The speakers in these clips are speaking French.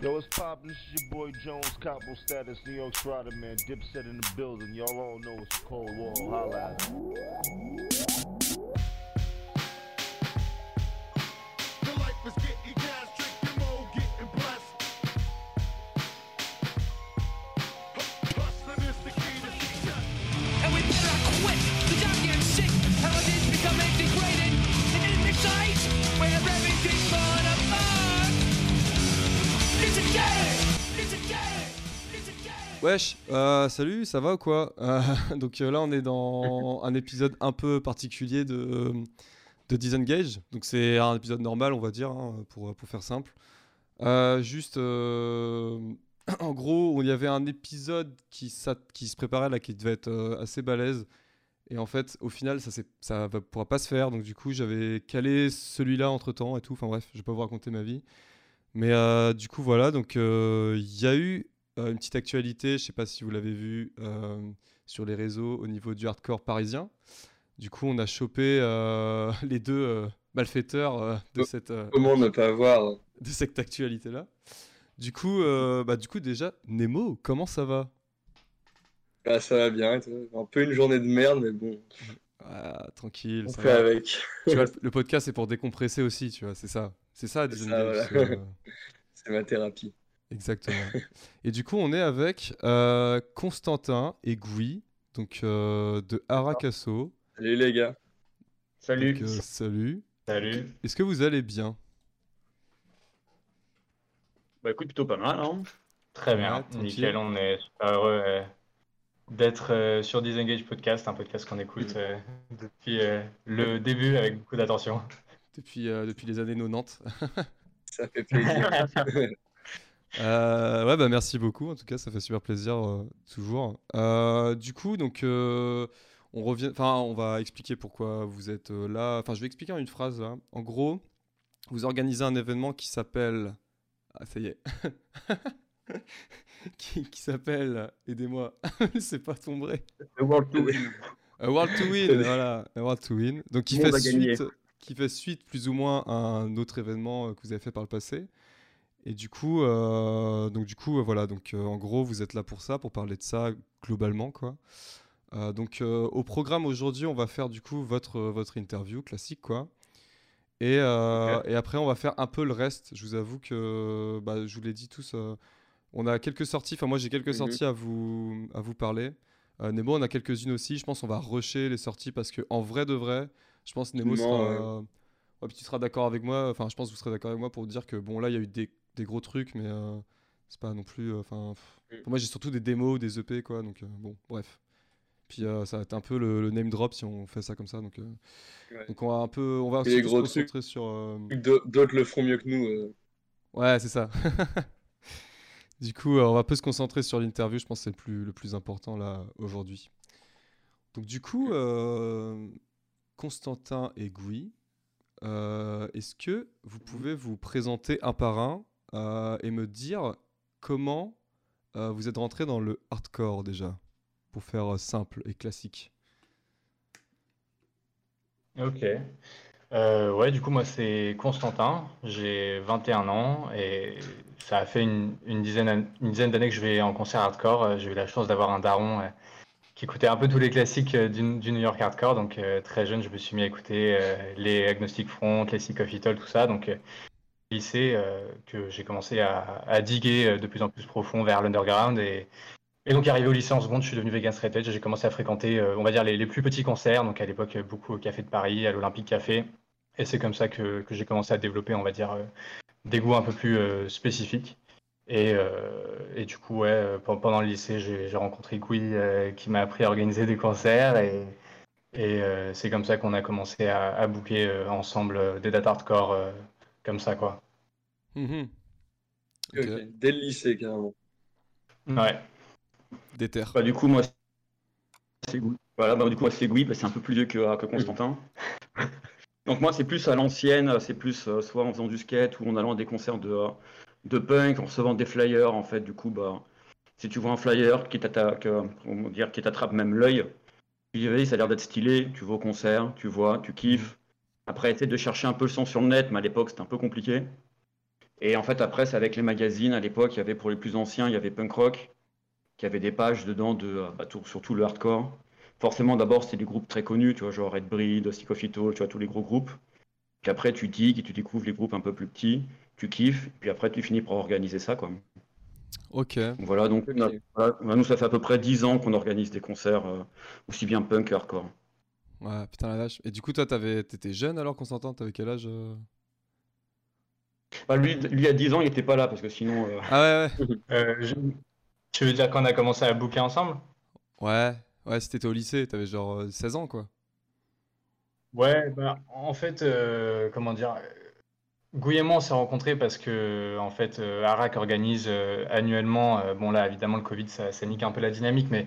Yo, what's poppin'? This is your boy Jones, Capo Status, New York Strider, man. Dipset in the building. Y'all all know it's Cold War. Holla Wesh, euh, salut, ça va ou quoi? Euh, Donc euh, là, on est dans un épisode un peu particulier de, de Disengage. Donc c'est un épisode normal, on va dire, hein, pour, pour faire simple. Juste, en gros, il y avait un épisode qui, se préparait là, qui devait être assez balèze. Et en fait, au final, ça, ça va, pourra pas se faire. Donc du coup, j'avais calé celui-là entre temps et tout. Enfin bref, je vais pas vous raconter ma vie. Mais du coup, voilà. Donc il y a eu euh, une petite actualité, je sais pas si vous l'avez vu euh, sur les réseaux au niveau du hardcore parisien. Du coup, on a chopé euh, les deux malfaiteurs de, cette, Comment ne pas voir de cette actualité-là. Du coup, bah, du coup, déjà, Nemo, comment ça va? Bah, ça va bien, un peu une journée de merde, mais bon, Ah, Tranquille, on ça fait va. avec. Tu vois, le podcast, c'est pour décompresser aussi, tu vois, c'est ça. C'est ça, voilà. C'est ma thérapie. Exactement. et du coup, on est avec euh, Constantin et Gouy, donc euh, de Arakasso. Salut les gars. Salut. Donc, euh, salut. Salut. Est-ce que vous allez bien? Bah écoute, plutôt pas mal. Hein Très bien, Ouais, nickel. On est super heureux euh, d'être euh, sur Disengage Podcast, un podcast qu'on écoute euh, depuis euh, le début avec beaucoup d'attention. depuis, euh, depuis les années 90 Ça fait plaisir. Euh, ouais, bah merci beaucoup. En tout cas, ça fait super plaisir euh, toujours. Euh, du coup, donc on revient. Enfin, on va expliquer pourquoi vous êtes là. Enfin, je vais expliquer en une phrase. là. En gros, vous organisez un événement qui s'appelle. Ah, ça y est. qui qui s'appelle. Aidez-moi. C'est pas tombé. The World to Win. A World to Win, voilà, A World to Win. Donc qui fait a suite, qui fait suite plus ou moins à un autre événement que vous avez fait par le passé. Et du coup, euh, donc du coup, euh, voilà, donc euh, en gros, vous êtes là pour ça, pour parler de ça globalement, quoi. Donc au programme aujourd'hui, on va faire du coup votre votre interview classique, quoi. Et, et après, on va faire un peu le reste. Je vous avoue que, bah, je vous l'ai dit tous, on a quelques sorties. Enfin, moi, j'ai quelques Mhm. sorties à vous à vous parler. Nemo, on a quelques-unes aussi. Je pense qu'on va rusher les sorties parce que en vrai de vrai, je pense Nemo Non, sera. Ouais, puis tu seras d'accord avec moi. Enfin, je pense que vous serez d'accord avec moi pour dire que bon, là, il y a eu des, des gros trucs, mais euh, c'est pas non plus. euh, Enfin. Mm. pour moi, j'ai surtout des démos, des EP, quoi. Donc euh, bon, bref. Puis ça va être un peu le, le name drop si on fait ça comme ça. Donc, Ouais. donc on va un peu, on va se trucs. concentrer sur. euh, D'au- D'autres le feront mieux que nous. Ouais, c'est ça. du coup, on va un peu se concentrer sur l'interview. Je pense que c'est le plus, le plus important là aujourd'hui. Donc du coup, euh, Constantin et Gouy, euh, est-ce que vous pouvez vous présenter un par un et me dire comment euh, vous êtes rentré dans le hardcore déjà, pour faire euh, simple et classique. Ok. Euh, ouais, du coup, moi, c'est Constantin. J'ai 21 ans et ça a fait une, dizaine, d'années que je vais en concert hardcore. Euh, J'ai eu la chance d'avoir un daron euh, qui écoutait un peu tous les classiques euh, du, du New York hardcore. Donc, euh, très jeune, je me suis mis à écouter euh, les Agnostic Front, les Sick of It All, tout ça. Donc, euh, lycée, euh, que j'ai commencé à, diguer euh, de plus en plus profond vers l'underground. Et, donc, arrivé au lycée en seconde, je suis devenu vegan straight edge. J'ai commencé à fréquenter, euh, on va dire, les, plus petits concerts. Donc, à l'époque, beaucoup au Café de Paris, à l'Olympique Café. Et c'est comme ça que, j'ai commencé à développer, on va dire, des goûts un peu plus spécifiques. Et, du coup, ouais, pen- pendant le lycée, j'ai rencontré euh, qui m'a appris à organiser des concerts. Et, c'est comme ça qu'on a commencé à, à booker ensemble des dates hardcore comme ça, quoi. Mhm. Ok, Ok. Dès le lycée, carrément. Ouais. Déter. Bah, du coup, moi, c'est Gouy. Voilà, bah, du coup, moi, c'est Gouy, bah, c'est un peu plus vieux que, que Constantin. Donc, moi, c'est plus à l'ancienne, c'est plus euh, soit en faisant du skate ou en allant à des concerts de, euh, de punk, en recevant des flyers. En fait, du coup, bah, si tu vois un flyer qui t'attaque, euh, dire, qui t'attrape même l'œil, tu dis, vas-y, ça a l'air d'être stylé, tu vas au concert, tu vois, tu kiffes. Après, essaie de chercher un peu le son sur le net, mais à l'époque, c'était un peu compliqué. Et en fait, après, c'est avec les magazines. À l'époque, il y avait pour les plus anciens, il y avait Punk Rock, qui avait des pages dedans de euh, bah, tout- surtout le hardcore. Forcément, d'abord, c'était des groupes très connus, tu vois, genre Red Breed, All, tu vois, tous les gros groupes. Puis après, tu digues et tu découvres les groupes un peu plus petits, tu kiffes, puis après, tu finis par organiser ça, quoi. Ok. Voilà, donc voilà, nous, ça fait à peu près 10 ans qu'on organise des concerts, euh, aussi bien punk que hardcore. Ouais, putain la vache. Et du coup, toi, t'avais... t'étais jeune alors, Constantin T'avais quel âge euh? Bah, lui, lui, à 10 ans, il était pas là, parce que sinon. euh, Ah ouais, ouais. Euh, je- Tu veux dire qu'on a commencé à booker ensemble? Ouais, ouais, si t'étais au lycée, t'avais genre euh, 16 ans, quoi. Ouais, bah, en fait, euh, comment dire, et moi, on s'est rencontrés parce que, en fait, Arak organise annuellement, bon là, évidemment, le Covid, ça, ça nique un peu la dynamique, mais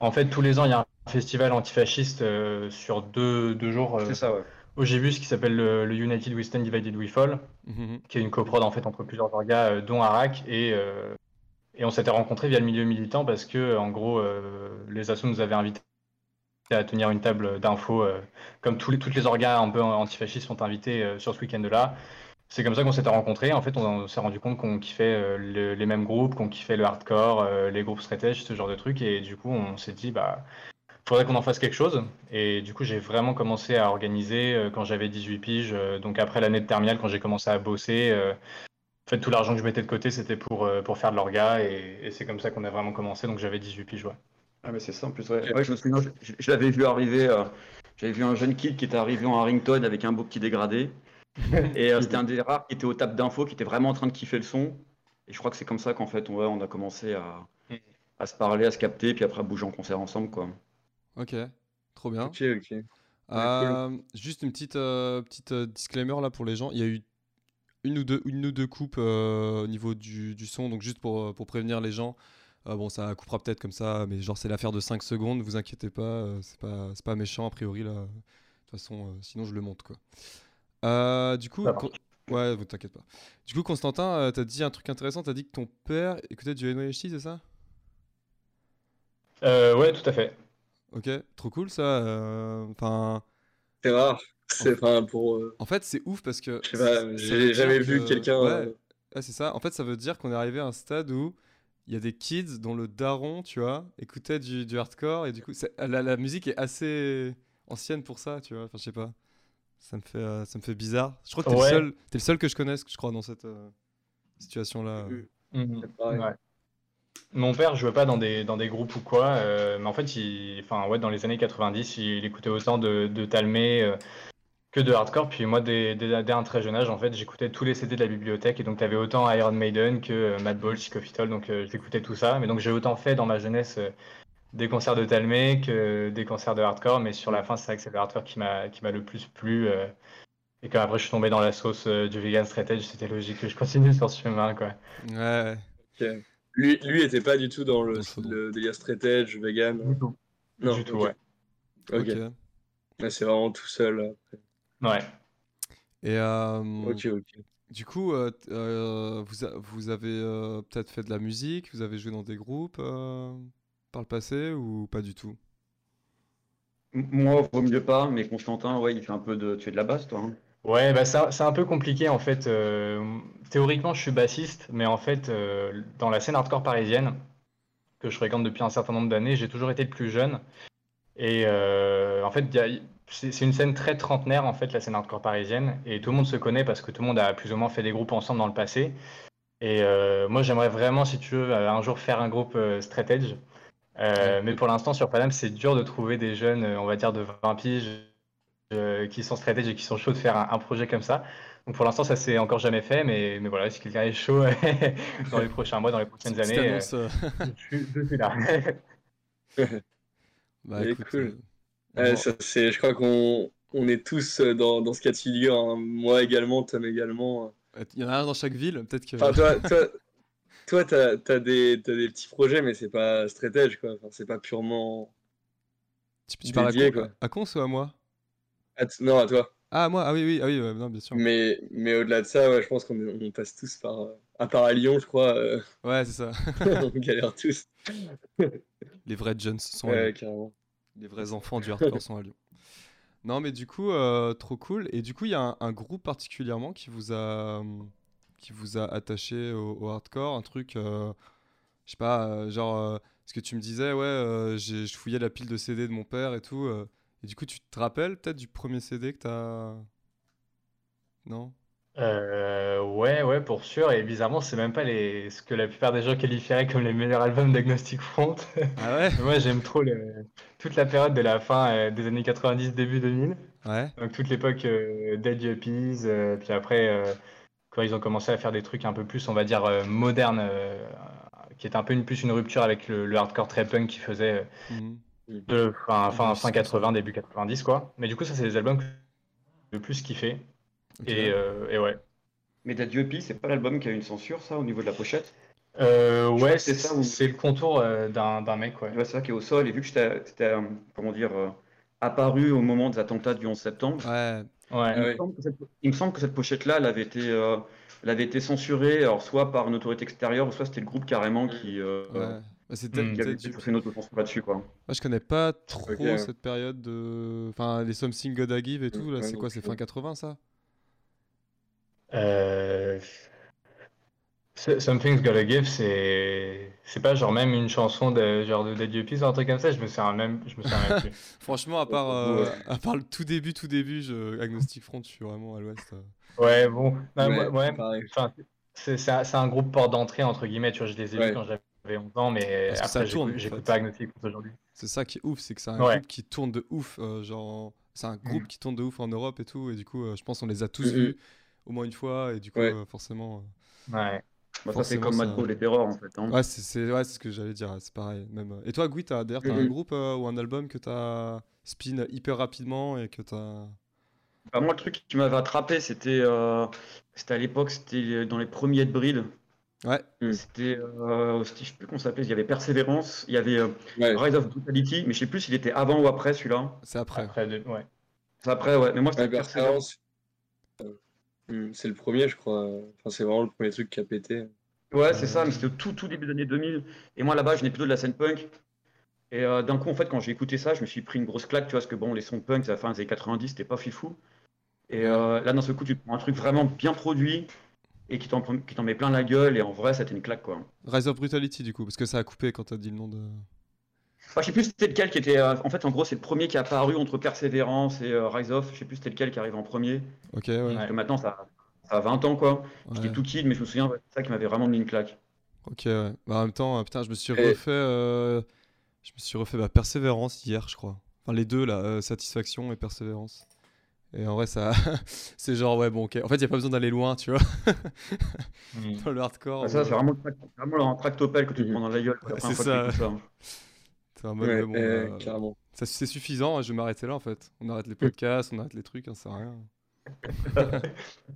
en fait, tous les ans, il y a un festival antifasciste euh, sur deux, deux jours euh, C'est ça, ouais. au Gébus qui s'appelle le, le United We Stand, Divided We Fall, Mhm. qui est une coprode, en fait, entre plusieurs orgas, euh, dont Arak, et, euh, et on s'était rencontrés via le milieu militant parce que, en gros, euh, les assos nous avaient invités à tenir une table d'infos, euh, comme tous les, toutes les orgas un peu antifascistes sont invités euh, sur ce week-end-là. C'est comme ça qu'on s'était rencontrés. En fait, on, on s'est rendu compte qu'on kiffait euh, le- les mêmes groupes, qu'on kiffait le hardcore, euh, les groupes straight edge, ce genre de trucs. Et du coup, on s'est dit, bah, faudrait qu'on en fasse quelque chose. Et du coup, j'ai vraiment commencé à organiser euh, quand j'avais 18 piges. euh, donc après l'année de terminale, quand j'ai commencé à bosser, euh, en fait, tout l'argent que je mettais de côté, c'était pour, euh, pour faire de l'orga. Et, et c'est comme ça qu'on a vraiment commencé. Donc j'avais 18 piges, ouais. Ah, mais c'est ça en plus, ouais. Ouais, je me souviens, je, l'avais vu arriver. euh, J'avais vu un jeune kid qui était arrivé en Harrington avec un beau petit dégradé. Et euh, c'était un des rares qui était au table d'info, qui était vraiment en train de kiffer le son. Et je crois que c'est comme ça qu'en fait, ouais, on a commencé à, à se parler, à se capter, puis après à bouger en concert ensemble, quoi. Ok, trop bien. Ok, ok. Euh, juste une petite, euh, petite euh, disclaimer là pour les gens. Il y a eu une ou deux, une ou deux coupes euh, au niveau du, du son, donc juste pour, pour prévenir les gens. Euh, bon, ça coupera peut-être comme ça, mais genre c'est l'affaire de 5 secondes, vous inquiétez pas, euh, c'est pas, c'est pas méchant a priori là. De toute façon, euh, sinon je le monte quoi. Euh, du coup, ouais, vous t'inquiète pas. Du coup, Constantin, euh, t'as dit un truc intéressant, t'as dit que ton père écoutait du NYHT, c'est ça? Euh, ouais, tout à fait. Ok, trop cool ça. euh, Enfin, C'est rare. C'est enfin pour. euh, en fait, c'est ouf parce que. je sais pas, j'ai jamais vu que- quelqu'un. Ouais, euh, Ouais, c'est ça. En fait, ça veut dire qu'on est arrivé à un stade où il y a des kids dont le daron, tu vois, écoutait du, du hardcore et du coup, la, la musique est assez ancienne pour ça, tu vois. Enfin, je sais pas. Ça me fait, euh, ça me fait bizarre. Je crois que t'es Ouais. le seul, t'es le seul que je connaisse, je crois, dans cette euh, situation-là. Pareil. Ouais. Mon père jouait pas dans des, dans des groupes ou quoi, euh, mais en fait, il, enfin, ouais, dans les années 90, il, écoutait autant de, de Talmé euh, que de hardcore. Puis moi, dès, dès- dès un très jeune âge, en fait, j'écoutais tous les CD de la bibliothèque. Et donc, tu avais autant Iron Maiden que euh, Madball, Sick of It All, Donc, euh, j'écoutais tout ça. Mais donc, j'ai autant fait dans ma jeunesse euh, des concerts de Talmé que des concerts de hardcore. Mais sur la fin, c'est vrai que c'est le hardcore qui m'a qui m'a le plus plu. euh. et quand après, je suis tombé dans la sauce euh, du vegan straight edge, c'était logique que je continue sur ce chemin, quoi. Ouais, ouais. Ok. Lui, lui était pas du tout dans le, le délire straight edge, vegan. Du tout. Non, du tout, ok. ouais. Ok. c'est vraiment tout seul. Ouais. Et euh, Ok, ok. du coup, euh, euh, vous, a- vous avez euh, peut-être fait de la musique, vous avez joué dans des groupes euh, par le passé ou pas du tout? Moi, vaut mieux pas, mais Constantin, ouais, il fait un peu de. Tu es de la basse, toi. hein Ouais, bah ça- c'est un peu compliqué en fait. Euh, théoriquement, je suis bassiste, mais en fait, euh, dans la scène hardcore parisienne, que je fréquente depuis un certain nombre d'années, j'ai toujours été le plus jeune. Et euh, en fait, il y a- c'est c'est une scène très trentenaire, en fait, la scène hardcore parisienne. Et tout le monde se connaît parce que tout le monde a plus ou moins fait des groupes ensemble dans le passé. Et moi, j'aimerais vraiment, si tu veux, un jour faire un groupe straight edge. Euh, mais pour l'instant, sur Paname, c'est dur de trouver des jeunes, on va dire, de 20 piges qui sont straight edge et qui sont chauds de faire un, un projet comme ça. Donc pour l'instant, ça s'est encore jamais fait, mais, mais voilà, si quelqu'un est chaud dans les prochains mois, dans les prochaines années, annonce, euh, euh, je, suis, je suis là. bah, écoute, cool. euh, ça, c'est, je crois qu'on on est tous euh, dans, dans ce cas de figure. hein. Moi également, Tom également. Il y en a un dans chaque ville, peut-être que. Enfin, toi, toi, toi, t'as, t'as des, t'as des petits projets, mais c'est pas straight edge, quoi. Enfin, c'est pas purement. tu, tu parles à, dédié, quoi. à Cons ou à moi? Ah, non, à toi. Ah, moi Ah oui, oui, ah oui, ouais, non, bien sûr. Mais, mais au-delà de ça, ouais, je pense qu'on on passe tous par. euh, À part à Lyon, je crois, euh, Ouais, c'est ça. on galère tous. Les vrais jeunes sont à Ouais, Lyon. carrément. Les vrais enfants du hardcore sont à Lyon. Non, mais du coup, euh, trop cool. Et du coup, il y a un, un groupe particulièrement qui vous a, qui vous a attaché au, au hardcore Un truc, je sais pas, genre, ce que tu me disais, ouais, j'ai- je fouillais la pile de CD de mon père et tout. Et du coup, tu te rappelles peut-être du premier CD que t'as. Non Euh, ouais, ouais, pour sûr. Et bizarrement, c'est même pas les... ce que la plupart des gens qualifieraient comme les meilleurs albums d'Agnostic Front. Ah ouais Moi, j'aime trop le- toute la période de la fin euh, des années 90, début 2000. Ouais. Donc toute l'époque euh, Dead Yuppies, puis après, quand ils ont commencé à faire des trucs un peu plus, on va dire, modernes, qui est un peu une, plus une rupture avec le, le hardcore très punk qui faisait Mhm. De fin, fin, Ouais, fin c'est 80, début 90, quoi. Mais du coup, ça, c'est les albums que j'ai le plus kiffé. Ok. Et, euh, et ouais. Mais Dead Yuppie, c'est pas l'album qui a une censure, ça, au niveau de la pochette? Euh, ouais, c'est ça ou- c'est le contour euh, d'un d'un mec, ouais. Ouais, c'est ça qui est au sol. Et vu que c'était, euh, comment dire, euh, apparu au moment des attentats du 11 septembre, Ouais. Ouais. il, ouais. me semble que cette, il me semble que cette pochette-là, elle avait été, euh, elle avait été censurée, alors soit par une autorité extérieure, ou soit c'était le groupe carrément qui, Ouais. C'est Hmm. peut-être- une autocensure là-dessus, quoi. Moi, je connais pas trop cette période de. Enfin, les Something God I Give et tout, là, Ouais, c'est quoi C'est fin 80 ça? Euh, Something's Gotta Give, c'est c'est pas genre même une chanson de genre de Dead Yuppies ou un truc comme ça, je me souviens même, je me souviens même plus. Franchement, à part, euh, Ouais. à part le tout début, tout début, je... Agnostic Front, je suis vraiment à l'ouest. euh. Ouais, bon, non, Ouais, ouais, c'est c'est un, groupe port d'entrée entre guillemets, tu vois, je les ai vus quand j'avais 11 ans, mais Parce que ça après j'écoute pas Agnostic aujourd'hui. C'est ça qui est ouf, c'est que c'est un Ouais. groupe qui tourne de ouf. euh, genre, c'est un groupe qui tourne de ouf en Europe et tout. Et du coup, euh, je pense qu'on les a tous vus au moins une fois. Et du coup, Ouais. euh, forcément. Ouais. Bah, ça, c'est comme ça- les terreurs, en fait. hein. Ouais, c'est c'est- ouais, c'est ce que j'allais dire. C'est pareil. Même. Et toi, Gui, t'as d'ailleurs t'as un groupe euh, ou un album que t'as spin hyper rapidement et que t'as. Bah, moi, le truc qui m'avait attrapé, c'était euh, c'était à l'époque, c'était dans les premiers Headbreed. Ouais. Mm. C'était, euh, je sais plus comment ça s'appelait, il y avait Persévérance, il y avait euh, Ouais. Rise of Brutality, mais je sais plus s'il était avant ou après celui-là. C'est après. Après, de- ouais. C'est après, ouais, mais moi c'était Ouais, Persévérance. Persévérance. Hmm, C'est le premier, je crois. Enfin, c'est vraiment le premier truc qui a pété. Ouais, c'est ça, mais c'était au tout, tout début des années 2000. Et moi là-bas, je venais plutôt de la scène punk. Et euh, d'un coup, en fait, quand j'ai écouté ça, je me suis pris une grosse claque, tu vois, parce que bon, les sons punk, à la fin des années 90, c'était pas fifou. Et euh, là, d'un seul coup, tu prends un truc vraiment bien produit et qui t'en met plein la gueule, et en vrai, c'était une claque, quoi. Rise of Brutality, du coup, parce que ça a coupé quand t'as dit le nom de. Enfin, je sais plus c'était lequel qui était. euh, en fait, en gros, c'est le premier qui est apparu entre Persévérance et euh, Rise of. Je sais plus c'était lequel qui arrive en premier. Ok, ouais. Ouais. Parce que maintenant, ça, ça a 20 ans, quoi. J'étais tout kid, mais je me souviens, c'est ça qui m'avait vraiment mis une claque. Ok, ouais. Bah, en même temps, euh, putain, je me suis Et- refait. euh, Je me suis refait bah, Persévérance hier, je crois. Enfin, les deux, là, euh, Satisfaction et Persévérance. Et en vrai, ça. c'est genre, ouais, bon, ok. En fait, il a pas besoin d'aller loin, tu vois. Mm. Dans le hardcore. Ça, c'est vraiment, vraiment un tractopelle que tu te Mhm. prends dans la gueule. Ouais, c'est ça. c'est un mode, Ouais, bon, euh, bah, c'est suffisant, je vais m'arrêter là, en fait. On arrête les podcasts, on arrête les trucs, hein, ça sert à rien.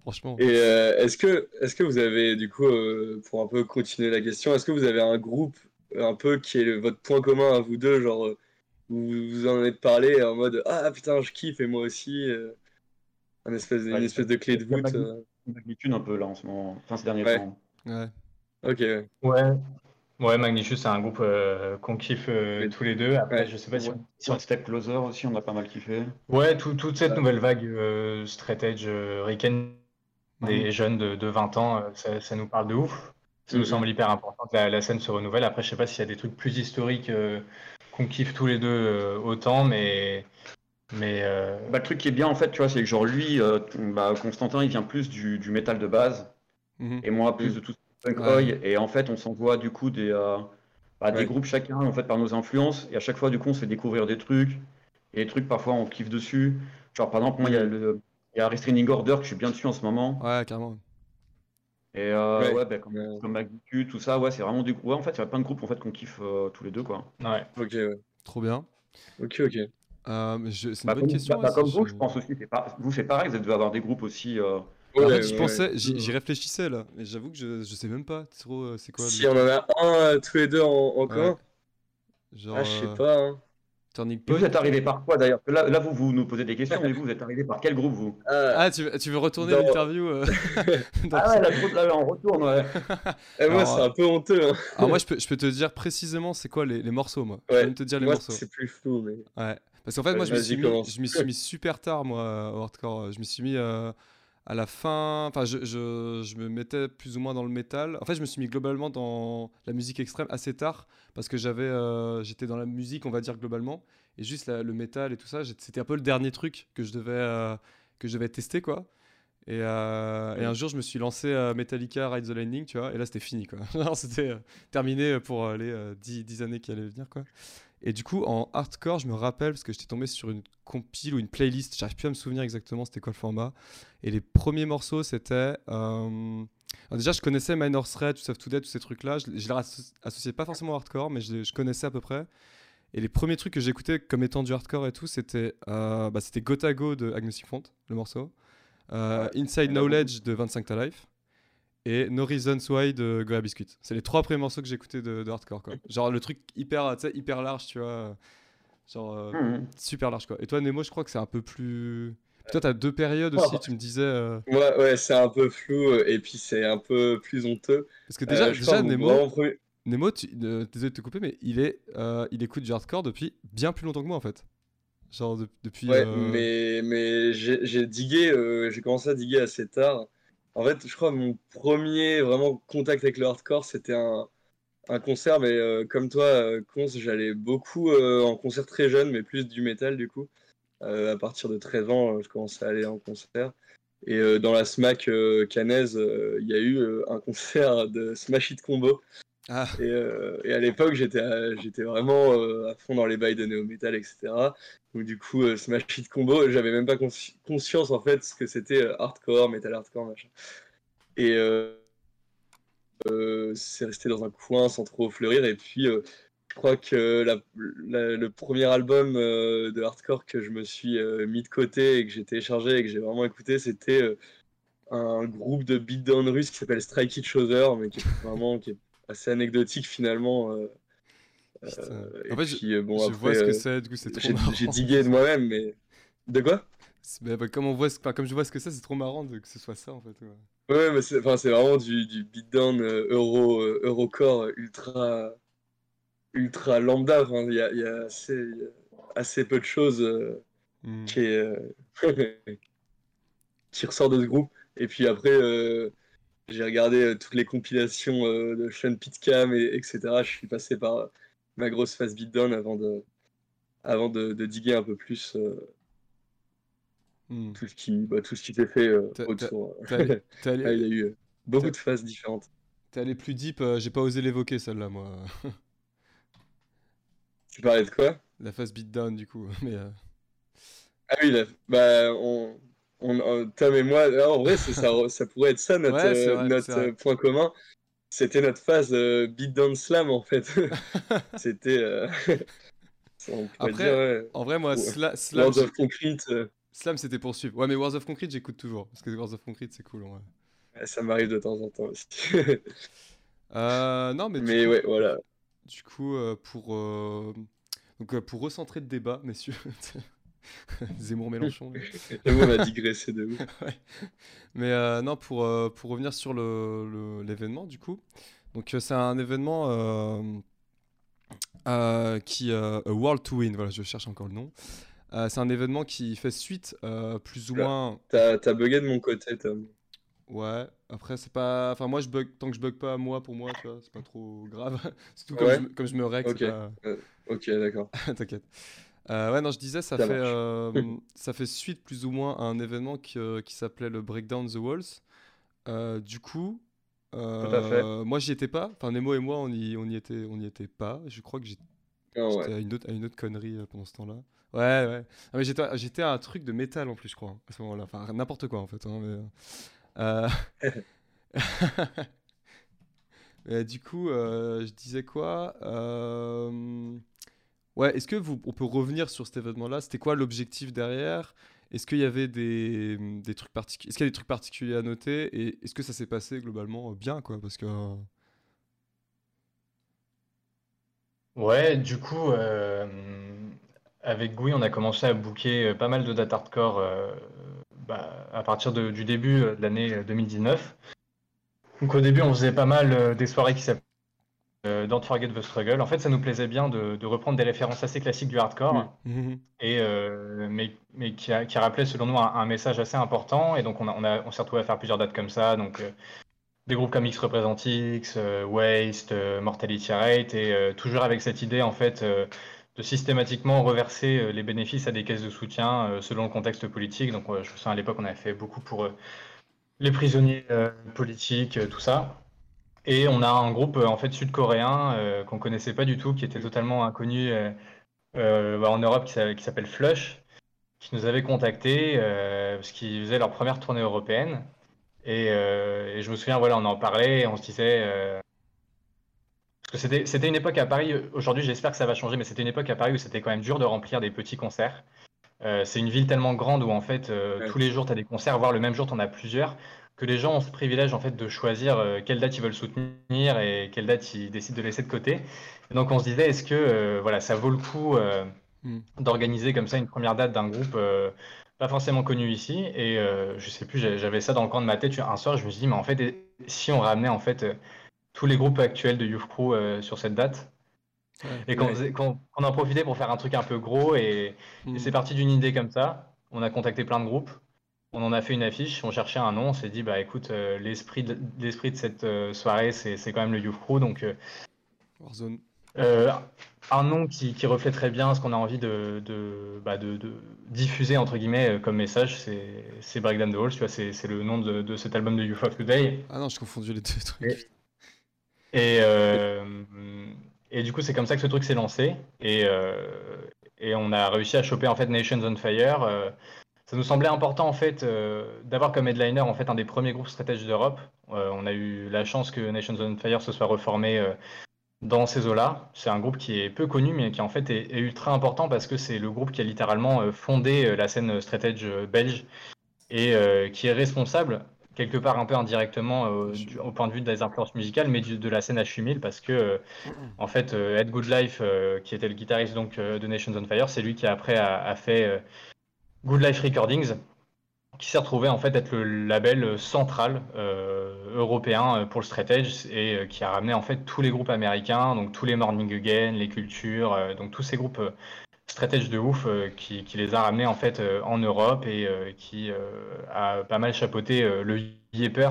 Franchement. Et euh, est-ce que, est-ce que vous avez, du coup, euh, pour un peu continuer la question, est-ce que vous avez un groupe un peu qui est le- votre point commun à vous deux, genre, euh, où vous en avez parlé en mode Ah putain, je kiffe et moi aussi euh, un espèce, Une Ouais, espèce de clé de voûte. euh. Magnitude un peu là en ce moment, enfin ces derniers Ouais. temps. Ouais. Ok, ouais. Ouais. Ouais, Magnitude, c'est un groupe euh, qu'on kiffe euh, Ouais. tous les deux. Après, Ouais. je sais pas si Ouais. on- Sur Step Closer aussi, on a pas mal kiffé. Ouais, tout- toute cette Ouais. nouvelle vague euh, straight edge euh, ricaine des jeunes de, de 20 ans, euh, ça, ça nous parle de ouf. Ça nous Mhm. semble hyper important que la, la scène se renouvelle. Après, je sais pas s'il y a des trucs plus historiques euh, qu'on kiffe tous les deux euh, autant, mais. Mais euh, Bah, le truc qui est bien en fait, tu vois, c'est que genre lui, euh, bah, Constantin, il vient plus du, du métal de base, Mhm. et moi plus Mm. de tout ce qui est punk Ouais. et en fait on s'envoie du coup des, euh, bah, des groupes chacun en fait par nos influences, et à chaque fois du coup on se fait découvrir des trucs, et les trucs parfois on kiffe dessus. Genre par exemple moi il y a le il y a Restraining Order que je suis bien dessus en ce moment, Ouais, carrément. et euh, Ouais. ouais, bah, comme, Ouais. comme Magnitude, tout ça, ouais c'est vraiment du ouais en fait il y a plein de groupes en fait qu'on kiffe euh, tous les deux quoi. ouais. Ok, ouais. Trop bien. Ok, ok. Euh, je- C'est une Bah, bonne comme, question. bah, bah, comme vous, je- je pense aussi, c'est pas, vous c'est pareil, vous devez avoir des groupes aussi. euh, En fait, j'y ouais, pensais, ouais. j'y j'y réfléchissais là, mais j'avoue que je, je sais même pas trop euh, c'est quoi. Si le- on en a un euh, tous les deux en, en commun, Genre, ah, je sais pas. hein. Turning Et vous Point. êtes arrivé par quoi d'ailleurs? Là, là, vous, vous nous posez des questions, mais vous, vous êtes arrivé par quel groupe vous? Ah, Ah, tu veux, tu veux retourner Dans- l'interview euh, Ah ouais, la groupe là, on retourne, ouais. eh, moi, alors, c'est un peu honteux. hein. Alors moi, je peux, je peux te dire précisément c'est quoi les, les morceaux, moi. Je Ouais, peux même te dire les Moi, morceaux. c'est plus flou, mais. Ouais. Parce qu'en fait, moi, je me, suis mis, commence. je me suis mis super tard, moi, au hardcore. Je me suis mis euh, à la fin, enfin, je, je- je me mettais plus ou moins dans le métal. En fait, je me suis mis globalement dans la musique extrême assez tard parce que j'avais, euh, j'étais dans la musique, on va dire globalement, et juste la- le métal et tout ça, c'était un peu le dernier truc que je devais, euh, que je devais tester, quoi. Et, euh, et un jour, je me suis lancé à Metallica Ride the Lightning, tu vois, et là, c'était fini, quoi. C'était terminé pour les euh, 10, 10 années qui allaient venir, quoi. Et du coup, en hardcore, je me rappelle, parce que j'étais tombé sur une compile ou une playlist, j'arrive plus à me souvenir exactement c'était quoi le format. Et les premiers morceaux, c'était. euh, déjà, je connaissais Minor Threat, To Save To Dead, tous ces trucs-là. Je, je les asso- associais pas forcément au hardcore, mais je, je connaissais à peu près. Et les premiers trucs que j'écoutais comme étant du hardcore et tout, c'était euh, bah, c'était Gotago de Agnostic Front, le morceau. Euh, Inside Knowledge de 25 Ta Life. Et No Reasons Why de Goya Biscuit. C'est les trois premiers morceaux que j'écoutais de, de hardcore. Quoi. Genre le truc hyper, hyper large, tu vois. Genre euh, Mhm. super large quoi. Et toi Nemo, je crois que c'est un peu plus. Toi t'as deux périodes aussi, Oh. tu me disais. euh, Ouais, ouais, c'est un peu flou et puis c'est un peu plus honteux. Parce que déjà, Euh, déjà Nemo, vraiment Nemo, tu... désolé de te couper, mais il est, euh, il écoute du hardcore depuis bien plus longtemps que moi en fait. Genre de- depuis. Ouais, mais, mais j'ai digué, j'ai commencé à diguer assez tard. En fait, je crois que mon premier vraiment contact avec le hardcore, c'était un, concert, mais euh, comme toi, euh, j'allais beaucoup euh, en concert très jeune, mais plus du métal du coup. Euh, à partir de 13 ans, je commençais à aller en concert. Et dans la SMAC cannaise, euh, il y a eu un concert de Smash Hit Combo. Ah. Et, euh, et à l'époque, j'étais j'étais vraiment euh, à fond dans les bails de néo metal, etc. Donc du coup, euh, Smash Hit Combo, j'avais même pas consci- conscience en fait ce que c'était euh, hardcore, metal hardcore, machin. Et c'est resté dans un coin sans trop fleurir. Et puis, je crois que le premier album de hardcore que je me suis mis de côté et que j'ai téléchargé et que j'ai vraiment écouté, c'était un groupe de beatdown russe qui s'appelle Strike It Shoother, mais qui est vraiment assez anecdotique finalement. euh, euh, En fait, je- puis, euh, bon, je après, vois ce que euh, c'est, du coup c'est trop j'ai marrant. j'ai digué de moi-même, mais. De quoi? Bah, bah, comme, on voit ce... enfin, comme je vois ce que c'est, c'est trop marrant de... que ce soit ça en fait. ouais. Ouais, mais c'est enfin, vraiment du, du beatdown euro, eurocore ultra, ultra lambda. Enfin, Il y a, y a assez, y a assez peu de choses Hmm. qui, est, qui ressort de ce groupe. Et puis après, euh, j'ai regardé euh, toutes les compilations euh, de Sean Pitcam, et, etc. Je suis passé par euh, ma grosse phase beatdown avant de, avant de, de diguer un peu plus Hmm. tout ce qui, bah, tout ce qui s'est fait autour. Ah, il y a eu beaucoup de phases différentes. t'es allé plus deep, j'ai pas osé l'évoquer celle-là moi. Tu parlais de quoi? La phase beatdown du coup. Mais, euh, Ah oui, là, bah, on, on, euh, Tom et moi, en vrai, ça, ça pourrait être ça notre, Ouais, euh, vrai, notre euh, point commun. C'était notre phase euh, beatdown slam en fait. C'était. euh, Après, dire, ouais. En vrai, moi. Sla- Slam, World j'ai- of Concrete, euh, Slam c'était pour suivre. Ouais, mais Wars of Concrete, j'écoute toujours. Parce que Wars of Concrete, c'est cool ouais, ça m'arrive de temps en temps aussi. Euh, non, mais, Mais coup, ouais, voilà. du coup, euh, pour, euh, donc, euh, pour recentrer le débat, messieurs, Zemmour-Mélenchon. là. J'avoue, on a digressé de ouf. Ouais. Mais euh, non, pour, euh, pour revenir sur le- le- l'événement, du coup. Donc, euh, c'est un événement qui. A World to Win, voilà, je cherche encore le nom. C'est un événement qui fait suite, plus ou Oula. moins. T'as t'as bugué de mon côté, Tom. Ouais, après, c'est pas. Enfin, moi, je bug. Tant que je bug pas moi pour moi, tu vois, c'est pas trop grave. Surtout comme, Ouais. je, me- comme je me Ok. pas. Ok, d'accord. T'inquiète. Euh, ouais, non, je disais, ça, Ça fait, euh, ça fait suite plus ou moins à un événement qui, euh, qui s'appelait le Breakdown the Walls. Du coup, moi, j'y étais pas. Enfin, Nemo et moi, on y, on y, était, on y était pas. Je crois que j'étais Ah ouais. à, une autre, à une autre connerie pendant ce temps-là. Ouais, ouais. Ah, mais j'étais, j'étais à un truc de métal en plus, je crois, hein, à ce moment-là. Enfin, n'importe quoi en fait. hein, mais, mais du coup, je disais quoi Ouais, est-ce que vous, on peut revenir sur cet événement-là? C'était quoi l'objectif derrière? Est-ce qu'il y avait des, des trucs particuliers Est-ce qu'il y a des trucs particuliers à noter? Et est-ce que ça s'est passé globalement bien, quoi? Parce que euh, Ouais, du coup, euh, avec Gui, on a commencé à booker euh, pas mal de dates hardcore euh, bah, à partir de- du début euh, de l'année euh, 2019. Donc au début, on faisait pas mal euh, des soirées qui s'appelaient euh, Don't Forget the Struggle. En fait, ça nous plaisait bien de, de reprendre des références assez classiques du hardcore, Mm. Mhm. et, euh, mais, mais qui, a- qui rappelait selon nous un, un message assez important. Et donc, on, a- on, a- on s'est retrouvé à faire plusieurs dates comme ça. Donc, euh, des groupes comme X Represent X, euh, Waste, Mortality Rate, et toujours avec cette idée, en fait, de systématiquement reverser les bénéfices à des caisses de soutien selon le contexte politique. Donc, je me souviens à l'époque, on avait fait beaucoup pour les prisonniers politiques, tout ça. Et on a un groupe euh, en fait sud-coréen euh, qu'on connaissait pas du tout, qui était totalement inconnu euh, euh, en Europe, qui s'a- qui s'appelle Flush, qui nous avait contacté euh, parce qu'ils faisaient leur première tournée européenne. Et, et je me souviens, voilà, on en parlait, et on se disait. parce que c'était c'était une époque à Paris, aujourd'hui j'espère que ça va changer, mais c'était une époque à Paris où c'était quand même dur de remplir des petits concerts. Euh, c'est une ville tellement grande où en fait euh, Ouais. tous les jours tu as des concerts, voire le même jour tu en as plusieurs, que les gens ont ce privilège en fait de choisir euh, quelle date ils veulent soutenir et quelle date ils décident de laisser de côté. Et donc on se disait est-ce que euh, voilà ça vaut le coup euh, Mm. d'organiser comme ça une première date d'un groupe euh, pas forcément connu ici? Et je sais plus j'avais ça dans le coin de ma tête un soir je me suis dit mais en fait si on ramenait en fait tous les groupes actuels de Youth Crew sur cette date? Ouais. et qu'on Ouais. en profitait pour faire un truc un peu gros et, et c'est parti d'une idée comme ça. On a contacté plein de groupes. On en a fait une affiche. On cherchait un nom. On s'est dit, bah écoute, euh, l'esprit de, cette euh, soirée, c'est quand même le Youth Crew. Donc, euh, Warzone. un nom qui, qui reflète très bien ce qu'on a envie de, de, bah, de- diffuser, entre guillemets, comme message, c'est Breakdown the Halls. Tu vois, c'est c'est le nom de, cet album de Youth of Today. Ah non, je confondu les deux trucs. Et- Et, et du coup, c'est comme ça que ce truc s'est lancé. Et, et on a réussi à choper en fait Nations on Fire. Ça nous semblait important en fait euh, d'avoir comme headliner en fait un des premiers groupes stratégiques d'Europe. Euh, on a eu la chance que Nations on Fire se soit reformé euh, dans ces eaux-là. C'est un groupe qui est peu connu mais qui en fait est, ultra important parce que c'est le groupe qui a littéralement euh, fondé la scène stratégie euh, belge et qui est responsable quelque part un peu indirectement au point de vue des influences musicales, mais de la scène H8000 parce que en fait Ed Goodlife, qui était le guitariste donc de Nations on Fire, c'est lui qui après a, fait Good Life Recordings, qui s'est retrouvé en fait être le label central euh, européen euh, pour le straight edge et euh, qui a ramené en fait tous les groupes américains, donc tous les Morning Again, les Cultures, euh, donc tous ces groupes euh, edge de ouf euh, qui, les a ramenés en fait euh, en Europe et euh, qui euh, a pas mal chapeauté euh, le Yepper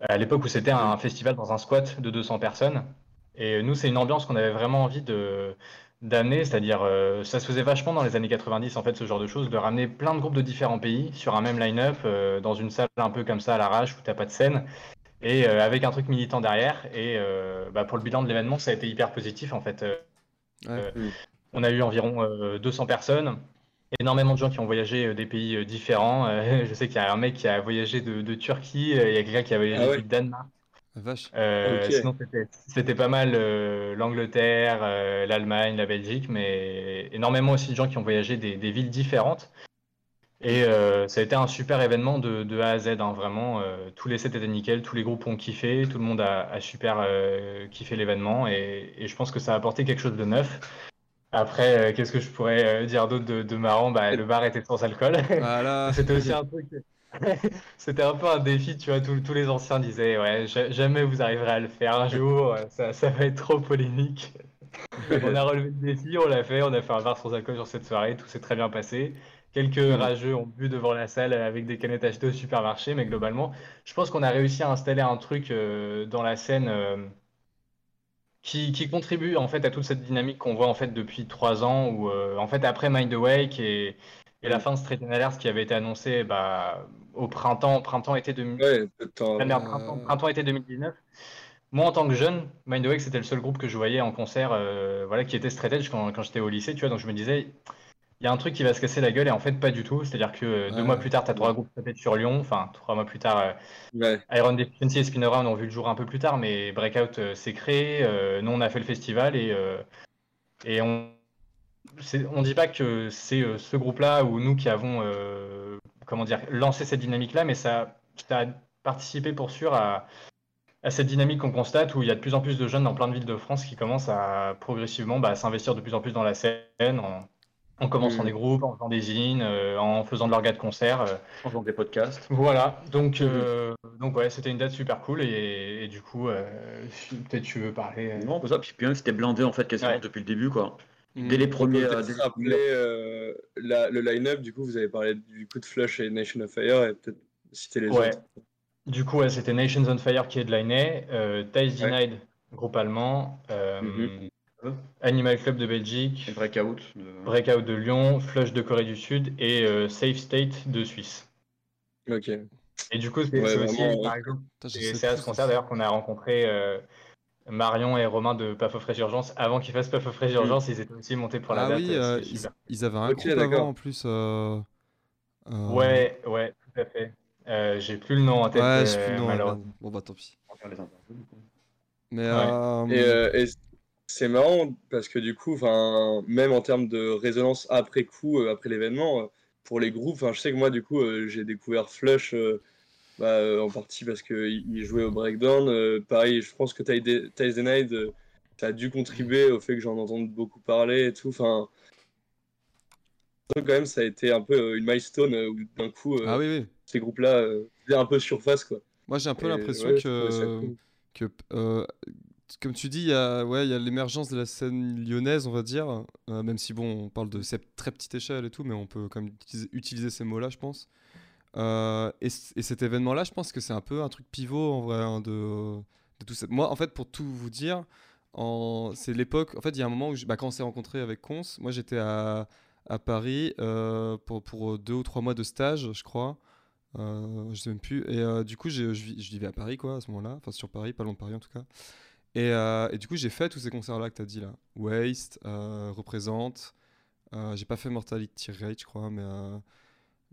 à l'époque où c'était un festival dans un squat de 200 personnes. Et nous, c'est une ambiance qu'on avait vraiment envie de d'amener, c'est-à-dire euh, ça se faisait vachement dans les années 90 en fait ce genre de choses, de ramener plein de groupes de différents pays sur un même line-up euh, dans une salle un peu comme ça à l'arrache où t'as pas de scène et euh, avec un truc militant derrière. Et bah, pour le bilan de l'événement, ça a été hyper positif en fait. Ouais. on a eu environ euh, 200 personnes, énormément de gens qui ont voyagé des pays différents. Je sais qu'il y a un mec qui a voyagé de, de Turquie, il y a quelqu'un qui a voyagé Ah ouais. du Danemark. Vache. Euh. Sinon, c'était- pas mal euh, l'Angleterre, euh, l'Allemagne, la Belgique, mais énormément aussi de gens qui ont voyagé des, des villes différentes. Et euh, ça a été un super événement de, de A à Z, hein, vraiment. euh, tous les sets étaient nickel, tous les groupes ont kiffé, tout le monde a, a super euh, kiffé l'événement, et, et je pense que ça a apporté quelque chose de neuf. Après, euh, qu'est-ce que je pourrais dire d'autre de, de marrant? Bah, le bar était sans alcool. Voilà. C'était aussi un truc. C'était un peu un défi, tu vois. Tous, tous les anciens disaient, ouais, ja- jamais vous arriverez à le faire un jour, ça, ça va être trop polémique. on a relevé le défi, on l'a fait, on a fait un bar sans alcool sur cette soirée, tout s'est très bien passé. Quelques rageux ont bu devant la salle avec des canettes achetées au supermarché, mais globalement, je pense qu'on a réussi à installer un truc euh, dans la scène euh, qui, qui contribue en fait à toute cette dynamique qu'on voit en fait depuis trois ans, où euh, en fait après Mind Awake et, et la fin de Straight Alert qui avait été annoncée bah, au printemps, printemps-été 2000 Ouais, peu de temps. ah, merde, Euh, printemps, 2019. Moi, en tant que jeune, Mind Awake, c'était le seul groupe que je voyais en concert, euh, voilà, qui était straight edge quand, quand j'étais au lycée, tu vois. Donc je me disais, il y a un truc qui va se casser la gueule, et en fait, pas du tout. C'est-à-dire que euh, deux mois plus tard, tu as trois groupes edge sur Lyon. Enfin, trois mois plus tard, euh, Ouais. Iron Deficiency et Spin Around ont vu le jour un peu plus tard, mais Breakout euh, s'est créé. euh, nous, on a fait le festival et, euh, et on on dit pas que c'est euh, ce groupe-là ou nous qui avons euh, comment dire lancé cette dynamique-là, mais ça, ça a participé pour sûr à, à cette dynamique qu'on constate où il y a de plus en plus de jeunes dans plein de villes de France qui commencent à progressivement bah, s'investir de plus en plus dans la scène, en, en commençant Mhm. des groupes, en faisant des zines, euh, en faisant de l'orga de concert. euh, En faisant des podcasts. voilà, donc, Mhm. euh, donc ouais, c'était une date super cool et, et du coup, peut-être tu veux parler. Non, comme ça, puis puis c'était blindé en fait quasiment Ouais. depuis le début quoi. Mm. Dès les premiers. euh, dès rappeler euh, la- le line-up, du coup, vous avez parlé du coup de Flush et Nation of Fire, et peut-être citer les Ouais. autres. Du coup, ouais, c'était Nations on Fire qui headlinait, euh, Ties Denied, groupe allemand, euh, Mhm. Animal Club de Belgique, de- Breakout de Lyon, Flush de Corée du Sud et euh, Safe State de Suisse. Ok. Et du coup, c'est Ouais, aussi, vraiment, par ouais. exemple, c'est à ce concert d'ailleurs qu'on a rencontré euh, Marion et Romain de Paf of Urgence. Avant qu'ils fassent Paf of Urgence, ils étaient aussi montés pour la Ah date. oui, euh, euh, ils, ils avaient un Ok, groupe avant en plus. euh, euh, Ouais, ouais, tout à fait. Euh, J'ai plus le nom en tête, Ouais, euh, plus le nom, malheureusement. Bon bah tant pis. On va faire les interviews, du coup. Mais Ouais. euh, Et, euh, et c'est marrant parce que du coup, même en termes de résonance après coup, euh, après l'événement, pour les groupes, je sais que moi, du coup, euh, j'ai découvert Flush euh, bah, euh, en partie parce qu'il il jouait au breakdown. euh, pareil, je pense que Ties Ties the Night, euh, ça a dû contribuer au fait que j'en entende beaucoup parler et tout. Enfin, quand même, ça a été un peu euh, une milestone où d'un coup, ah oui, oui. ces groupes-là faisaient un peu surface, quoi. Moi j'ai un peu l'impression ouais, que, cool. que comme tu dis, il y a, ouais, il y a l'émergence de la scène lyonnaise, on va dire, même si bon, on parle de cette très petite échelle et tout, mais on peut quand même utiliser, utiliser ces mots-là, je pense. Euh, et, cet événement-là, je pense que c'est un peu un truc pivot en vrai hein, de, tout ça. Moi, en fait, pour tout vous dire, c'est l'époque. En fait, il y a un moment où, je- bah, quand on s'est rencontré avec Cons, moi j'étais à, Paris euh, pour, deux ou trois mois de stage, je crois. Euh, je sais même plus. Et euh, du coup, je, vivais à Paris, quoi, à ce moment-là. Enfin, sur Paris, pas loin de Paris en tout cas. Et, du coup, j'ai fait tous ces concerts-là que tu as dit là. Waste, Représente. J'ai pas fait Mortality Rate, je crois, mais,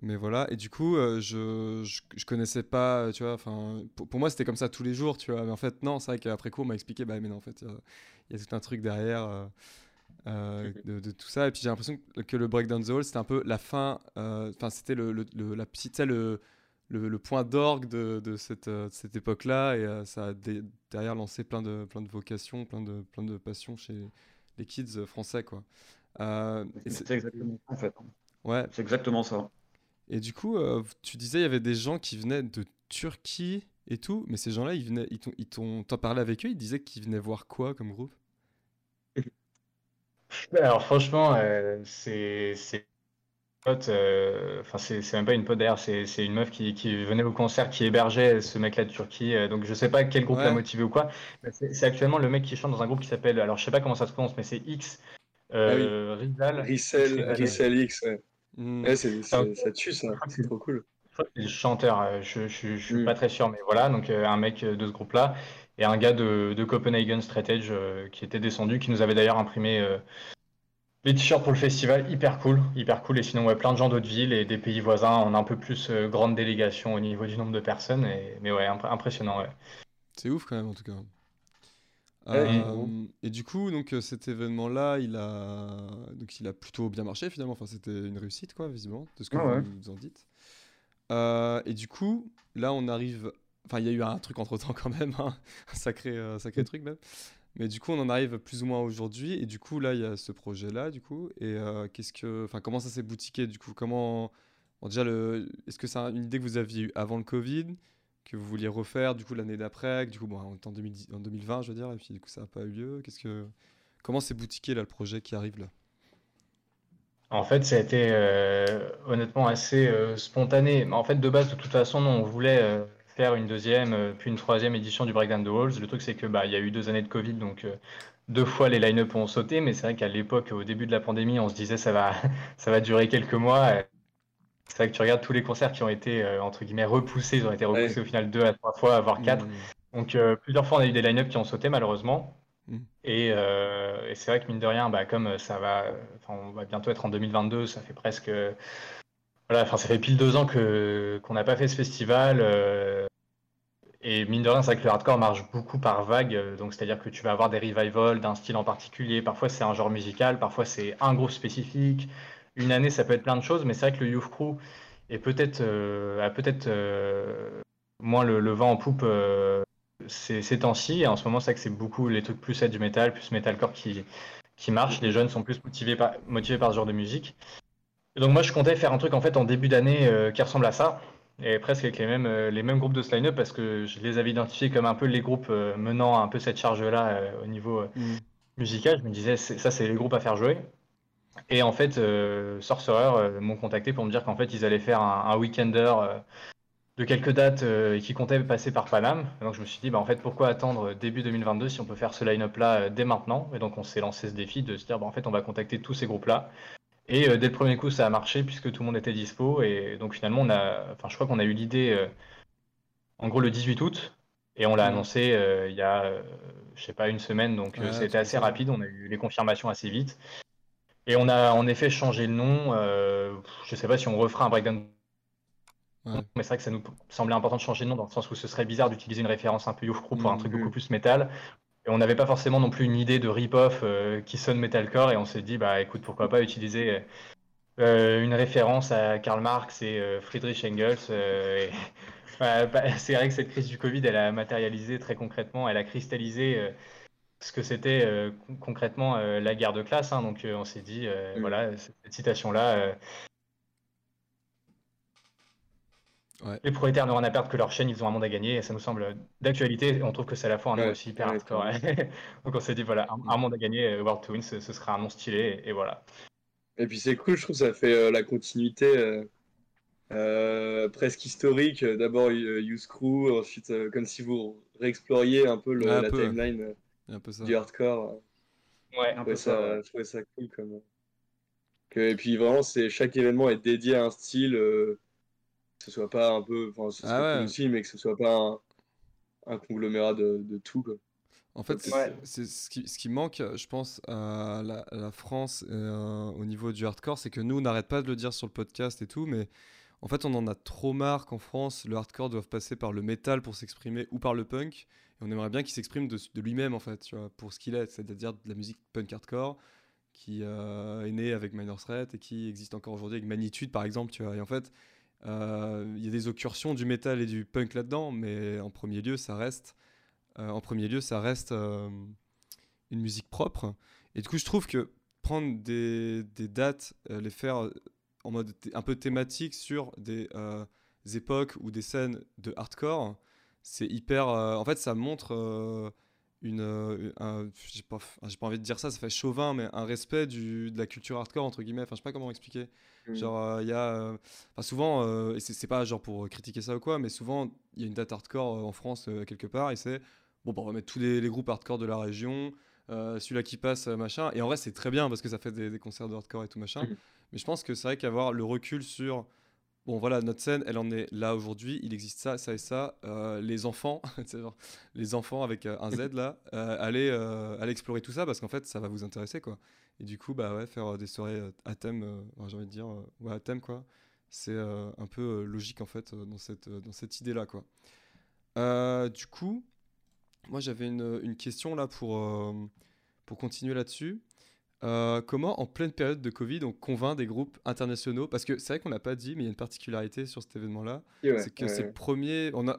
mais voilà. Et du coup, euh, je, je, je connaissais pas, euh, tu vois. Enfin, pour, pour moi, c'était comme ça tous les jours, tu vois. Mais en fait, non, c'est vrai qu'après coup, on m'a expliqué, bah, mais non, en fait, il y a- il y, a tout un truc derrière. euh, euh, de, de tout ça et puis j'ai l'impression que- que le Breakdown the Hall c'était un peu la fin euh, enfin c'était le, le- le- la petite le, le, le point d'orgue de, de cette, euh, de cette époque-là et euh, ça a dé- derrière lancé plein de, plein de vocations, plein de, plein de passions chez les kids euh, français quoi. Euh, c'est- exactement ça en fait. ouais. C'est exactement ça. Et du coup, euh, tu disais il y avait des gens qui venaient de Turquie et tout, mais ces gens-là, ils venaient, ils t'ont, ils t'ont, t'en parlais avec eux, ils disaient qu'ils venaient voir quoi comme groupe? Alors franchement, euh, c'est c'est une pote, euh, enfin c'est c'est même pas une pote d'ailleurs, c'est c'est une meuf qui, qui venait au concert, qui hébergeait ce mec-là de Turquie. euh, donc je sais pas quel groupe l'a motivé ou quoi. mais C'est c'est actuellement le mec qui chante dans un groupe qui s'appelle, alors je sais pas comment ça se prononce, mais c'est X. Euh, Rizal. Ricel, Rizal. Ricel X, ouais. Hmm. Ouais, c'est, c'est- Ah. ça tue ça, c'est trop cool. Je crois que c'est le chanteur, euh, je, je, je suis Mm. pas très sûr, mais voilà, donc euh, un mec euh, de ce groupe-là, et un gars de, de Copenhagen euh, qui était descendu, qui nous avait d'ailleurs imprimé euh, les t-shirts pour le festival, hyper cool, hyper cool, et sinon ouais, plein de gens d'autres villes et des pays voisins, on a un peu plus euh, grande délégation au niveau du nombre de personnes, et, mais ouais, imp- impressionnant, ouais. C'est ouf quand même en tout cas. Ouais, Euh, et du coup, donc euh, cet événement-là, il a donc il a plutôt bien marché finalement. Enfin, c'était une réussite quoi, visiblement, de ce que Ah vous ouais. nous en dites. Euh, et du coup, là, on arrive. Enfin, il y a eu un truc entre temps quand même, hein, un sacré, sacré truc même. Mais du coup, on en arrive plus ou moins aujourd'hui. Et du coup, là, il y a ce projet-là, du coup. Et euh, qu'est-ce que, enfin, comment ça s'est boutiqué du coup? Comment, bon, déjà, le, est-ce que c'est un- une idée que vous aviez eue avant le Covid? Que vous vouliez refaire du coup l'année d'après, du coup bon, on est en, 2010 en 2020 je veux dire, et puis du coup ça n'a pas eu lieu. Qu'est-ce que comment s'est boutiqué le projet qui arrive là? En fait, ça a été euh, honnêtement assez euh, spontané. En fait, de base, de toute façon, nous, on voulait euh, faire une deuxième, puis une troisième édition du Breakdown the Halls. Le truc, c'est que bah, il y a eu deux années de Covid, donc deux fois les line-up ont sauté. Mais c'est vrai qu'à l'époque, au début de la pandémie, on se disait ça va, ça va durer quelques mois. C'est vrai que tu regardes tous les concerts qui ont été euh, entre guillemets repoussés, ils ont été repoussés au final deux à trois fois, voire quatre. Hmm. Donc euh, plusieurs fois on a eu des line-up qui ont sauté malheureusement. Mm. Et, euh, et c'est vrai que mine de rien, bah, comme ça va, on va bientôt être en 2022, ça fait presque, voilà, enfin ça fait pile deux ans que qu'on n'a pas fait ce festival. et mine de rien, c'est vrai que le hardcore marche beaucoup par vague. Donc c'est-à-dire que tu vas avoir des revivals d'un style en particulier. Parfois c'est un genre musical, parfois c'est un groupe spécifique. Une année ça peut être plein de choses, mais c'est vrai que le Youth Crew est peut-être euh, a peut-être euh, moins le, le vent en poupe euh, ces, ces temps-ci. Et en ce moment, c'est vrai que c'est beaucoup les trucs plus du metal, plus metalcore qui, qui marche. Les jeunes sont plus motivés par, motivés par ce genre de musique. Et donc moi, je comptais faire un truc en fait en début d'année qui ressemble à ça, et presque avec les mêmes, les mêmes groupes de ce line-up parce que je les avais identifiés comme un peu les groupes menant un peu cette charge-là au niveau euh, Mm. musical. Je me disais, ça, c'est les groupes à faire jouer. Et en fait, euh, Sorcerer euh, m'ont contacté pour me dire qu'en fait, ils allaient faire un, un weekender euh, de quelques dates et qui comptaient passer par Paname. Et donc, je me suis dit, bah, en fait, pourquoi attendre début 2022 si on peut faire ce line-up-là dès maintenant? Et donc, on s'est lancé ce défi de se dire, bah, en fait, on va contacter tous ces groupes-là. Et dès le premier coup, ça a marché puisque tout le monde était dispo. Et donc, finalement, on a, enfin, je crois qu'on a eu l'idée, euh, en gros, le 18 août. Et on l'a Mhm. annoncé euh, il y a, euh, je sais pas, une semaine. Donc, Ouais, c'était assez ça. rapide. On a eu les confirmations assez vite. Et on a en effet changé le nom. Euh, je sais pas si on refera un breakdown. Ouais. Mais c'est vrai que ça nous semblait important de changer de nom dans le sens où ce serait bizarre d'utiliser une référence un peu Youth Crew pour un truc Mhm. beaucoup plus métal. Et on n'avait pas forcément non plus une idée de rip-off euh, qui sonne metalcore. Et on s'est dit, bah écoute, pourquoi pas utiliser euh, une référence à Karl Marx et Friedrich Engels. et- Bah, bah, c'est vrai que cette crise du Covid, elle a matérialisé très concrètement, elle a cristallisé ce que c'était euh, con- concrètement euh, la guerre de classe. hein. donc euh, on s'est dit, voilà, cette citation-là, euh, Ouais. les prolétaires n'ont rien à perdre que leur chaîne, ils ont un monde à gagner, et ça nous semble d'actualité. On trouve que c'est à la fois un nom Ouais, aussi hyper ouais, hardcore. ouais. donc on s'est dit, voilà, un, un monde à gagner, World Twins, ce, ce sera un nom stylé, et, et voilà. Et puis c'est cool, je trouve que ça fait euh, la continuité euh, euh, presque historique. D'abord euh, Youth Crew, ensuite euh, comme si vous réexploriez un peu le- un la peu. timeline euh, un peu ça. du hardcore. Ouais, Je trouvais ça, je trouvais ça cool comme. Que, et puis vraiment, c'est chaque événement est dédié à un style, euh, que ce soit pas un peu, enfin, ce Ah ouais. aussi, mais que ce soit pas un, un conglomérat de, de tout. Quoi. En fait, c'est Ouais. ce qui, ce qui manque, je pense, à la, à la France euh, au niveau du hardcore, c'est que nous, on n'arrête pas de le dire sur le podcast et tout, mais en fait, on en a trop marre qu'en France, le hardcore doive passer par le métal pour s'exprimer ou par le punk. On aimerait bien qu'il s'exprime de, lui-même, en fait, pour ce qu'il est, c'est-à-dire de la musique punk hardcore qui euh, est née avec Minor Threat et qui existe encore aujourd'hui avec Magnitude, par exemple, tu vois. Et en fait, euh, il y a des occursions du métal et du punk là-dedans, mais en premier lieu, ça reste euh, en premier lieu, ça reste une musique propre. Et du coup, je trouve que prendre des, des dates, les faire en mode un peu thématique sur des époques ou des scènes de hardcore, c'est hyper. euh, en fait, ça montre euh, une. euh, un- j'ai pas, j'ai pas envie de dire ça, ça fait chauvin, mais un respect du, de la culture hardcore, entre guillemets. Enfin, je sais pas comment expliquer. Mm. Genre, il y a. euh, Enfin, souvent, euh, et c'est pas genre pour critiquer ça ou quoi, mais souvent, il y a une date hardcore en France quelque part, et c'est. Bon, bah, on va mettre tous les, les groupes hardcore de la région, celui-là qui passe, machin. Et en vrai, c'est très bien parce que ça fait des, des concerts de hardcore et tout, machin. Mhm. Mais je pense que c'est vrai qu'avoir le recul sur. Bon, voilà, notre scène, elle en est là aujourd'hui. Il existe ça, ça et ça. Euh, les enfants, les enfants avec euh, un Z là, euh, allez, explorer tout ça parce qu'en fait, ça va vous intéresser quoi. Et du coup, bah ouais, faire des soirées à thème, j'ai envie de dire, ouais, à thème quoi. C'est un peu logique en fait dans cette, idée là quoi. Du coup, moi j'avais une, question là pour continuer là-dessus. Euh, comment, en pleine période de Covid, on convainc des groupes internationaux? Parce que c'est vrai qu'on n'a pas dit, mais il y a une particularité sur cet événement-là. Ouais, c'est que ouais, c'est ouais. premier. On a,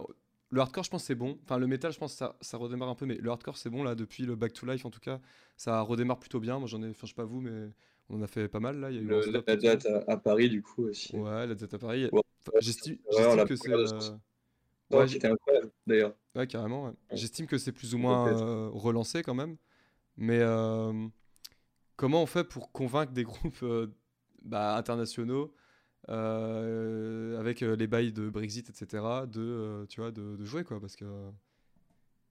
le hardcore, je pense, c'est bon. Enfin, le métal, je pense, ça, ça redémarre un peu, mais le hardcore, c'est bon là depuis le Back to Life, en tout cas, ça redémarre plutôt bien. Moi, j'en ai, enfin, je sais pas vous, mais on en a fait pas mal là. Il y a eu Le- la, date à, à Paris, du coup, aussi. Ouais, la date à Paris. Enfin, J'estime que c'est. euh, ouais, C'était incroyable, d'ailleurs. Ouais, carrément. J'estime que c'est plus ou moins euh, relancé quand même. Mais euh, comment on fait pour convaincre des groupes euh, bah, internationaux euh, avec euh, les bails de Brexit, etc., de, tu vois, de, jouer quoi Parce que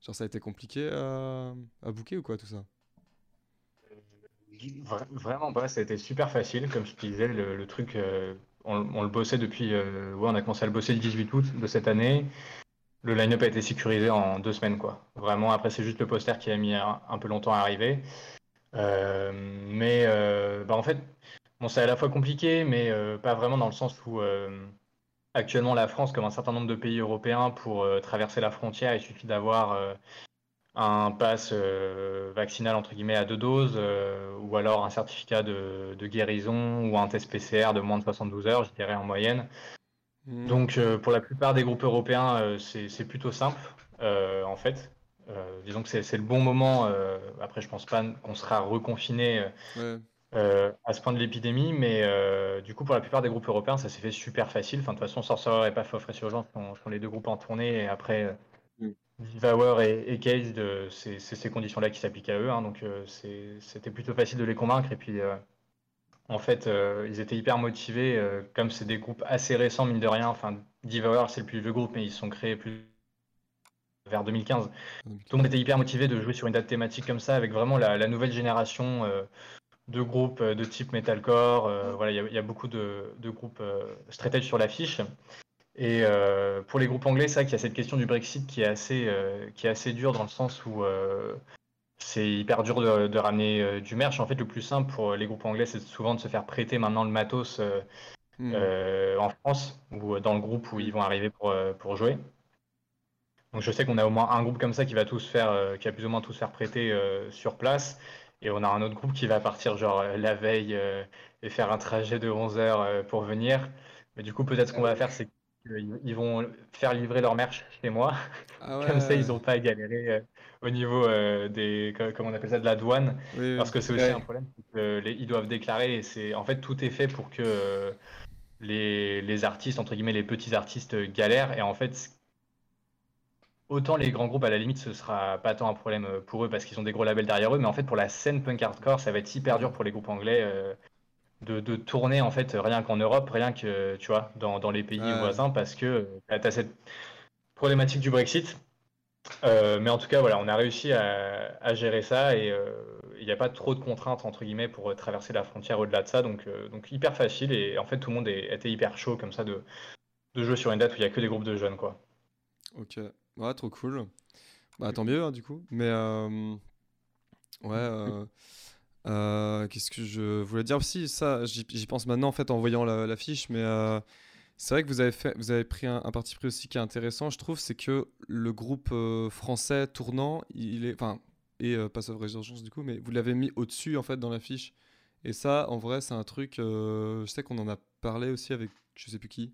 genre, ça a été compliqué à, à booker ou quoi tout ça? Vra- Vraiment pas, ça a été super facile. Comme je te disais, le, truc, on, le bossait depuis. ouais, on a commencé à le bosser le 18 août de cette année. Le line-up a été sécurisé en deux semaines, quoi. Vraiment, après, c'est juste le poster qui a mis un, un peu longtemps à arriver. Euh, mais euh, bah, en fait, bon, c'est à la fois compliqué, mais euh, pas vraiment dans le sens où actuellement la France, comme un certain nombre de pays européens, pour traverser la frontière, il suffit d'avoir un pass euh, vaccinal entre guillemets à deux doses, euh, ou alors un certificat de, de guérison ou un test PCR de moins de 72 heures, je dirais en moyenne. Hmm. Donc euh, pour la plupart des groupes européens, c'est plutôt simple en fait. Euh, disons que c'est le bon moment. euh, après, je pense pas qu'on sera reconfiné Ouais. euh, à ce point de l'épidémie, mais euh, du coup, pour la plupart des groupes européens, ça s'est fait super facile. Enfin, de toute façon, Sorcerer et Path of Resurgence sont, sont les deux groupes en tournée, et après, euh, Mm. Devour et, et Case, de- c'est ces conditions-là qui s'appliquent à eux, hein, donc c'était plutôt facile de les convaincre. Et puis, en fait, ils étaient hyper motivés, comme c'est des groupes assez récents, mine de rien. Enfin, Devour, c'est le plus vieux groupe, mais ils sont créés plus vers 2015. Tout le monde était hyper motivé de jouer sur une date thématique comme ça, avec vraiment la, la nouvelle génération euh, de groupes euh, de type metalcore. euh, voilà, il y a- il y, a beaucoup de, de groupes euh, straight edge sur l'affiche. Et pour les groupes anglais, c'est vrai qu'il y a cette question du Brexit qui est assez, qui est assez dure dans le sens où c'est hyper dur de, de ramener du merch. En fait, le plus simple pour les groupes anglais, c'est souvent de se faire prêter maintenant le matos Hmm. en France ou dans le groupe où ils vont arriver pour, pour jouer. Donc je sais qu'on a au moins un groupe comme ça qui va tous faire, euh, qui a plus ou moins tous faire prêter euh, sur place. Et on a un autre groupe qui va partir genre euh, la veille euh, et faire un trajet de 11 heures pour venir. Mais du coup, peut-être ce qu'on va faire, c'est qu'ils ils vont faire livrer leur merch chez moi. Ah Comme ça, ils n'ont pas à galérer au niveau des, co- comment on appelle ça, de la douane. Oui. Parce que c'est aussi Ouais. un problème, c'est que les- ils doivent déclarer et c'est en fait tout est fait pour que les, les artistes, entre guillemets, les petits artistes galèrent et en fait autant les grands groupes à la limite ce sera pas tant un problème euh, pour eux parce qu'ils ont des gros labels derrière eux, mais en fait pour la scène punk hardcore ça va être hyper dur pour les groupes anglais euh, de, de tourner en fait rien qu'en Europe, rien que tu vois dans, dans les pays voisins parce que tu as cette problématique du Brexit. Euh, mais en tout cas, voilà, on a réussi à, à gérer ça et euh, il n'y a pas trop de contraintes entre guillemets pour euh, traverser la frontière au-delà de ça, donc, euh, donc hyper facile et en fait tout le monde est- était hyper chaud comme ça de, de jouer sur une date où il n'y a que des groupes de jeunes quoi. Ok, ouais, trop cool. Bah tant mieux hein, du coup. Mais euh, ouais, euh, euh, qu'est-ce que je voulais dire aussi? Ça, j'y pense maintenant en fait en voyant la, la fiche, mais c'est vrai que vous avez fait, vous avez pris un, un parti pris aussi qui est intéressant, je trouve, c'est que le groupe français tournant, il est, enfin, et Pass of Resurgence du coup, mais vous l'avez mis au-dessus en fait dans la fiche. Et ça, en vrai, c'est un truc. je sais qu'on en a parlé aussi avec, je sais plus qui,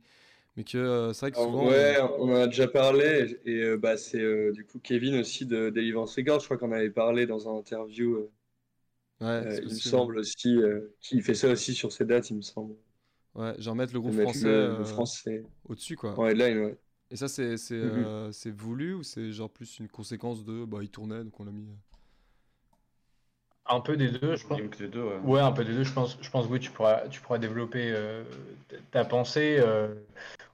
mais que euh, c'est vrai que souvent. ouais, on en a déjà parlé, et euh, bah, c'est euh, du coup Kevin aussi de Deliverance Records, je crois qu'on avait parlé dans un interview, euh, ouais, euh, il me semble aussi, euh, qui fait ça aussi sur ses dates, il me semble. Ouais, genre mettre le groupe mettre français le, le euh, français au-dessus, quoi. ouais. Et ça, c'est c'est Mhm. euh, c'est voulu ou c'est genre plus une conséquence de bah il tournait donc on l'a mis. euh? Un peu des deux, je pense. Les deux, ouais. Ouais, un peu des deux. Je pense, je pense oui, tu pourras, tu pourras développer euh, ta pensée. euh.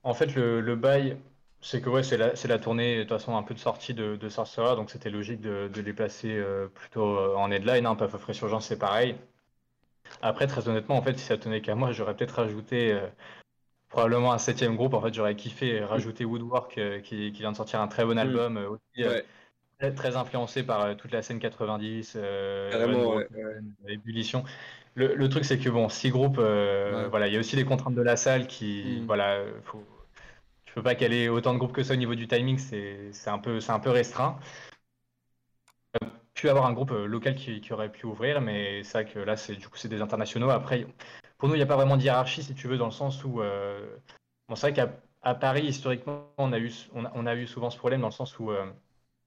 En fait, le, le bail, c'est que ouais, c'est la, tournée de toute façon un peu de sortie de, de Sorcerer, donc c'était logique de, de les placer euh, plutôt euh, en headline. Hein, Path of Resurgence, c'est pareil. Après, très honnêtement, en fait, si ça tenait qu'à moi, j'aurais peut-être rajouté euh, probablement un septième groupe. En fait, j'aurais kiffé rajouter Woodwork, euh, qui, qui vient de sortir un très bon album, euh, aussi, euh, Ouais, très, très influencé par toute la scène 90, euh, Carrément, ouais, ouais. Ébullition. Le, le truc, c'est que bon, six groupes, voilà, il y a aussi les contraintes de la salle qui, Mm. voilà, faut, tu peux pas caler autant de groupes que ça au niveau du timing, c'est un peu, un peu restreint. A pu avoir un groupe euh, local qui, aurait pu ouvrir, mais c'est vrai que là, c'est du coup, c'est des internationaux. Après, pour nous, il n'y a pas vraiment de hiérarchie, si tu veux, dans le sens où, euh, c'est vrai qu'à Paris, historiquement, on a eu, souvent ce problème dans le sens où, euh,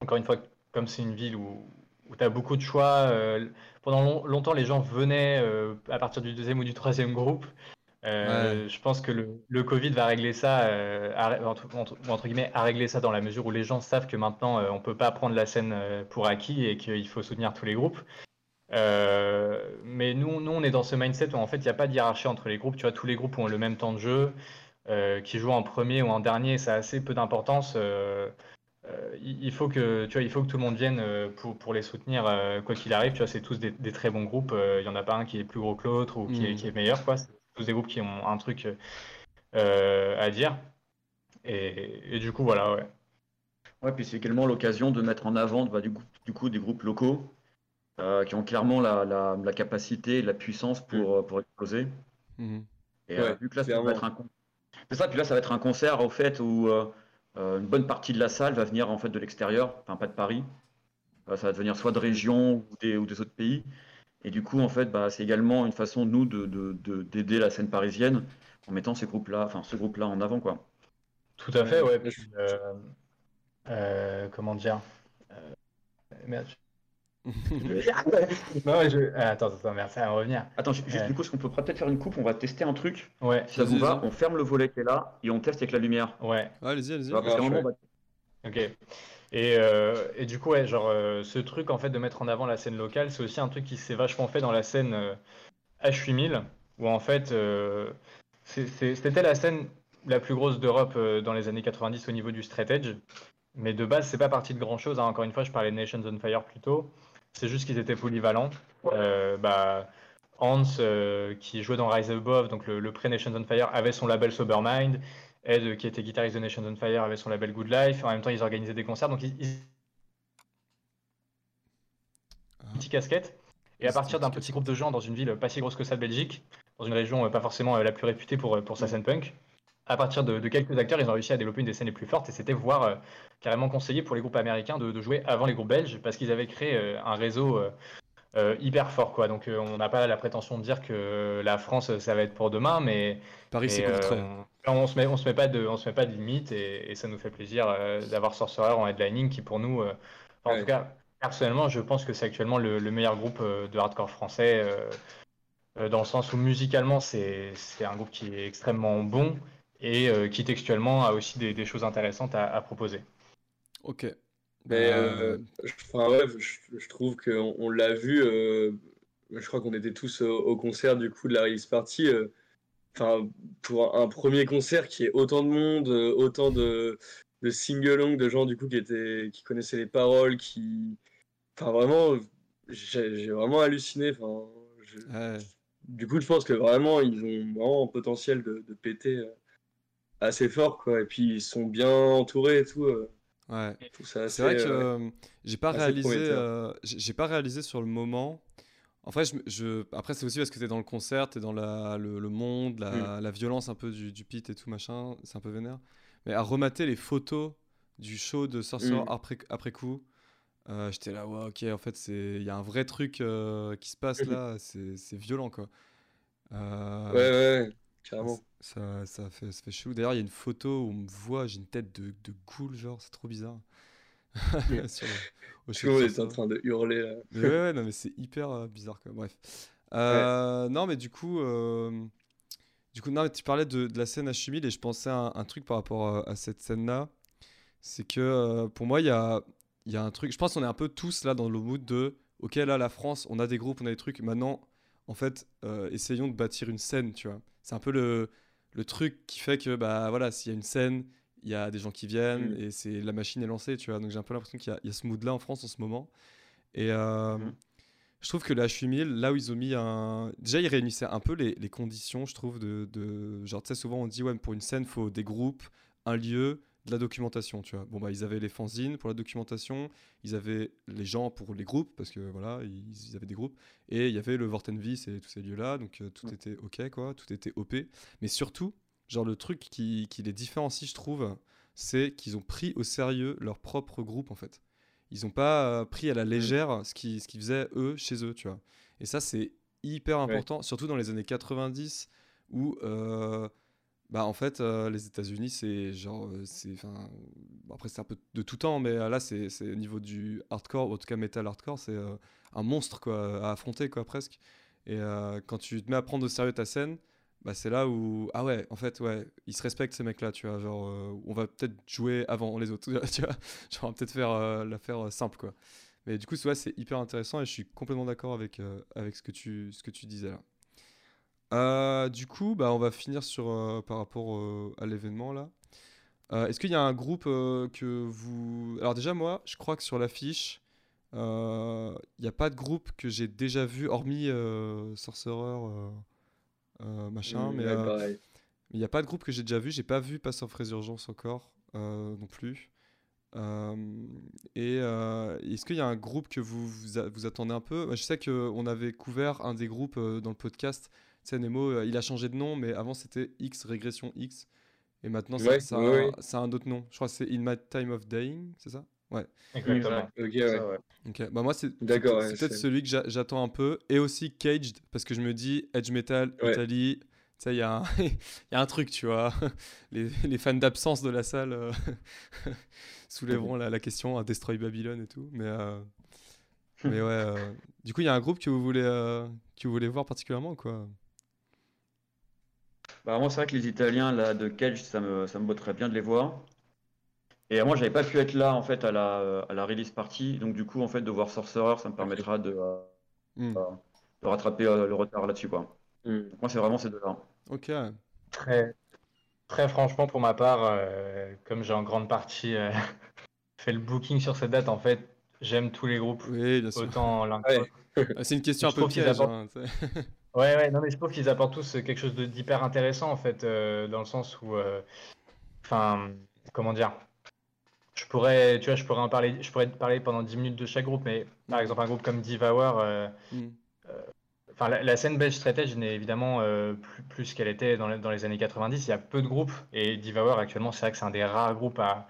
encore une fois, comme c'est une ville où, où tu as beaucoup de choix, euh, pendant long- longtemps, les gens venaient euh, à partir du deuxième ou du troisième groupe. Euh, Je pense que le, le Covid va régler ça, euh, entre, entre- ou entre guillemets, a réglé ça dans la mesure où les gens savent que maintenant, euh, on peut pas prendre la scène euh, pour acquis et qu'il faut soutenir tous les groupes. Mais nous, nous, on est dans ce mindset où en fait, il n'y a pas de hiérarchie entre les groupes. Tu vois, tous les groupes ont le même temps de jeu. Qui jouent en premier ou en dernier, ça a assez peu d'importance. Il faut que, tu vois, il faut que tout le monde vienne pour, pour les soutenir quoi qu'il arrive. Tu vois, c'est tous des, des très bons groupes. Il n'y en a pas un qui est plus gros que l'autre ou qui, est, qui est meilleur. Quoi. Tous des groupes qui ont un truc euh, à dire. Et, et du coup, voilà, ouais. Ouais, puis c'est également l'occasion de mettre en avant bah, du, coup, du coup des groupes locaux euh, qui ont clairement la, la, la capacité et la puissance pour, euh, pour exploser. Mhm. Et euh, Ouais, vu que là, ça va être un c'est ça, puis là, ça va être un concert au fait où euh, euh, une bonne partie de la salle va venir en fait de l'extérieur, enfin pas de Paris. Euh, ça va venir soit de régions ou des, ou des autres pays. Et du coup, en fait, bah, c'est également une façon, nous, de, de- de- d'aider la scène parisienne en mettant ces groupes-là, enfin ce groupe-là en avant, quoi. Tout à fait, ouais. Puis, euh, euh, comment dire? euh, Merde. non, ouais, je... ah, Attends, attends, merde, ça va revenir. Attends, ju- juste du coup, ce qu'on peut peut-être faire une coupe, on va tester un truc. Ouais, Si ça vous va, on ferme le volet qui est là et on teste avec la lumière. ouais. Allez-y, allez-y. Ok. Et, euh, et du coup, ouais, genre, euh, ce truc en fait de mettre en avant la scène locale, c'est aussi un truc qui s'est vachement fait dans la scène euh, H8000, où en fait, c'était la scène la plus grosse d'Europe dans les années 90 au niveau du straight edge. Mais de base, c'est pas parti de grand chose. Encore une fois, je parlais de Nations on Fire plus tôt. C'est juste qu'ils étaient polyvalents. Bah, Hans, qui jouait dans Rise Above, donc le, le pré-Nations on Fire, avait son label Sobermind. Ed, qui était guitariste de Nations on Fire, avait son label Good Life. En même temps, ils organisaient des concerts. Donc, ils, ils- Ah. petit casquette. Et à partir d'un petit groupe de gens dans une ville pas si grosse que ça de Belgique, dans une région euh, pas forcément euh, la plus réputée pour, euh, pour sa scène punk, à partir de, de quelques acteurs, ils ont réussi à développer une des scènes les plus fortes. Et c'était voire euh, carrément conseillé pour les groupes américains de, de jouer avant les groupes belges parce qu'ils avaient créé euh, un réseau euh, hyper fort. Quoi. Donc, on n'a pas la prétention de dire que la France, ça va être pour demain, mais Paris et, s'écourterait. On, se met, on se met pas de, on se met pas de limite et, et ça nous fait plaisir euh, d'avoir Sorcerer en headlining qui pour nous, euh, en Ouais. tout cas, personnellement, je pense que c'est actuellement le, le meilleur groupe euh, de hardcore français euh, dans le sens où musicalement c'est c'est un groupe qui est extrêmement bon et euh, qui textuellement a aussi des, des choses intéressantes à, à proposer. Ok. Mais je, enfin, ouais, je, je trouve qu'on on, l'a vu, euh, je crois qu'on était tous au, au concert du coup de la release party. Enfin, pour un premier concert qui est autant de monde, euh, autant de, de sing-along, de gens du coup qui étaient, qui connaissaient les paroles, qui, enfin vraiment, j'ai vraiment halluciné. Enfin, je- ouais. du coup, je pense que vraiment, ils ont vraiment un potentiel de, de péter euh, assez fort, quoi. Et puis, ils sont bien entourés et tout. euh, Ouais. C'est vrai que euh, j'ai pas réalisé, euh, j'ai pas réalisé sur le moment. En fait, je, me- je- après c'est aussi parce que t'es dans le concert, t'es dans la, le, le monde, la, la violence un peu du, du pit et tout machin, c'est un peu vénère. Mais à remater les photos du show de Sorcerer Mm. après, après coup, euh, j'étais là, ouais, ok, en fait il y a un vrai truc euh, qui se passe Mhm. là, c'est violent quoi. Euh, Ouais, ouais, ouais, carrément. ça, ça fait, ça fait chelou. D'ailleurs, il y a une photo où on me voit, j'ai une tête de, de ghoul, genre, c'est trop bizarre. Sur le- au en train de hurler là. Mais ouais, ouais, non, mais c'est hyper euh, bizarre, quoi. Bref. Euh, Non, mais du coup, euh, du coup, non, mais tu parlais de, de la scène H8000 et je pensais à un, un truc par rapport à, à cette scène-là. C'est que euh, pour moi, il y a, y a un truc. Je pense qu'on est un peu tous là dans le mood de OK, là, la France, on a des groupes, on a des trucs. Maintenant, en fait, euh, essayons de bâtir une scène, tu vois. C'est un peu le, le truc qui fait que, bah voilà, s'il y a une scène, il y a des gens qui viennent Mm. et c'est la machine est lancée, tu vois. Donc j'ai un peu l'impression qu'il y a, il y a ce mood-là en France en ce moment. Et euh, Mhm. je trouve que la H8000, là où ils ont mis un. Déjà, ils réunissaient un peu les, les conditions, je trouve, de. de... Genre, tu sais, souvent on dit, ouais, mais pour une scène, il faut des groupes, un lieu, de la documentation, tu vois. Bon, bah, ils avaient les fanzines pour la documentation, ils avaient les gens pour les groupes, parce que voilà, ils, ils avaient des groupes, et il y avait le Vortenvis et tous ces lieux-là, donc euh, tout Ouais. était ok, quoi, tout était OP. Mais surtout, genre, le truc qui, qui les différencie, je trouve, c'est qu'ils ont pris au sérieux leur propre groupe, en fait. Ils n'ont pas euh, pris à la légère ce qu'ils ce qu'ils faisaient eux chez eux, tu vois. Et ça, c'est hyper important, surtout dans les années 90 où, euh, bah, en fait, euh, les États-Unis, c'est genre, euh, c'est, enfin, bon, après c'est un peu de tout temps, mais euh, là, c'est c'est au niveau du hardcore, en tout cas metal hardcore, c'est un monstre quoi à affronter quoi presque. Et quand tu te mets à prendre au sérieux ta scène, bah, c'est là où ah ouais, en fait ouais, ils se respectent ces mecs-là, tu vois, genre euh, on va peut-être jouer avant les autres, tu vois, genre peut-être faire euh, la faire euh, simple quoi. Mais du coup, c'est hyper intéressant et je suis complètement d'accord avec, avec ce, que tu, ce que tu disais là. Du coup, bah, on va finir sur, par rapport à l'événement là. Est-ce qu'il y a un groupe que vous... Alors déjà, moi, je crois que sur l'affiche, il n'y a pas de groupe que j'ai déjà vu, hormis Sorcerer, machin, Mm, mais ouais, euh, pareil. il n'y a pas de groupe que j'ai déjà vu. J'ai pas vu Pass of Résurgence encore euh, non plus. Euh, et euh, est-ce qu'il y a un groupe que vous vous, a- vous attendez un peu? Je sais qu'on avait couvert un des groupes euh, dans le podcast. Tu sais, Nemo, euh, il a changé de nom, mais avant c'était X Régression X. Et maintenant, ça, Ouais, ça, ouais. ça a un autre nom. Je crois que c'est In My Time of Dying, c'est ça? Ouais. Exactement. Ok, Ça, ouais. ouais. Ok, bah moi c'est D'accord, c'est ouais, peut-être celui que j'a- j'attends un peu et aussi Caged parce que je me dis Edge Metal Ouais. Italie, tu sais il y, a un- il y a un truc tu vois, les, les fans d'absence de la salle euh, soulèveront la, la question à Destroy Babylon et tout, mais euh, Mais ouais, euh, du coup, il y a un groupe que vous voulez, euh, que vous voulez voir particulièrement ou quoi? Bah, moi, c'est vrai que les Italiens là, de Cage, ça me, ça me botterait bien de les voir. Et moi, j'avais pas pu être là en fait à la, à la release party, donc du coup, en fait, de voir Sorcerer, ça me permettra de, euh, Hmm, de rattraper euh, le retard là-dessus, quoi. Hmm. Donc, moi, c'est vraiment ces deux-là. Ok. Très, très franchement, pour ma part, euh, comme j'ai en grande partie euh, fait le booking sur cette date, en fait, j'aime tous les groupes, Oui, bien sûr. autant l'un que Ouais. l'autre. C'est une question un peu piège. apportent- hein. Ouais, ouais, non, mais je trouve qu'ils apportent tous quelque chose d'hyper intéressant, en fait, euh, dans le sens où, euh, enfin, comment dire, je pourrais, tu vois, je pourrais en parler, je pourrais te parler pendant 10 minutes de chaque groupe, mais par exemple, un groupe comme Devour, euh, Hmm. Enfin, la, la scène belge strategy n'est évidemment euh, plus, plus qu'elle était dans les, dans les années 90. Il y a peu de groupes et Devour actuellement, c'est vrai que c'est un des rares groupes à,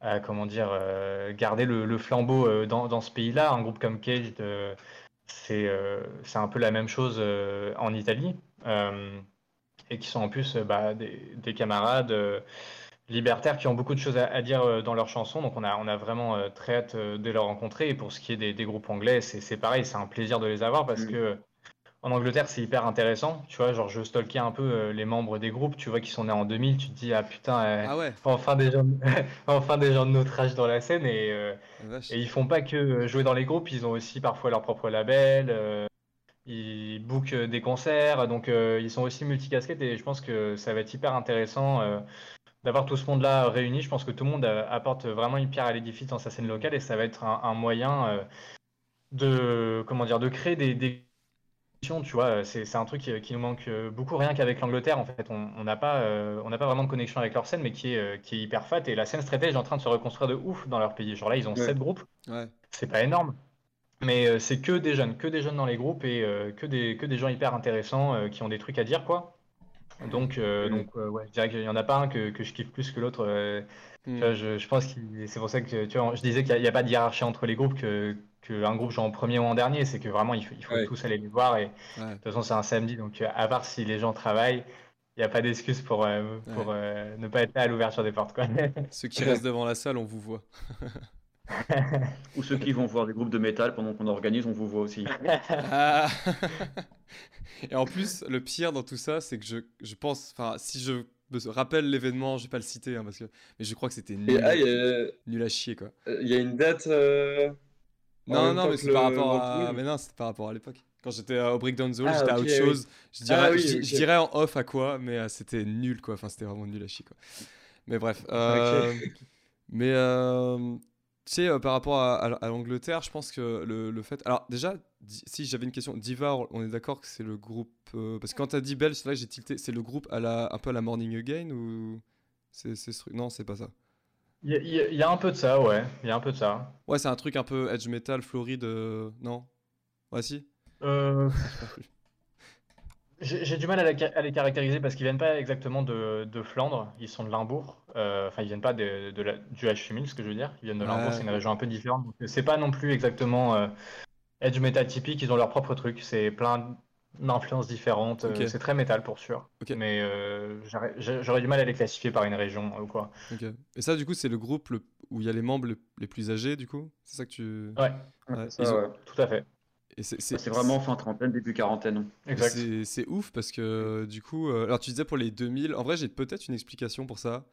à, comment dire, euh, garder le, le flambeau euh, dans, dans ce pays-là. Un groupe comme Cage, c'est euh, un peu la même chose euh, en Italie euh, et qui sont en plus euh, bah, des, des camarades euh, libertaires qui ont beaucoup de choses à, à dire euh, dans leurs chansons. Donc on a, on a vraiment euh, très hâte euh, de les rencontrer. Et pour ce qui est des, des groupes anglais, c'est pareil, c'est un plaisir de les avoir parce Mm. que en Angleterre, c'est hyper intéressant. Tu vois, genre, je stalkais un peu euh, les membres des groupes. Tu vois, qui sont nés en 2000. Tu te dis, ah putain, euh, Ah ouais, enfin, des gens de... enfin des gens de notre âge dans la scène. Et, euh, et ils font pas que jouer dans les groupes. Ils ont aussi parfois leur propre label. ils bookent des concerts. Donc, ils sont aussi multicasquettes. Et je pense que ça va être hyper intéressant d'avoir tout ce monde-là réuni. Je pense que tout le monde euh, apporte vraiment une pierre à l'édifice dans sa scène locale. Et ça va être un, un moyen euh, de, comment dire, de créer des, des tu vois, c'est un truc qui, qui nous manque euh, beaucoup, rien qu'avec l'Angleterre, en fait. On on n'a pas, euh, on pas vraiment de connexion avec leur scène, mais qui est, qui est hyper fat. Et la scène stratégie est en train de se reconstruire de ouf dans leur pays. Genre là, ils ont Ouais. sept groupes, Ouais. c'est pas énorme. Mais euh, c'est que des jeunes, que des jeunes dans les groupes et euh, que des, que des gens hyper intéressants qui ont des trucs à dire, quoi. Donc, euh, donc euh, ouais, je dirais qu'il y en a pas un que, que je kiffe plus que l'autre. euh, Hmm. je, je pense que c'est pour ça que tu vois, je disais qu'il n'y a, pas de hiérarchie entre les groupes, que, que un groupe joue en premier ou en dernier. C'est que vraiment, il faut, il faut Ouais. tous aller les voir. Et de toute façon, c'est un samedi, donc à part si les gens travaillent, il n'y a pas d'excuse pour, pour ne pas être là à l'ouverture des portes. Quoi. Ceux qui restent devant la salle, on vous voit. Ou ceux qui vont voir des groupes de métal pendant qu'on organise, on vous voit aussi. Ah Et en plus, le pire dans tout ça, c'est que je, je pense, enfin, si je me rappelle l'événement, je vais pas le citer, hein, parce que, mais je crois que c'était nul, ah, a- nul à chier, quoi. il y a une date. euh, Non, non, mais c'est par rapport à, mais non, c'était par rapport à l'époque. Quand j'étais euh, au Breakdown Zone, Ah, j'étais à autre oui. chose. Je dirais, Ah oui, je, ok. je dirais en off à quoi, mais euh, c'était nul, quoi. Enfin, c'était vraiment nul à chier, quoi. Mais bref. euh, Mais euh, tu sais, euh, par rapport à, à- à l'Angleterre, je pense que le, le fait. Alors, déjà, si j'avais une question, Diva, on est d'accord que c'est le groupe. euh, Parce que quand t'as dit belge, c'est là que j'ai tilté. C'est le groupe à la, un peu à la Morning Again ou. C'est ce truc- Non, c'est pas ça. Y, y il y a un peu de ça, ouais. Il y a un peu de ça. Ouais, c'est un truc un peu edge metal, Floride. euh, Non? Ouais, si? Euh, J'ai du mal à, la ca- à les caractériser parce qu'ils viennent pas exactement de, de Flandre, ils sont de Limbourg. Euh, Enfin, ils viennent pas de, de la- du H8000, ce que je veux dire. Ils viennent de Limbourg, Ouais. c'est une région un peu différente. Donc, c'est pas non plus exactement euh, edge metal typique, ils ont leur propre truc. C'est plein d'influences différentes. euh. C'est très métal pour sûr. Ok. Mais euh, j'aurais du mal à les classifier par une région euh, ou quoi. Ok. Et ça, du coup, c'est le groupe le- où il y a les membres le- les plus âgés, du coup? C'est ça que tu. Ouais, Ouais, ça, ils ont- ouais. tout à fait. Et c'est C'est vraiment fin trentaine, début quarantaine. C'est ouf parce que du coup, euh, alors tu disais pour les 2000, en vrai j'ai peut-être une explication pour ça.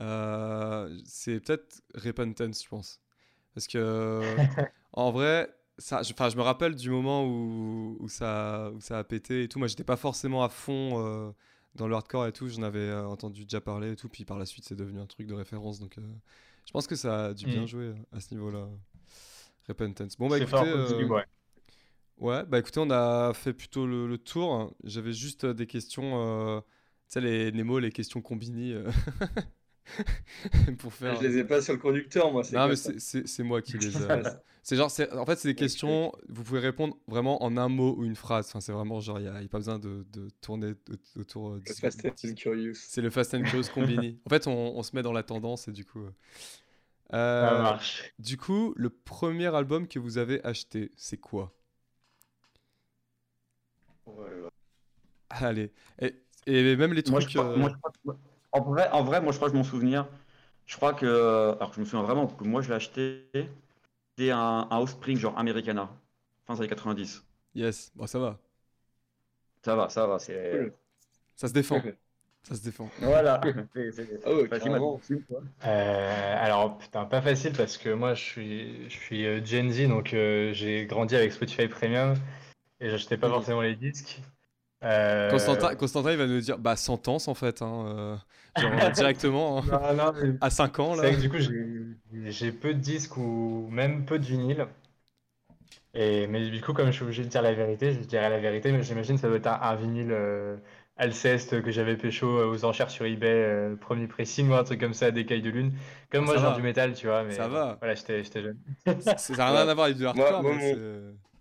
Euh, c'est peut-être Repentance, je pense. Parce que en vrai, ça, je, je me rappelle du moment où, où, ça, où ça a pété et tout. Moi j'étais pas forcément à fond euh, dans le hardcore et tout, j'en avais euh, entendu déjà parler et tout. Puis par la suite c'est devenu un truc de référence. Donc euh, je pense que ça a dû bien Mm. jouer à ce niveau-là. Repentance. Bon bah C'est écoutez. fort euh, ouais. Bah écoutez, on a fait plutôt le, le tour. J'avais juste euh, des questions, euh, tu sais, les Nemo, les questions combini euh, pour faire. Je les ai pas sur le conducteur, moi. Non, mais c'est- moi qui les ai. C'est genre, en fait, c'est des questions, vous pouvez répondre vraiment en un mot ou une phrase. Enfin, c'est vraiment genre, il n'y a, y a pas besoin de, de tourner au- autour. Le Fast and Curious. C'est le Fast and Close combini. en fait, on, on se met dans la tendance et du coup. euh, Ça marche. du coup, le premier album que vous avez acheté, c'est quoi? Allez. Et, et même les Moi, trucs. je crois- euh, moi, je crois que- en, vrai, en vrai, moi, je crois que je m'en souvenir. Je crois que. Alors, je me souviens vraiment que moi, je l'ai acheté. c'était un, un Offspring genre Americana, fin des années 90. Yes, bon, ça va. Ça va, ça va, c'est. Ça se défend. Ça se défend. Voilà. C'est- c'est- Oh. Euh, alors, putain, pas facile parce que moi, je suis, je suis euh, Gen Z, donc euh, j'ai grandi avec Spotify Premium et j'achetais pas forcément les disques. Euh, Constantin, Constantin, il va nous dire bah sentence en fait, hein, euh, genre, directement hein, Non, non, mais à 5 ans c'est là. vrai que du coup, j'ai j'ai peu de disques ou même peu de vinyles. Et, mais du coup, comme je suis obligé de dire la vérité, je dirais la vérité, mais j'imagine que ça doit être un, un vinyle euh, Alceste que j'avais pécho euh, aux enchères sur eBay, euh, premier pressing ou un truc comme ça, à d'écailles de lune. Comme moi, Ça va. du métal, tu vois, mais Ça va. voilà, j'étais j'étais jeune. Ça n'a rien à voir avec du hardcore, moi, mais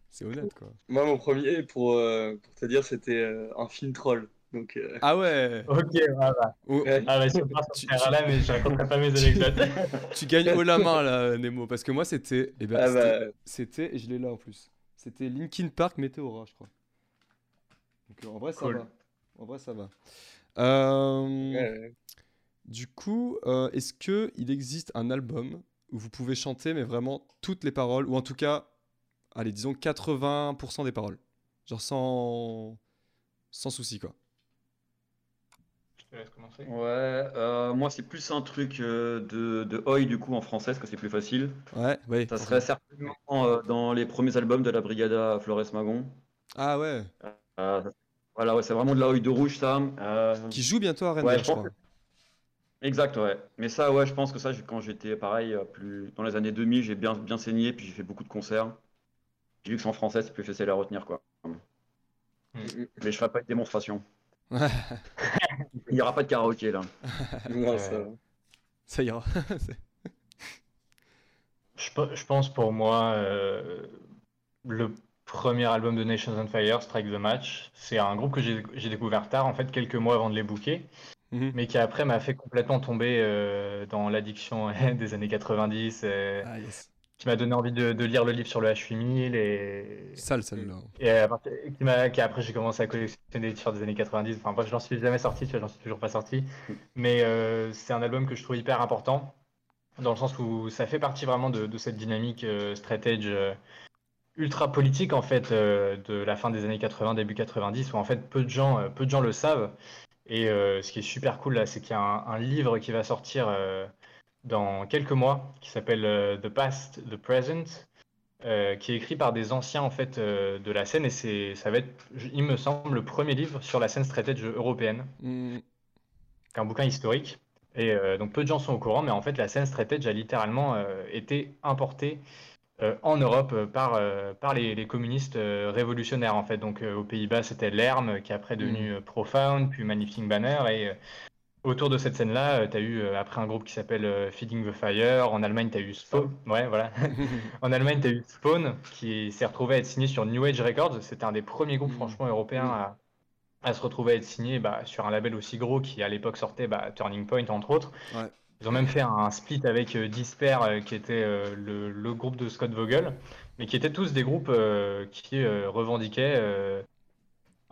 c'est- honnête quoi. Moi, mon premier, pour, euh, pour te dire, c'était euh, un film troll. Donc, euh, Ah ouais. Ok, voilà. Oh, Ouais. Ah bah, c'est pas Tu- ce là mais je raconterai pas mes anecdotes. tu gagnes haut la main là, Nemo, parce que moi c'était, eh ben, ah c'était- bah, c'était, je l'ai là en plus. C'était Linkin Park Meteora, je crois. Donc en vrai ça Cool. va. En vrai ça va. Euh, ouais. Du coup, euh, est-ce que il existe un album où vous pouvez chanter mais vraiment toutes les paroles, ou en tout cas, allez disons 80% des paroles, genre sans, sans souci quoi. Je te laisse commencer. Ouais, euh, moi c'est plus un truc euh, de, de Oi du coup en français, parce que c'est plus facile. Ouais, ouais. Ça serait certainement euh, dans les premiers albums de la Brigada Flores Magon. Ah ouais. Euh, voilà, ouais, c'est vraiment de la Oi de rouge ça. Euh, Qui joue bientôt à Rennes, Ouais, je crois. Exact, ouais. Mais ça, ouais, je pense que ça, quand j'étais pareil, plus dans les années 2000, j'ai bien, bien saigné, puis j'ai fait beaucoup de concerts. Vu que c'est en français, c'est plus facile à retenir, quoi. Mais je ferai pas de démonstration. Il n'y aura pas de karaoké, là. Non, ça ira. Je, pe- je pense pour moi, euh, le premier album de Nations on Fire, Strike the Match, c'est un groupe que j'ai découvert tard, en fait, quelques mois avant de les booker, Mhm. mais qui après m'a fait complètement tomber euh, dans l'addiction des années 90, euh, Ah yes. Qui m'a donné envie de, de lire le livre sur le H8000 et, Sale celle-là. et à partir- qui m'a, qui après j'ai commencé à collectionner des t-shirts des années 90. Enfin bref, j'en suis jamais sorti, j'en suis toujours pas sorti. Mais euh, c'est un album que je trouve hyper important dans le sens où ça fait partie vraiment de, de cette dynamique euh, euh, ultra politique en fait euh, de la fin des années 80, début 90 où en fait peu de gens, euh, peu de gens le savent. Et euh, ce qui est super cool là, c'est qu'il y a un, un livre qui va sortir euh, dans quelques mois qui s'appelle euh, The Past, The Present, euh, qui est écrit par des anciens en fait euh, de la scène et c'est ça va être, il me semble, le premier livre sur la scène straight edge européenne, Mm, un bouquin historique. Et euh, donc peu de gens sont au courant, mais en fait la scène straight edge a littéralement été importée en Europe par, par les, les communistes révolutionnaires en fait. Donc aux Pays-Bas c'était l'ERM qui est après devenu euh, Profound, puis Manifesting Banner et Autour de cette scène-là, tu as eu euh, après un groupe qui s'appelle euh, Feeding the Fire. En Allemagne, tu as eu Spawn. Ouais, voilà. en Allemagne, tu as eu Spawn qui s'est retrouvé à être signé sur New Age Records. C'était un des premiers groupes, Mhm. franchement, européens à, à se retrouver à être signé bah, sur un label aussi gros qui, à l'époque, sortait bah, Turning Point, entre autres. Ouais. Ils ont même fait un split avec euh, Disper, euh, qui était euh, le, le groupe de Scott Vogel, mais qui étaient tous des groupes euh, qui euh, revendiquaient euh,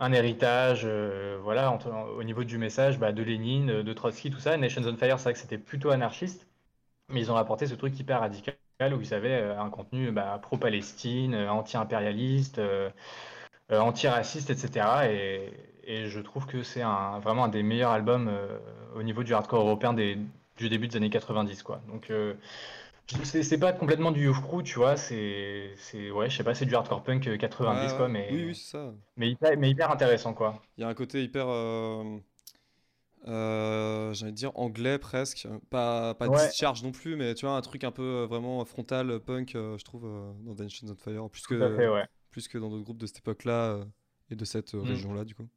un héritage, euh, voilà, au niveau du message bah, de Lénine, euh, de Trotsky, tout ça. Nations on Fire, c'est vrai que c'était plutôt anarchiste, mais ils ont apporté ce truc hyper radical où ils avaient euh, un contenu bah, pro-Palestine, anti-impérialiste, anti-raciste, etc. Et, je trouve que c'est vraiment un des meilleurs albums au niveau du hardcore européen du début des années 90, quoi. Donc, c'est c'est pas complètement du youth crew, tu vois, c'est, c'est, ouais, je sais pas, c'est du hardcore punk euh, 90, Ouais, quoi, mais, Oui, oui, c'est ça. mais, hyper, mais hyper intéressant, quoi. Il y a un côté hyper, euh, euh, de dire anglais presque. Pas, pas Ouais. discharge non plus, mais tu vois, un truc un peu euh, vraiment frontal, euh, punk, euh, je trouve, euh, dans Dungeons on Fire, plus à fait, que, ouais. plus que dans d'autres groupes de cette époque-là euh, et de cette euh, Mm. région-là, du coup.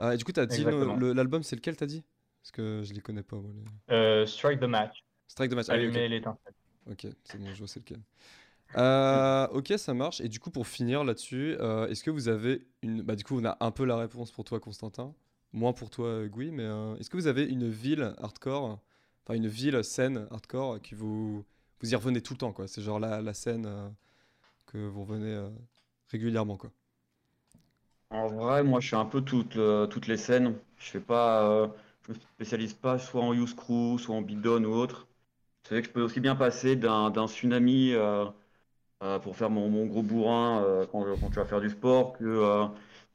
Euh, et du coup, t'as dit l'album, c'est lequel, t'as dit? Parce que je les connais pas, moi. les- Euh, Strike the Match, Strike the Match. Ah oui, ok. allumer l'étincelle. Ok, c'est bon, je vois c'est lequel. Euh, ok, ça marche. Et du coup, pour finir là-dessus, euh, est-ce que vous avez une. Bah, du coup, on a un peu la réponse pour toi, Constantin. Moins pour toi, Gui. Mais euh, est-ce que vous avez une ville hardcore, enfin une ville scène hardcore, qui vous. Vous y revenez tout le temps, quoi? C'est genre la, scène euh, que vous revenez régulièrement, quoi. En vrai, moi, je suis un peu toutes, toutes les scènes. Je fais pas, me spécialise pas soit en Youth Crew, soit en Beatdown ou autre. C'est vrai que je peux aussi bien passer d'un d'un tsunami euh, euh, pour faire mon, mon gros bourrin euh, quand, quand tu vas faire du sport que euh,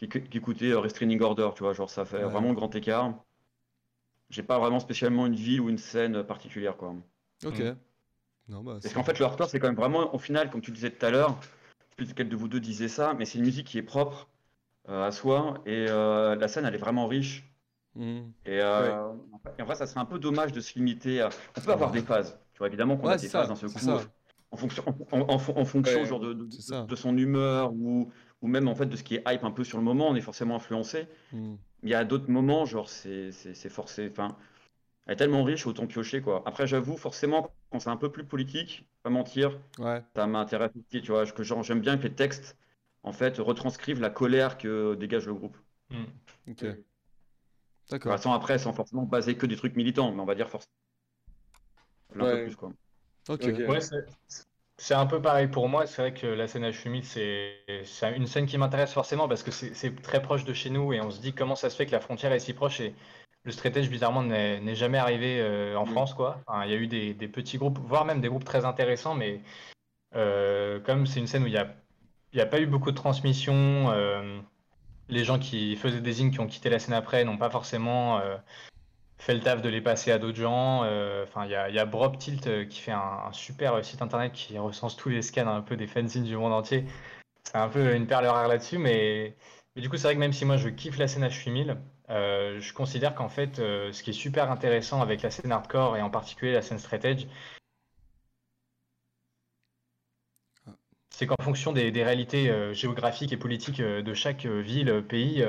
euh, Restraining Order, tu vois, genre ça fait Ouais. vraiment grand écart. J'ai pas vraiment spécialement une ville ou une scène particulière, quoi. Ok. Mm. Non, bah, Parce qu'en fait, le hardcore, c'est quand même vraiment, au final, comme tu le disais tout à l'heure, je sais plus lequel de vous deux disait ça, mais c'est une musique qui est propre euh, à soi et euh, la scène, elle est vraiment riche. Mm. Et, euh, et en vrai, ça serait un peu dommage de se limiter à. On peut avoir des phases, tu vois, évidemment qu'on Ouais, a des ça, phases d'un seul c'est coup, en fonction, en, en- en- en fonction Ouais, genre de, de- son humeur ou, ou même en fait de ce qui est hype un peu sur le moment, on est forcément influencé. Mm. Il y a d'autres moments, genre, c'est forcé. Enfin, elle est tellement riche, autant piocher, quoi. Après, j'avoue, forcément, quand c'est un peu plus politique, pas mentir, Ouais. ça m'intéresse aussi, tu vois. J'aime bien que les textes, en fait, retranscrivent la colère que dégage le groupe. Mm. Ok. Enfin, D'accord. sans après, sans forcément baser que des trucs militants, mais on va dire forcément. Un peu Ouais. plus, quoi. Ok. Ok. Ouais, c'est un peu pareil pour moi. C'est vrai que la scène H8000, c'est c'est une scène qui m'intéresse forcément parce que c'est très proche de chez nous et on se dit comment ça se fait que la frontière est si proche et le straight edge, bizarrement, n'est jamais arrivé euh, en Mm. France, quoi. Enfin, il y a eu des, des petits groupes, voire même des groupes très intéressants, mais euh, comme c'est une scène où il n'y a, y a pas eu beaucoup de transmission, euh, les gens qui faisaient des zines qui ont quitté la scène après n'ont pas forcément euh, fait le taf de les passer à d'autres gens. euh, Enfin, il y a, y a Tilt euh, qui fait un, un super euh, site internet qui recense tous les scans un peu des fanzines du monde entier. C'est un peu une perle rare là-dessus, mais, mais du coup, c'est vrai que même si moi je kiffe la scène H8000, euh, je considère qu'en fait, euh, ce qui est super intéressant avec la scène hardcore et en particulier la scène straight edge, c'est qu'en fonction des, des réalités géographiques et politiques de chaque ville, pays,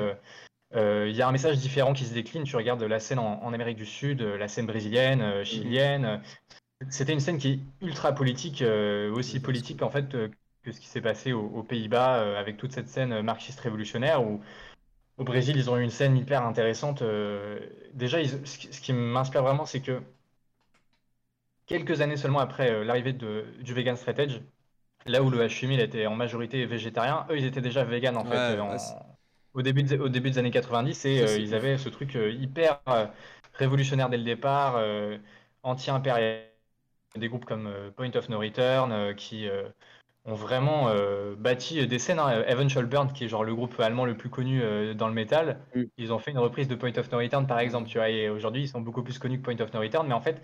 il y a un message différent qui se décline. Tu regardes la scène en, en Amérique du Sud, euh, la scène brésilienne, euh, chilienne. euh, C'était une scène qui est ultra politique, euh, aussi politique en fait euh, que ce qui s'est passé aux, aux Pays-Bas euh, avec toute cette scène marxiste révolutionnaire où au Brésil ils ont eu une scène hyper intéressante. euh, déjà, ils- ce qui, ce qui m'inspire vraiment, c'est que quelques années seulement après euh, l'arrivée du vegan straight edge, là où le H8000 était en majorité végétarien, eux ils étaient déjà vegan en fait Ouais, euh, en- au début, de- au début des années 90 et euh, ils avaient ce truc euh, hyper euh, révolutionnaire dès le départ, anti-impérial. Des groupes comme Point of No Return qui ont vraiment bâti des scènes. hein. Eventual Burn, qui est genre le groupe allemand le plus connu dans le métal, Mm. ils ont fait une reprise de Point of No Return par exemple. Tu vois, et aujourd'hui ils sont beaucoup plus connus que Point of No Return, mais en fait.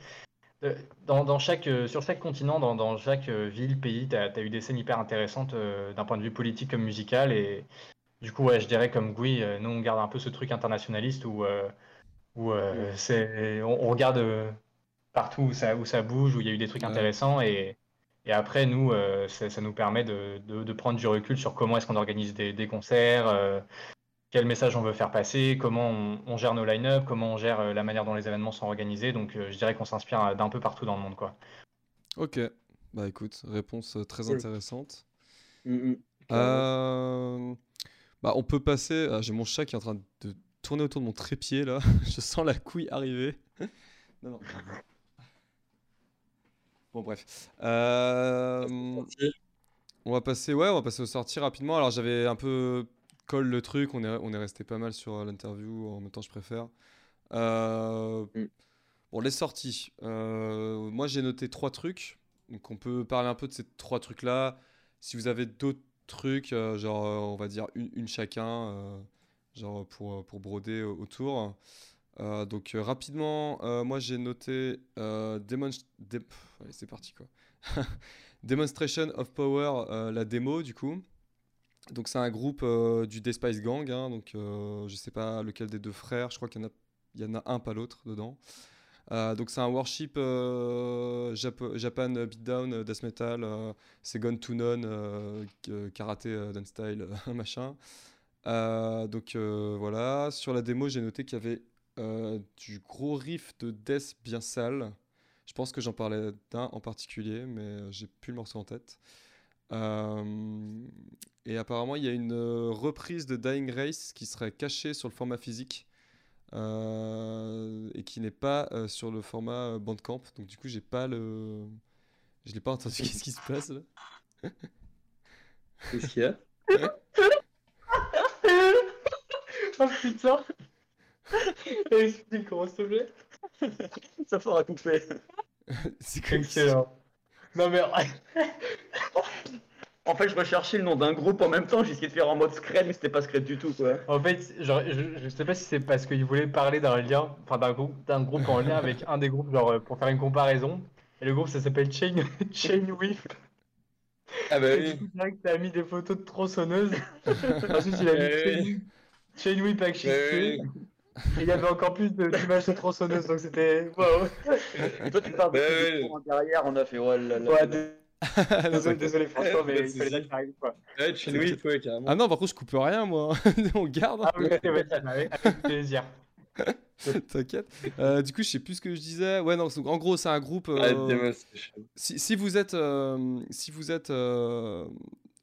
Dans, dans chaque, sur chaque continent, dans, dans chaque ville, pays, tu as, eu des scènes hyper intéressantes d'un point de vue politique comme musical. Et du coup, ouais, je dirais comme Gui, euh, nous on garde un peu ce truc internationaliste où, euh, où euh, c'est, on, on regarde euh, partout où ça, où ça bouge, où il y a eu des trucs Ouais. intéressants. Et, et après, nous, euh, ça, ça nous permet de, de- de prendre du recul sur comment est-ce qu'on organise des, des concerts, euh, quel message on veut faire passer, comment on, on gère nos line-up, comment on gère euh, la manière dont les événements sont organisés. Donc, euh, je dirais qu'on s'inspire d'un peu partout dans le monde, quoi. Ok. Bah écoute, réponse très intéressante. Mm, mm. Euh, Bah on peut passer. ah, J'ai mon chat qui est en train de tourner autour de mon trépied là. Je sens la couille arriver. non non. Bon bref. Euh. On va passer, ouais, on va passer aux sorties rapidement. Alors j'avais un peu colle le truc, on est, on est resté pas mal sur euh, l'interview, en même temps je préfère. Euh, Mm. Bon, les sorties. Euh, moi j'ai noté trois trucs, donc on peut parler un peu de ces trois trucs-là. Si vous avez d'autres trucs, euh, genre euh, on va dire une, chacun, euh, genre pour, pour broder autour. Donc rapidement, moi j'ai noté c'est parti quoi. Demonstration of Power, la démo du coup. Donc c'est un groupe du Despice Gang, hein, donc je sais pas lequel des deux frères, je crois qu'il y y en a un pas l'autre dedans. Euh, donc c'est un worship euh, Japan Beatdown, euh, Death Metal, c'est Gone to None, Karaté Dance Style, machin. Donc voilà, sur la démo j'ai noté qu'il y avait du gros riff de death bien sale. Je pense que j'en parlais d'un en particulier, mais j'ai plus le morceau en tête. Et apparemment, il y a une reprise de Dying Race qui serait cachée sur le format physique et qui n'est pas euh, sur le format euh, Bandcamp. Donc du coup, j'ai pas le, je l'ai pas entendu. Qu'est-ce qui se passe là? Qu'est-ce qu'il y a? Oh putain Explique-moi, s'il te plaît. Ça fera couper. C'est comme Excellent. Non mais En fait, je recherchais le nom d'un groupe en même temps, j'ai essayé de faire en mode scred, mais c'était pas scred du tout, quoi. En fait, genre, je, je sais pas si c'est parce qu'il voulait parler d'un lien, enfin d'un groupe, d'un groupe en lien avec un des groupes, genre euh, pour faire une comparaison. Et le groupe, ça s'appelle Chain, Chain Whip. Ah bah oui. c'est t'as mis des photos de tronçonneuses. Ensuite, il a mis Ouais, Chain, Chain Whip avec Ouais, XP. Et il y avait encore plus de- d'images de tronçonneuses, donc c'était. Waouh! Et toi, tu parles de discours derrière, on a fait, ouais, là, là, Ouais, là. désolé, désolé, François, mais il fallait soucis. que arrive, quoi. Ouais, carrément. Ah non, par contre, je coupe rien, moi. On garde. Ah oui, avec, plaisir. T'inquiète. Euh, du coup, je sais plus ce que je disais. Ouais, non, en gros, c'est un groupe. Ah, euh, Demonstration. si, si vous êtes, euh, si vous êtes euh,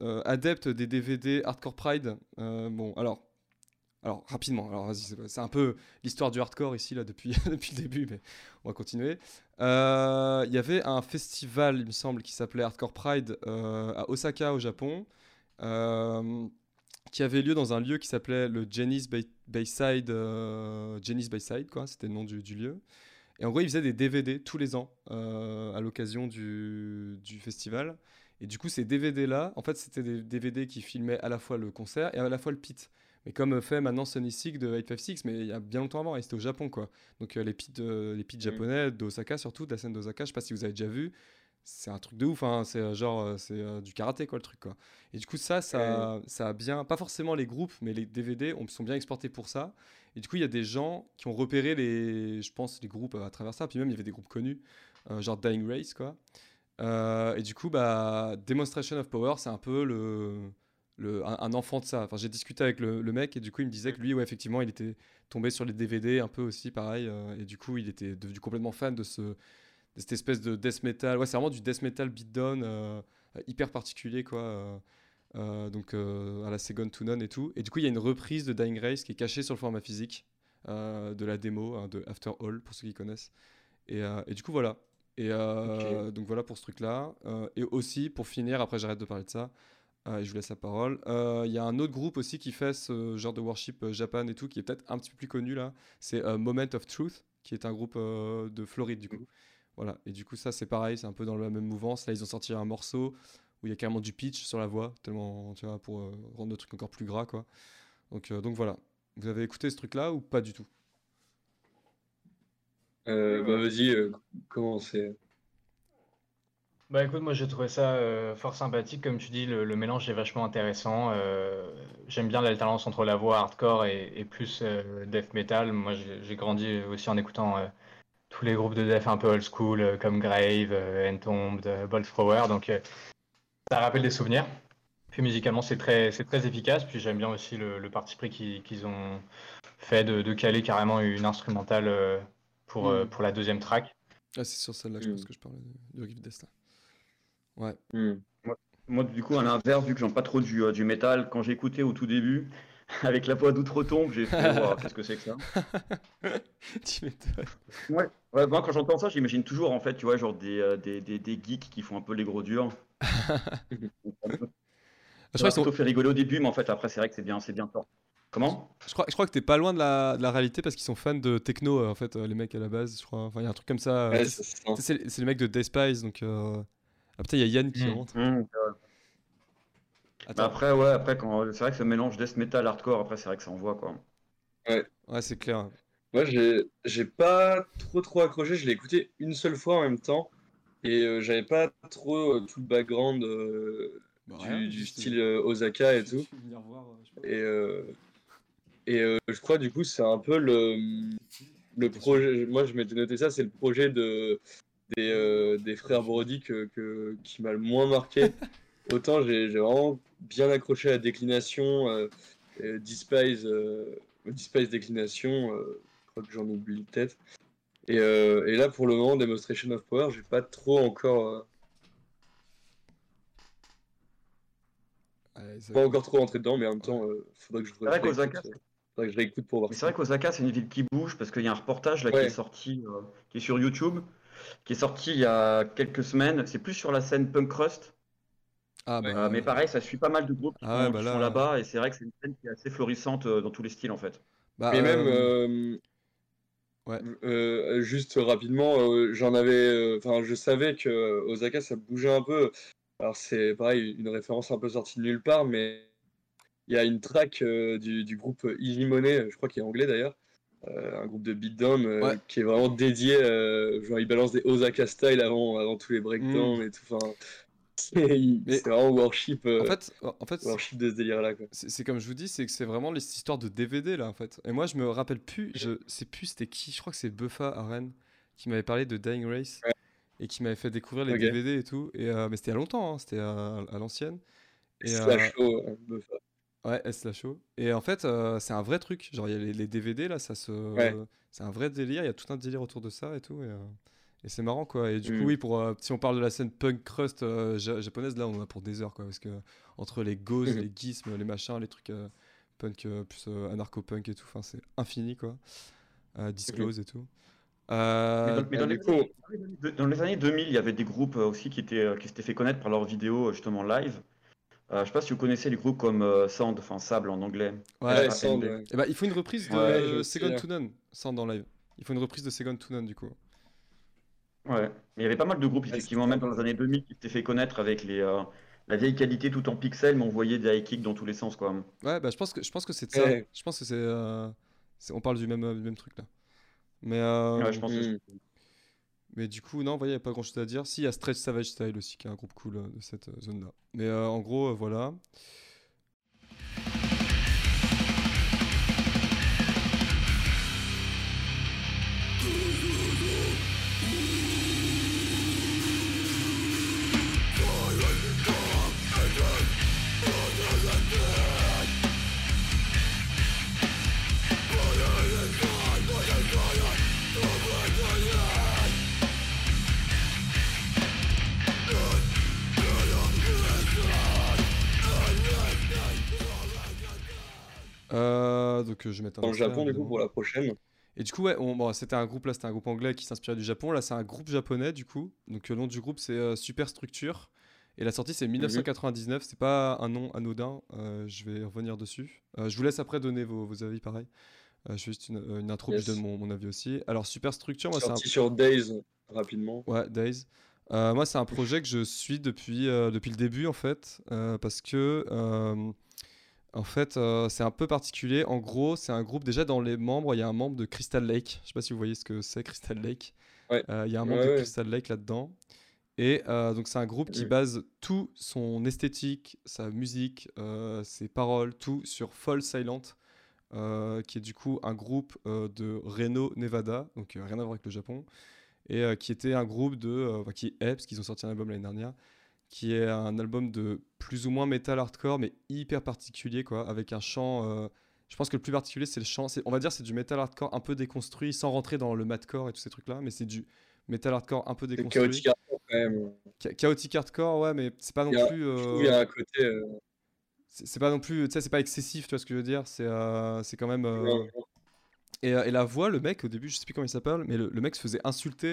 euh, adepte des DVD Hardcore Pride, euh, bon, alors, alors rapidement, alors c'est- un peu l'histoire du hardcore ici là depuis depuis le début, mais on va continuer. Euh, Il y avait un festival, il me semble, qui s'appelait Hardcore Pride euh, à Osaka au Japon. euh, qui avait lieu dans un lieu qui s'appelait le Jenny's Bay- Bayside, Jenny's Bayside, quoi, c'était le nom du, lieu. Et en gros, ils faisaient des DVD tous les ans à l'occasion du festival. Et du coup, ces DVD-là, en fait, c'était des DVD qui filmaient à la fois le concert et à la fois le pit. Mais comme euh, fait maintenant Sonny Sick de 856, mais il y a bien longtemps avant, et c'était au Japon, quoi. Donc euh, les pits, les pits japonais d'Osaka, surtout, de la scène d'Osaka, je sais pas si vous avez déjà vu, c'est un truc de ouf, hein. c'est euh, genre, c'est euh, du karaté, quoi, le truc, quoi. Et du coup, ça, ça, ça a bien, pas forcément les groupes, mais les DVD ont- sont bien exportés pour ça. Et du coup, il y a des gens qui ont repéré les, je pense, les groupes à travers ça. Puis même, il y avait des groupes connus, euh, genre Dying Race, quoi. Euh, et du coup, bah, Demonstration of Power, c'est un peu le, le, un, un enfant de ça. Enfin, j'ai discuté avec le, le mec et du coup, il me disait que lui, ouais, effectivement, il était tombé sur les DVD un peu aussi, pareil. euh, et du coup, il était devenu complètement fan de, ce, de cette espèce de death metal. Ouais, c'est vraiment du death metal beatdown euh, hyper particulier, quoi. euh, donc à la Second to None et tout. Et du coup, il y a une reprise de Dying Race qui est cachée sur le format physique de la démo hein, de After All, pour ceux qui connaissent. Et, et du coup, voilà. Et donc voilà pour ce truc-là. Et aussi, pour finir, après j'arrête de parler de ça, et je vous laisse la parole. euh, Il y a un autre groupe aussi qui fait ce genre de worship euh, Japan et tout, qui est peut-être un petit peu plus connu là. C'est euh, Moment of Truth, qui est un groupe de Floride du coup. Voilà. Et du coup, ça c'est pareil, c'est un peu dans la même mouvance. Là, ils ont sorti un morceau où il y a carrément du pitch sur la voix, tellement, tu vois, pour rendre le truc encore plus gras, quoi. Donc, voilà. Vous avez écouté ce truc-là ou pas du tout? Bah vas-y, comment c'est Bah écoute, moi j'ai trouvé ça euh, fort sympathique, comme tu dis, le, le mélange est vachement intéressant. euh, j'aime bien l'alternance entre la voix hardcore et, et plus euh, death metal. Moi j'ai grandi aussi en écoutant euh, tous les groupes de death un peu old school, euh, comme Grave, euh, Entombed, euh, Bolt Thrower, donc euh, ça rappelle des souvenirs. Puis musicalement c'est très, c'est très efficace, puis j'aime bien aussi le, le parti pris qu'ils ont fait de, de caler carrément une instrumentale pour, euh, Mm. pour la deuxième track. Ah, c'est sur celle-là, je pense Mm. que je parlais du, Death, là. Ouais. Hmm. Moi, du coup, à l'inverse, vu que j'aime pas trop du, euh, du métal, quand écouté au tout début, avec la voix d'outre-tombe, j'ai fait, Ouah, qu'est-ce que c'est que ça? Tu m'étonnes. Ouais, ouais, moi quand j'entends ça, j'imagine toujours en fait, tu vois, genre des, euh, des, des, des geeks qui font un peu les gros durs. Je Ça crois, sont- fait rigoler au début, mais en fait après c'est vrai que c'est bien, c'est bien fort. Comment? Je crois, je crois que t'es pas loin de la, de la réalité parce qu'ils sont fans de techno, euh, en fait, euh, les mecs à la base, je crois. Enfin, il y a un truc comme ça. euh, Ouais, c'est les mecs de Despice, donc. euh, Ah putain, il y a Yann qui Mm. rentre. Bah Après, ouais, après, quand c'est vrai que ce mélange death metal hardcore, après c'est vrai que ça envoie quoi. Ouais, c'est clair. Moi, j'ai j'ai pas trop trop accroché. Je l'ai écouté une seule fois en même temps. Et euh, j'avais pas trop euh, tout le background euh, Bah, du, rien, du juste, style euh, euh, Osaka et tout. voir. Et, euh, et euh, je crois du coup c'est un peu le, le projet. Moi je m'étais noté ça, c'est le projet de, des, euh, des frères Brody que, que- qui m'a le moins marqué. Autant j'ai vraiment bien accroché à la déclination, euh, euh, Despise, euh, Despise déclination, euh, je crois que j'en oublie peut-être. Et, euh, et là pour le moment, Demonstration of Power, j'ai pas trop encore, euh, Allez, pas encore trop rentré dedans, mais en même temps, euh, faudrait que je, vrai que je réécoute pour voir c'est vrai qu'Osaka c'est une ville qui bouge parce qu'il y a un reportage là qui est sorti, euh, qui est sur YouTube, qui est sorti il y a quelques semaines. C'est plus sur la scène punk crust, Ah, bah, euh, mais pareil, ça suit pas mal de groupes qui, Ah ouais, sont- bah qui là- sont là-bas et c'est vrai que c'est une scène qui est assez florissante euh, dans tous les styles en fait. bah, Mais même, euh, ouais. juste rapidement, euh, j'en avais, euh, enfin, je savais que Osaka ça bougeait un peu. Alors c'est pareil, une référence un peu sortie de nulle part, mais il y a une track euh, du, du groupe Easy Money, je crois qu'il est anglais d'ailleurs, euh, un groupe de beatdown euh, Ouais. qui est vraiment dédié, euh, genre il balance des Osaka style avant, avant tous les breakdowns et tout. Enfin, c'est Mm. Vraiment worship, euh, En fait, en fait c'est- worship de ce délire-là. Quoi. c'est comme je vous dis, c'est que c'est vraiment les histoires de DVD là en fait. Et moi je me rappelle plus, je sais plus c'était qui, je crois que c'est Buffa à Rennes qui m'avait parlé de Dying Race Ouais. et qui m'avait fait découvrir les. DVD et tout. Et, euh, mais c'était il y a longtemps, hein, c'était à, à l'ancienne. Et, euh, euh, Buffa. Ouais, S la show. Et en fait, euh, c'est un vrai truc. Genre, il y a les, les DVD là, ça se. Ouais. C'est un vrai délire. Il y a tout un délire autour de ça et tout. Et, euh, et c'est marrant quoi. Et du coup, Mm. oui, pour, euh, si on parle de la scène punk crust ja- japonaise, là, on en a pour des heures quoi. Parce que entre les gauze, Mhm. les gizms, les machins, les trucs punk plus anarcho-punk et tout, enfin, c'est infini quoi. Disclose et tout. Mais dans, mais dans du les, dans les années 2000, il y avait des groupes aussi qui étaient, qui s'étaient fait connaître par leurs vidéos justement live. Euh, je sais pas si vous connaissez les groupes comme euh, Sand, enfin Sable en anglais. ouais, Ouais, Sand, ouais. Et bah, il faut une reprise de Ouais, je Second to None, sans dans live. Il faut une reprise de Second to None du coup. Ouais. Mais il y avait pas mal de groupes Ouais, effectivement, même dans les années 2000, qui s'étaient fait connaître avec les, euh, la vieille qualité tout en pixels, mais on voyait des high kicks dans tous les sens quoi. Ouais, bah je pense que je pense que c'est de ça. Ouais. Je pense que c'est, euh, c'est- on parle du même euh, du même truc là. Mais euh, Ouais, je pense Mm. Mais du coup non, vous voyez, il y a pas grand chose à dire. Si il y a Stretch Savage Style aussi qui est un groupe cool euh, de cette zone là. Mais euh, en gros euh, voilà. Euh, donc euh, je vais mettre un Dans le Japon, du coup, pour la prochaine. Et du coup, ouais, on- bon, c'était un groupe là, c'était un groupe anglais qui s'inspirait du Japon. Là, c'est un groupe japonais du coup. Donc le nom du groupe c'est euh, Superstructure. Et la sortie c'est 1999. C'est pas un nom anodin. euh, je vais revenir dessus. Euh, je vous laisse après donner vos, vos avis pareil. Euh, je fais juste une, euh, une intro puis je donne mon, mon avis aussi. Alors Superstructure, moi c'est un sur Days, rapidement. Ouais, Days. Euh, moi, c'est un projet que je suis depuis, euh, depuis le début, en fait, euh, parce que, euh, en fait, euh, c'est un peu particulier. En gros, c'est un groupe, déjà, dans les membres, il y a un membre de Crystal Lake. Je sais pas si vous voyez ce que c'est, Crystal Lake. Ouais. Euh, Il y a un membre Ouais, de ouais. Crystal Lake là-dedans. Et euh, donc, c'est un groupe qui base tout son esthétique, sa musique, ses paroles, tout sur Fall Silent. qui est du coup un groupe de Reno, Nevada, donc rien à voir avec le Japon, et qui était un groupe de, enfin, qui est, parce qu'ils ont sorti un album l'année dernière, qui est un album de plus ou moins metal hardcore, mais hyper particulier, quoi, avec un chant. euh, je pense que le plus particulier, c'est le chant. On va dire c'est du metal hardcore un peu déconstruit, sans rentrer dans le madcore et tous ces trucs-là, mais c'est du metal hardcore un peu déconstruit. chaotique hardcore, quand même. Cha- chaotique hardcore, ouais, mais c'est pas non Il plus. Euh, qu'il y a un côté. euh, c'est pas non plus, tu sais, c'est pas excessif, tu vois ce que je veux dire. C'est euh, c'est quand même. Et, et la voix, le mec, au début, je sais plus comment il s'appelle, mais le, le mec se faisait insulter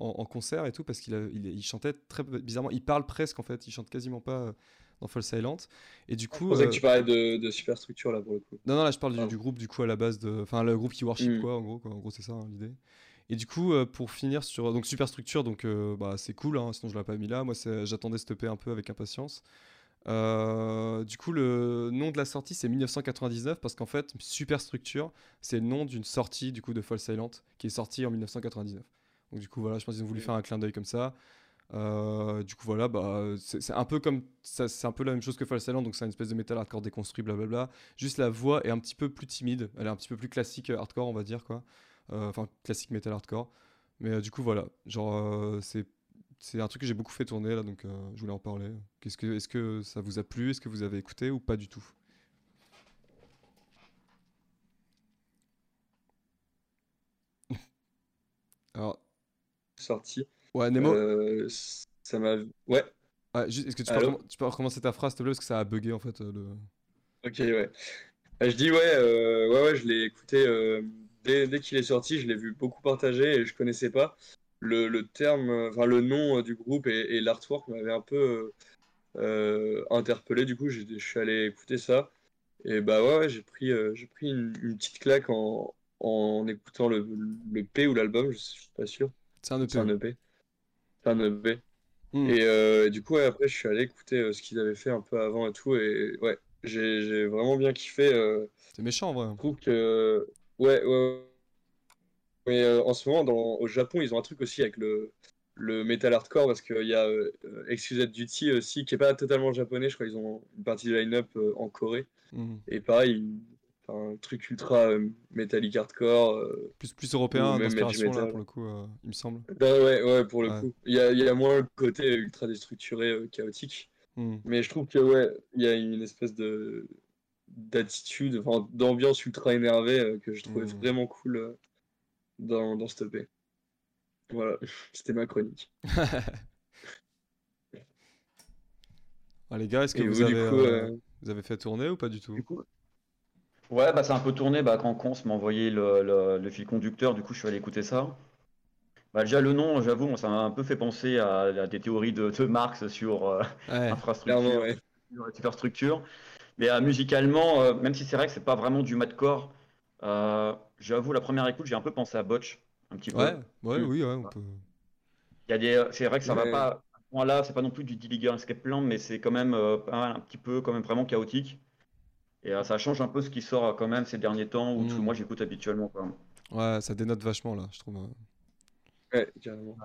en, en concert et tout parce qu'il il, il chantait très bizarrement. Il parle presque en fait, il chante quasiment pas euh, dans Fall Silent. Et du coup. euh, que tu parlais de, de superstructure là pour le coup. non, non, là je parle du, groupe du coup à la base de. Enfin, le groupe qui worship Mm. quoi, en gros, quoi. En gros, c'est ça hein, l'idée. Et du coup, euh, pour finir sur. Donc, Superstructure, donc euh, bah, c'est cool, hein, sinon je l'aurais pas mis là. Moi, j'attendais cette EP un peu avec impatience. Du coup, le nom de la sortie c'est 1999 parce qu'en fait, Superstructure, c'est le nom d'une sortie du coup de Fall Silent qui est sortie en 1999. Donc, du coup, voilà, je pense qu'ils ont voulu faire un clin d'œil comme ça. Euh, du coup voilà bah c'est un peu comme ça c'est un peu la même chose que Fall Silent donc c'est une espèce de métal hardcore déconstruit blablabla Juste la voix est un petit peu plus timide, elle est un petit peu plus classique euh, hardcore, on va dire quoi. Euh, Enfin, classique metal hardcore. Mais euh, du coup, voilà. Genre, c'est c'est un truc que j'ai beaucoup fait tourner là, donc je voulais en parler. Qu'est-ce que, est-ce que ça vous a plu? Est-ce que vous avez écouté ou pas du tout? Alors, Sorti. ouais, Nemo, Euh, ça m'a. Ouais, ah, est-ce que tu peux, tu recommencer ta phrase, s'il te plaît, parce que ça a bugué en fait. euh, le... ok, ouais. Euh, Je dis ouais, euh, ouais, ouais, je l'ai écouté dès, dès qu'il est sorti, je l'ai vu beaucoup partager et je connaissais pas. Le, le terme, enfin le nom du groupe et, et l'artwork m'avait un peu interpellé. Du coup, je suis allé écouter ça. Et bah ouais, ouais, j'ai pris, euh, j'ai pris une, une petite claque en, en écoutant le, le P ou l'album, je suis pas sûr. C'est un EP. C'est un EP. C'est un EP. Hmm. Et euh, du coup, ouais, après, je suis allé écouter euh, ce qu'ils avaient fait un peu avant et tout. Et ouais, j'ai vraiment bien kiffé. euh, C'est méchant en vrai. je trouve que. Ouais, ouais. Mais euh, en ce moment, dans, au Japon, ils ont un truc aussi avec le, le metal hardcore parce qu'il y a Excused Duty aussi, qui est pas totalement japonais. Je crois qu'ils ont une partie du line-up en Corée. Hmm. Et pareil, ils- enfin, un truc ultra euh, metallic hardcore. euh, Plus, plus européen d'inspiration là metal. pour le coup, euh, il me semble. bah ouais, ouais, pour le Ouais. coup. Il y a, il y a moins le côté ultra déstructuré, euh, chaotique. Hmm. Mais je trouve que ouais, il y a une espèce de d'attitude, d'ambiance ultra énervée euh, que je trouvais Mhm. vraiment cool euh, dans, dans cette EP. Voilà, c'était ma chronique. Ah, les gars, est-ce que vous, avez, coup, euh, euh, vous avez fait tourner ou pas du tout? Du coup, ouais, bah c'est un peu tourné. Bah, quand Conce m'a envoyé le, le- le fil conducteur, du coup, je suis allé écouter ça. Bah, déjà, le nom, j'avoue, ça m'a un peu fait penser à, à des théories de, de Marx sur euh, Ouais. infrastructure, ouais. superstructure. Mais euh, musicalement, euh, même si c'est vrai que c'est pas vraiment du madcore, euh, j'avoue, la première écoute, j'ai un peu pensé à Botch, un petit peu. Ouais, ouais, Mm. oui, ouais, on peut. Il y a des, c'est vrai que ça va Ouais. pas à ce point-là, c'est pas non plus du Dillinger Escape Plan, mais c'est quand même un petit peu, quand même vraiment chaotique. Et euh, ça change un peu ce qui sort euh, quand même ces derniers temps, ou ce que Mm. moi j'écoute habituellement. Quoi. Ouais, ça dénote vachement là, je trouve. euh. Ouais, carrément.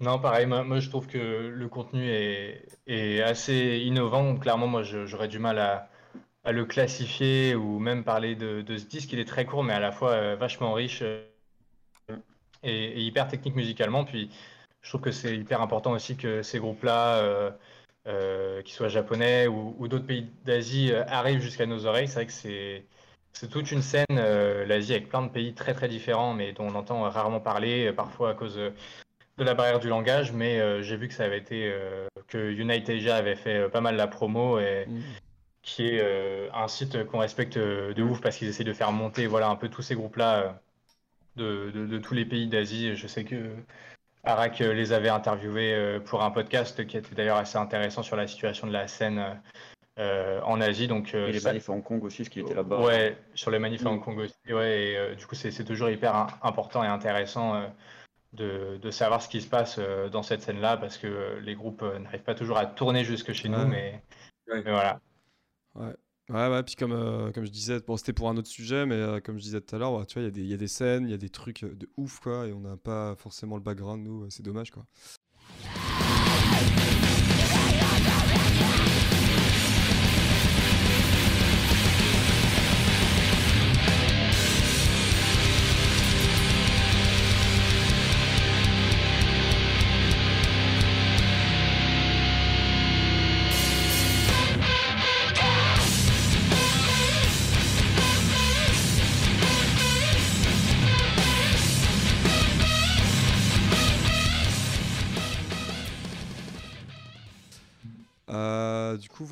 Non, pareil, moi, moi, je trouve que le contenu est, est assez innovant. Clairement, moi j'aurais du mal à, à le classifier ou même parler de, de ce disque. Il est très court, mais à la fois euh, vachement riche euh, et, et hyper technique musicalement. Puis je trouve que c'est hyper important aussi que ces groupes-là, euh, qu'ils soient japonais ou, ou d'autres pays d'Asie, euh, arrivent jusqu'à nos oreilles. C'est vrai que c'est c'est toute une scène, euh, l'Asie, avec plein de pays très très différents, mais dont on entend rarement parler, euh, parfois à cause de la barrière du langage. Mais euh, j'ai vu que ça avait été euh, que Unite Asia avait fait pas mal la promo et Mm. qui est un site qu'on respecte de ouf parce qu'ils essaient de faire monter voilà un peu tous ces groupes-là euh, de, de- de tous les pays d'Asie. Je sais que Arak euh, les avait interviewés euh, pour un podcast qui était d'ailleurs assez intéressant sur la situation de la scène euh, en Asie. Donc euh, Et les ça- manifs à Hong Kong aussi, ce qui était là-bas. Ouais, sur les manifs à Mm. Hong Kong aussi. Ouais, et euh, du coup, c'est toujours hyper im- important et intéressant euh, de, de savoir ce qui se passe euh, dans cette scène-là parce que euh, les groupes euh, n'arrivent pas toujours à tourner jusque chez Ouais. nous, mais, Ouais. mais voilà. Ouais. Ouais, puis comme, euh, comme je disais, bon, c'était pour un autre sujet, mais euh, comme je disais tout à l'heure, tu vois, il y, y a des scènes, il y a des trucs euh, de ouf, quoi, et on n'a pas forcément le background, nous, c'est dommage, quoi.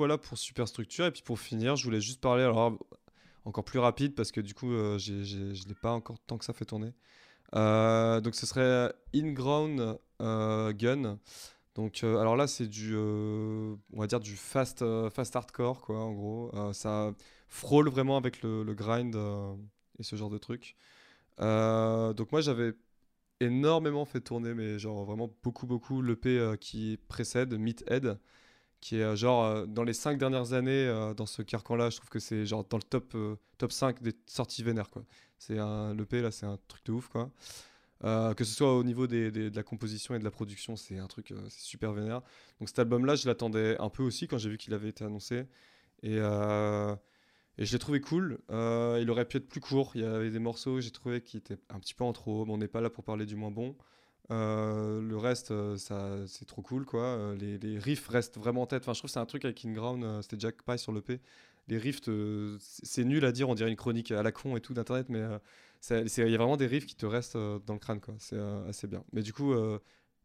Voilà pour Superstructure. Et puis pour finir, je voulais juste parler, alors encore plus rapide, parce que du coup, euh, je ne l'ai pas encore tant que ça fait tourner. Euh, donc ce serait In-Ground euh, Gun. Donc alors là, c'est du, on va dire du fast, fast hardcore, quoi, en gros. Ça frôle vraiment avec le, grind et ce genre de truc. Donc moi, j'avais énormément fait tourner, mais genre vraiment beaucoup, beaucoup, l'EP qui précède, Meathead qui est euh, genre euh, dans les 5 dernières années euh, dans ce carcan-là, je trouve que c'est genre dans le top, top 5 des sorties vénères quoi. C'est un l'EP là, c'est un truc de ouf quoi. Que ce soit au niveau de la composition et de la production, c'est un truc, euh, super vénère. Donc cet album-là, je l'attendais un peu aussi quand j'ai vu qu'il avait été annoncé. Et, je l'ai trouvé cool. Il aurait pu être plus court. Il y avait des morceaux, j'ai trouvé qui étaient un petit peu en trop. Mais on n'est pas là pour parler du moins bon. Euh, le reste, euh, ça, c'est trop cool, quoi. Euh, les, les riffs restent vraiment en tête. Enfin, je trouve que c'est un truc avec Inground, c'était Jack Pye sur l'EP. Les riffs, c'est nul à dire, on dirait une chronique à la con et tout d'internet, mais il y a vraiment des riffs qui te restent dans le crâne, quoi. C'est assez bien. Mais du coup,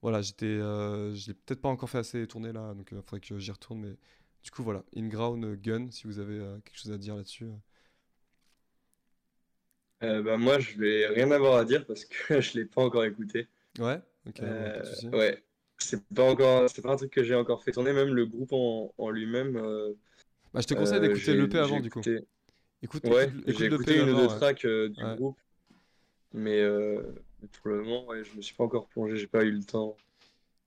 voilà, j'étais, je l'ai peut-être pas encore fait assez tourner là, donc il faudrait que j'y retourne. Mais du coup, voilà, Inground Gun, si vous avez quelque chose à dire là-dessus. bah, moi, je vais rien avoir à dire parce que je l'ai pas encore écouté. Ouais, ok, ouais, Euh, ouais, c'est pas encore, c'est pas un truc que j'ai encore fait tourner. Même le groupe en, en lui-même. euh, Bah, je te conseille euh, d'écouter j'ai- l'EP avant, du coup. Écoute, Ouais, écoute, j'ai écouté une ou deux tracks euh, du Ouais. groupe, mais euh, pour le moment, ouais, je me suis pas encore plongé, j'ai pas eu le temps.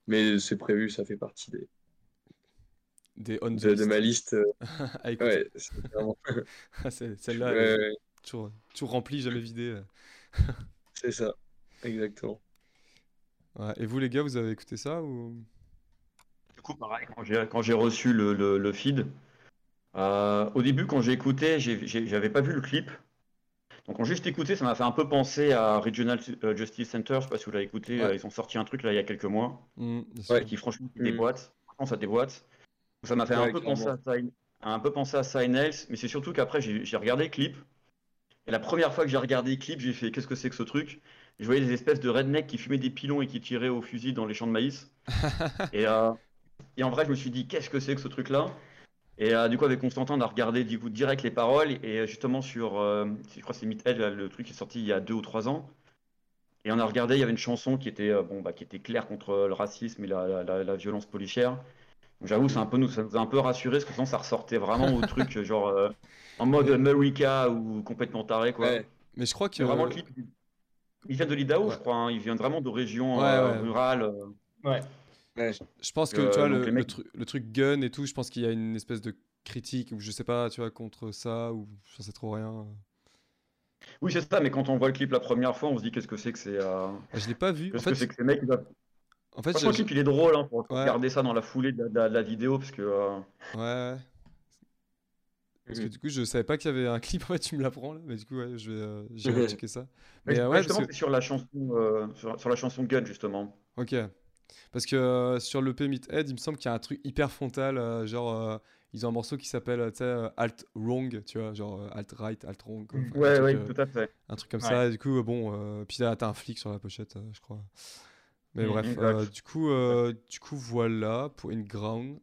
mais c'est prévu, ça fait partie des, Des on de, de ma liste. écouter. ouais, c'est vraiment- Ah, Celle-là, ouais, ouais, toujours, toujours remplie, jamais vidée. c'est ça, exactement. Ouais. Et vous, les gars, vous avez écouté ça ou... Du coup, pareil, quand j'ai, reçu le, le- le feed, euh, au début, quand j'ai écouté, j'avais pas vu le clip. Donc, quand j'ai juste écouté, ça m'a fait un peu penser à Regional euh, Justice Center. Je sais pas si vous l'avez écouté. Ouais. euh, Ils ont sorti un truc là il y a quelques mois Ouais. sûr. qui, franchement, Mhm. déboîte. Franchement, ça déboîte. Donc, ça m'a fait un peu penser à ça, un peu penser à Sign Else, mais c'est surtout qu'après, j'ai, j'ai regardé le clip. Et la première fois que j'ai regardé le clip, j'ai fait qu'est-ce que c'est que ce truc? Je voyais des espèces de rednecks qui fumaient des pilons et qui tiraient au fusil dans les champs de maïs. et, euh, et en vrai, je me suis dit qu'est-ce que c'est que ce truc-là? Et euh, du coup, avec Constantin, on a regardé du coup, direct les paroles. Et euh, justement, sur, euh, je crois que c'est Meathead, le truc qui est sorti il y a deux ou trois ans. Et on a regardé, il y avait une chanson qui était, euh, bon, bah, qui était claire contre le racisme et la, la- la- la violence policière. J'avoue, c'est un peu, nous, ça nous a un peu rassuré parce que sinon, ça ressortait vraiment au truc, genre euh, en mode America ou complètement taré, quoi. Ouais. Mais je crois que... Vraiment le clip. Il vient de l'Idaho, Ouais. je crois. hein. Il vient vraiment de régions Ouais, euh, ouais. rurales. euh. Ouais. Ouais. Je pense que Euh, tu vois, donc le, les le mecs- tru- le truc gun et tout, je pense qu'il y a une espèce de critique ou je sais pas, tu vois, contre ça ou je sais trop rien. Oui, c'est ça, mais quand on voit le clip la première fois, on se dit qu'est-ce que c'est que c'est. Euh... Ah, Je l'ai pas vu. En Qu'est-ce que fait, c'est que ces mecs. doivent- en fait, Franchement, le clip, il est drôle. Hein, pour Ouais. regarder ça dans la foulée la- de la vidéo, parce que. euh, ouais. Parce que Mhm. du coup, je savais pas qu'il y avait un clip. En fait, tu me l'apprends là. Mais du coup, ouais, je vais, euh, j'irai checker ça. Mais Mais euh, ouais, justement, que- c'est sur la chanson, euh, sur, sur la chanson Gun, justement. Ok. Parce que euh, sur le Meathead, il me semble qu'il y a un truc hyper frontal. genre, ils ont un morceau qui s'appelle, Alt Wrong, tu vois, genre Alt Right, Alt Wrong. quoi. Enfin, un Ouais, truc, ouais, tout à fait. un truc comme Ouais. ça. Et du coup, bon, puis là, t'as un flic sur la pochette, je crois. Mais Mhm, bref, euh, du coup, du coup, voilà pour In Ground.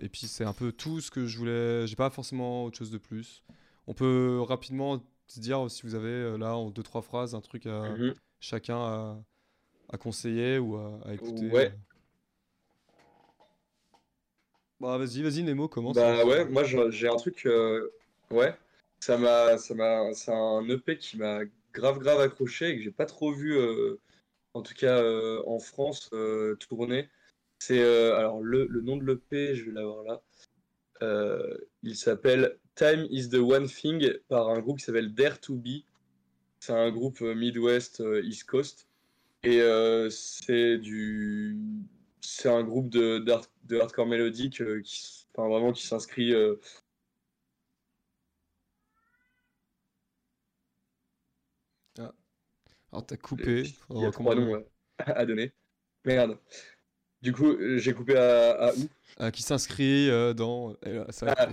Et puis c'est un peu tout ce que je voulais. J'ai pas forcément autre chose de plus. On peut rapidement dire si vous avez euh, là en deux trois phrases un truc à Mhm. chacun à, à conseiller ou à, à écouter. Ouais. euh. Bah vas-y, vas-y Nemo, commence. Bah ouais, moi j'ai un truc, euh, ouais, ça m'a, ça m'a, c'est un EP qui m'a grave grave accroché et que j'ai pas trop vu, euh, en tout cas euh, en France, tourner. C'est euh, alors le, le nom de l'EP, je vais l'avoir là. Euh, il s'appelle Time is the One Thing par un groupe qui s'appelle Dare to Be. C'est un groupe euh, Midwest East Coast et euh, c'est du c'est un groupe de, de hardcore mélodique qui, enfin, vraiment qui s'inscrit. euh, Alors t'as coupé. il y a trois noms à donner. Merde. Du coup, euh, j'ai coupé à, à où? Ah, qui s'inscrit euh, dans. là, ça Ah.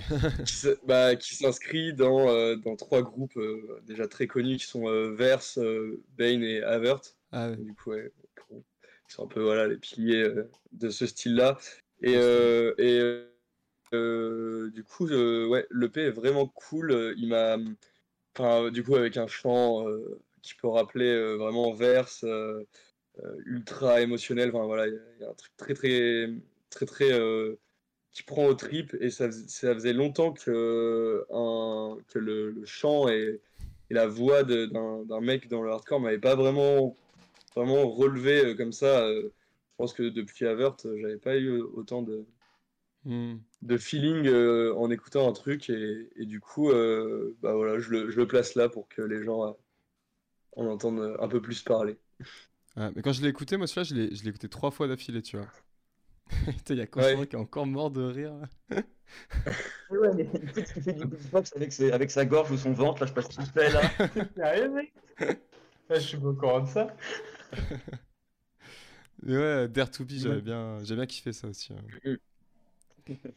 Qui bah, qui s'inscrit dans, euh, dans trois groupes euh, déjà très connus qui sont euh, Verse, euh, Bane et Avert. Ah, ouais. Du coup, ouais, ils sont un peu voilà, les piliers euh, de ce style-là. Et, euh, et euh, euh, du coup, euh, ouais, l'EP est vraiment cool. Euh, Il m'a. Enfin, du coup, avec un chant euh, qui peut rappeler euh, vraiment verse, euh, euh, ultra émotionnel. Enfin, voilà, il y, a- un truc très, très, très, très. euh, qui prend au trip. Et ça, fais- ça faisait longtemps que, un, que le, le chant et, et la voix d'un mec dans le hardcore m'avait pas vraiment, vraiment relevé euh, comme ça. euh. je pense que depuis Avert, euh, j'avais pas eu autant de, Hmm. de feeling euh, en écoutant un truc. Et, et du coup, euh, bah voilà, je le, je le place là pour que les gens euh, en entendent un peu plus parler. Ouais, mais quand je l'ai écouté, moi celui-là, je l'ai, je l'ai écouté trois fois d'affilée, tu vois. Il y a Constantin Ouais. qui est encore mort de rire. là. Ouais, mais écoute, il fait du beatbox avec, ses- avec sa gorge ou son ventre, là, je sais pas ce qu'il fait là. Sérieux, mec? Ah, Je suis pas au courant de ça. Mais ouais, Dare to Be, j'avais bien, j'ai bien kiffé ça aussi. hein.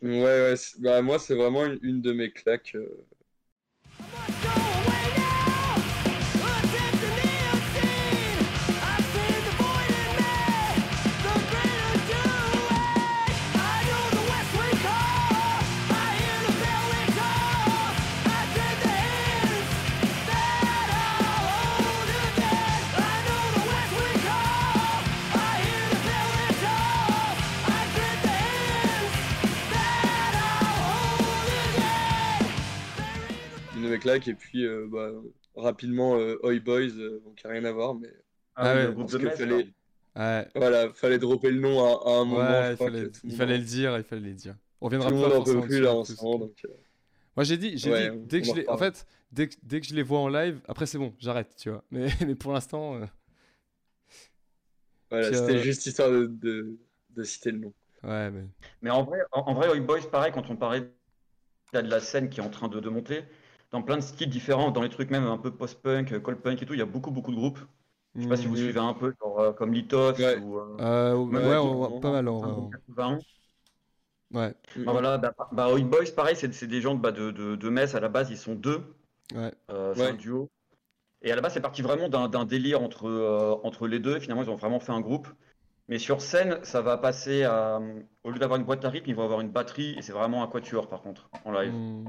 Ouais, ouais, c'est- bah, moi, c'est vraiment une, une de mes claques. euh. Mes claques. Et puis, euh, bah, rapidement, euh, Oi Boys, euh, donc rien à voir, mais Ah ouais, le groupe parce de que Metz, fallait. Ouais, voilà, fallait dropper le nom à, à un moment. ouais je il, crois fallait, il le fallait monde- le dire, il fallait le dire. On Tout reviendra pas en peut plus là en dessus, ce moment. Donc, euh, Moi j'ai dit, j'ai Ouais, dit dès que je en les, en fait, dès que, dès que je les vois en live, après c'est bon, j'arrête, tu vois. Mais, mais pour l'instant, euh, voilà, c'était euh, juste histoire de, de, de citer le nom. ouais, mais Mais en vrai, en, en vrai, Oi Boys, pareil, quand on parlait de la scène qui est en train de, de monter, dans plein de styles différents, dans les trucs même un peu post-punk, euh, cold punk et tout, il y a beaucoup, beaucoup de groupes. Je sais pas si vous Mhm. suivez un peu, genre, euh, comme Litos Ouais. ou euh, Euh, ouais, on- pas mal en un vrai, groupe. 81. Ouais, Bah voilà, bah, bah, Oi Boys, pareil, c'est des gens de, bah, de, de, de Metz, à la base, ils sont deux, ouais. euh, c'est Ouais. un duo. Et à la base, c'est parti vraiment d'un délire entre, euh, entre les deux, finalement, ils ont vraiment fait un groupe. Mais sur scène, ça va passer à. Au lieu d'avoir une boîte à rythme, ils vont avoir une batterie, et c'est vraiment un quatuor par contre, en live. Hmm.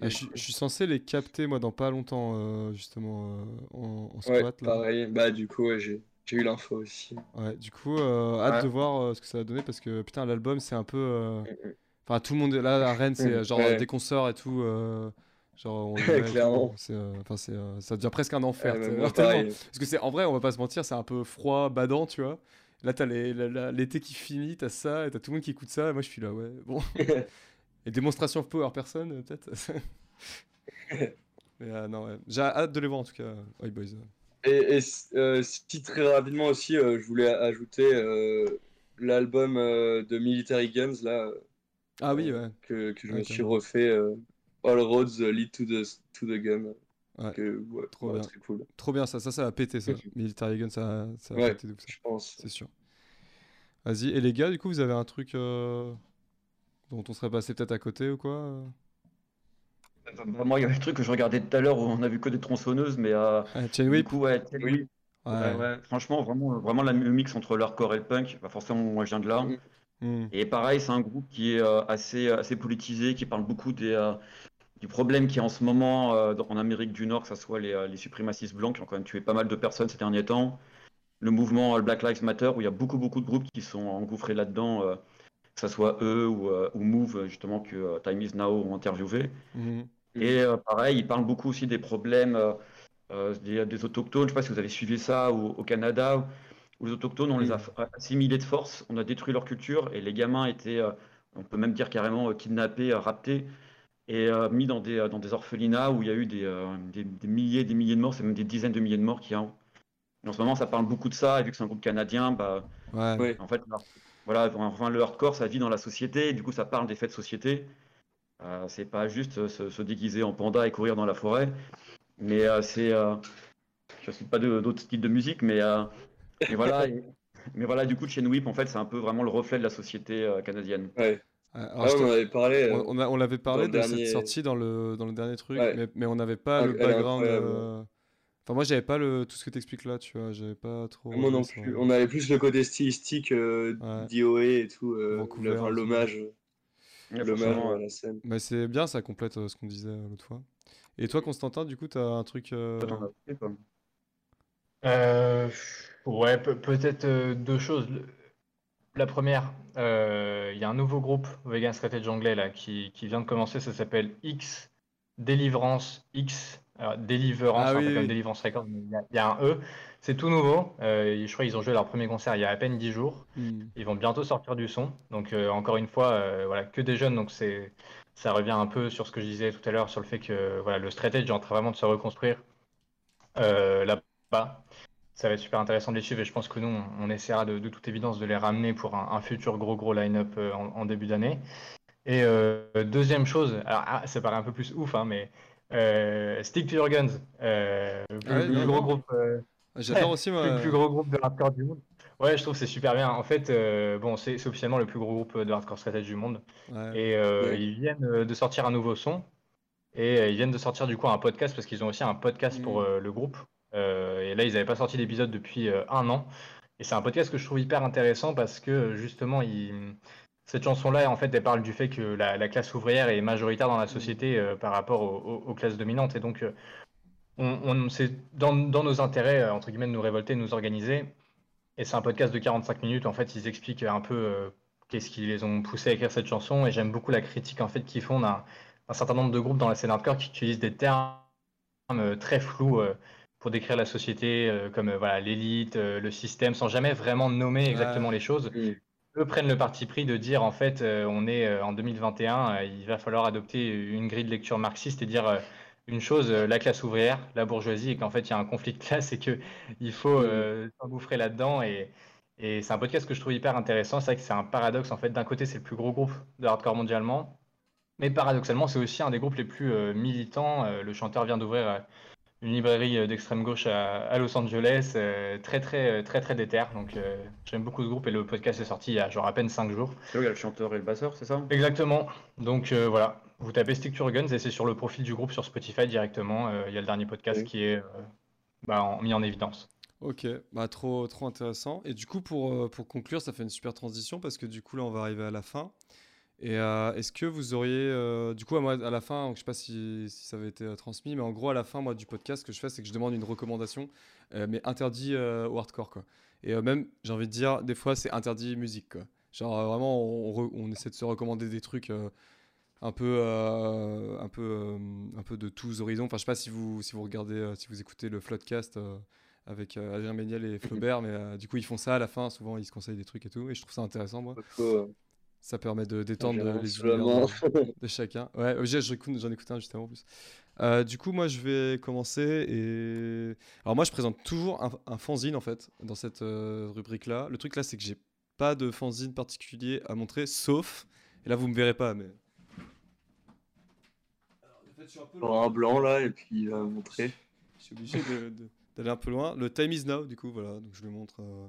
Ah, je, suis- je suis censé les capter moi dans pas longtemps euh, justement euh, en, en Ouais, squat là. pareil. Bah, du coup, ouais, j'ai j'ai eu l'info aussi. Ouais, du coup, euh, hâte Ouais. de voir euh, ce que ça va donner parce que putain, l'album c'est un peu. euh, Mhm. Enfin, tout le monde est là à Rennes, c'est euh, genre Ouais. des concerts et tout. euh, Genre, on Ouais, clairement. C'est, euh, enfin, c'est, euh, ça devient presque un enfer. Ouais, bah. Parce que c'est en vrai, on va pas se mentir, c'est un peu froid, badant, tu vois. Là, t'as l'été qui finit, t'as ça, et t'as tout le monde qui écoute ça. Et moi, je suis là, ouais, bon. et démonstration of power, personne, peut-être. Mais euh, non, ouais. J'ai hâte de les voir en tout cas, Oi Boys. Et, et euh, si très rapidement aussi, euh, je voulais ajouter l'album de Military Guns là Ah oui, ouais. que, que je me suis refait All Roads Lead to the to the Gun. Ouais, Que, ouais, trop ouais, bien. très cool, Trop bien, ça, ça, ça va péter ça. Military Gun, ça, ça va Ouais. péter de ouf, ça. je pense. C'est sûr. Vas-y, et les gars, du coup, vous avez un truc euh, dont on serait passé peut-être à côté ou quoi euh moi, il y avait le truc que je regardais tout à l'heure où on a vu que des tronçonneuses, mais euh, Ah, Chain du Whip coup, ouais, Oui. Whip, Ouais. ouais, ouais. Franchement, vraiment, vraiment la- le mix entre l'hardcore et le punk. Bah, forcément, moi, je viens de là. Mhm. Hmm. Et pareil, c'est un groupe qui est euh, assez, assez politisé, qui parle beaucoup des, euh, du problème qu'il y a en ce moment euh, en Amérique du Nord, que ce soit les, euh, les suprémacistes blancs qui ont quand même tué pas mal de personnes ces derniers temps, le mouvement euh, Black Lives Matter, où il y a beaucoup, beaucoup de groupes qui sont engouffrés là-dedans, euh, que ce soit eux ou, euh, ou Move, justement, que Time Is Now ont interviewé. Mhm. Et pareil, ils parlent beaucoup aussi des problèmes des, des autochtones. Je ne sais pas si vous avez suivi ça au, au Canada, où, les autochtones, on les a assimilés de force, on a détruit leur culture, et les gamins étaient, on peut même dire carrément, kidnappés, raptés, et euh, mis dans des, euh, dans des orphelinats où il y a eu des, euh, des, des milliers des milliers de morts, c'est même des dizaines de milliers de morts qu'il y a. Et en ce moment, ça parle beaucoup de ça, et vu que c'est un groupe canadien, bah, Ouais. En fait, voilà, enfin, le hardcore, ça vit dans la société, et du coup, ça parle des faits de société. Euh, c'est pas juste euh, se, se déguiser en panda et courir dans la forêt, mais euh, c'est. euh, je ne cite pas d'autres styles de musique, mais, euh, mais voilà. et- mais voilà, du coup, Chain Whip, en fait, c'est un peu vraiment le reflet de la société euh, canadienne. Ouais. Alors Ah, je on avait parlé. euh, on, on a- on l'avait parlé le de dernier- cette sortie dans le, dans le dernier truc, Ouais. mais, mais on n'avait pas Ah, le background. euh, Enfin, moi, j'avais pas le, tout ce que t'expliques là, tu vois. J'avais pas trop. Moi non plus. On avait plus le côté stylistique euh, Ouais. d'IOE et tout. euh. L'hommage l'hommage à la scène. Mais c'est bien, ça complète euh, ce qu'on disait euh, l'autre fois. Et toi, Constantin, du coup, t'as un truc. euh. Euh, ouais, pe- peut-être euh, deux choses. La première, euh, il y a un nouveau groupe Vegan Strategy anglais là, qui, qui vient de commencer, ça s'appelle X Délivrance X. Alors, Délivrance, Ah oui, oui, comme. Délivrance Records, mais il y, a- il y a un E. C'est tout nouveau. Euh, je crois qu'ils ont joué leur premier concert il y a à peine 10 jours. hmm. Ils vont bientôt sortir du son. Donc, euh, encore une fois, voilà, que des jeunes. Donc, c'est, ça revient un peu sur ce que je disais tout à l'heure, sur le fait que voilà, le strategy est en train vraiment de se reconstruire là-bas. Ça va être super intéressant de les suivre et je pense que nous, on, on essaiera de, de toute évidence de les ramener pour un, un futur gros, gros line-up euh, en, en début d'année. Et euh, deuxième chose, alors ah, ça paraît un peu plus ouf, hein, mais euh, Stick to Your Guns, euh, le plus, Ah ouais, plus gros groupe. euh, J'adore aussi, moi. le plus gros groupe de hardcore du monde. Ouais, je trouve que c'est super bien. En fait, euh, bon, c'est officiellement le plus gros groupe de hardcore strategy du monde. Ouais. Et euh, Ouais. ils viennent de sortir un nouveau son. Et ils viennent de sortir du coup un podcast parce qu'ils ont aussi un podcast pour Mm. euh, le groupe. Euh, et là, ils n'avaient pas sorti d'épisode depuis euh, un an. Et c'est un podcast que je trouve hyper intéressant parce que justement, il... cette chanson-là, en fait, elle parle du fait que la, la classe ouvrière est majoritaire dans la société euh, par rapport aux, aux- aux classes dominantes. Et donc, euh, on, on- c'est dans, dans nos intérêts, euh, entre guillemets, de nous révolter, de nous organiser. Et c'est un podcast de 45 minutes. En fait, ils expliquent un peu euh, qu'est-ce qui les ont poussés à écrire cette chanson. Et j'aime beaucoup la critique en fait qu'ils font d'un un certain nombre de groupes dans la scène hardcore qui utilisent des termes euh, très flous euh, pour décrire la société, euh, comme euh, voilà l'élite, euh, le système, sans jamais vraiment nommer exactement les choses. Mm. Eux prennent le parti pris de dire en fait, on est en 2021, euh, il va falloir adopter une grille de lecture marxiste et dire une chose, la classe ouvrière, la bourgeoisie, et qu'en fait il y a un conflit de classe et que il faut euh, s'engouffrer là-dedans. Et, et c'est un podcast que je trouve hyper intéressant. C'est vrai que c'est un paradoxe en fait. D'un côté, c'est le plus gros groupe de hardcore mondialement, mais paradoxalement, c'est aussi un des groupes les plus militants. Le chanteur vient d'ouvrir une librairie euh, d'extrême gauche à, à Los Angeles, euh, très très très très déter. Donc euh, j'aime beaucoup ce groupe et le podcast est sorti il y a genre à peine 5 jours. C'est là où il y a le chanteur et le basseur, c'est ça Exactement. Donc euh, voilà, vous tapez Stick to Guns et c'est sur le profil du groupe sur Spotify directement. Euh, Il y a le dernier podcast Oui. qui est euh, bah, en- mis en évidence. Ok, bah trop, trop intéressant. Et du coup, pour, euh, pour conclure, ça fait une super transition parce que du coup, là, on va arriver à la fin. Et euh, est-ce que vous auriez, euh, du coup, à, à la fin, je sais pas si, ça avait été euh, transmis, mais en gros, à la fin, moi, du podcast, ce que je fais, c'est que je demande une recommandation, mais interdit au hardcore, quoi. Et même, j'ai envie de dire, des fois, c'est interdit musique. Genre, vraiment, on, essaie de se recommander des trucs un peu, un peu, un peu de tous horizons. Enfin, je sais pas si vous, si vous regardez, si vous écoutez le Floodcast avec euh, Adrien Méniel et Flaubert, mais du coup, ils font ça à la fin. Souvent, ils se conseillent des trucs et tout, et je trouve ça intéressant, moi. Ça permet de détendre euh, les main. de, de chacun. Ouais, euh, j'en écoute un juste avant en plus. Euh, du coup, moi, je vais commencer et alors moi, je présente toujours un, un fanzine en fait dans cette euh, rubrique-là. Le truc là, c'est que j'ai pas de fanzine particulier à montrer, sauf et là, vous me verrez pas, mais Alors, en fait, je suis un peu Genre un blanc là, et puis va montrer. je suis obligé de- de- d'aller un peu loin. Le time is now, du coup, voilà. Donc je le montre. euh,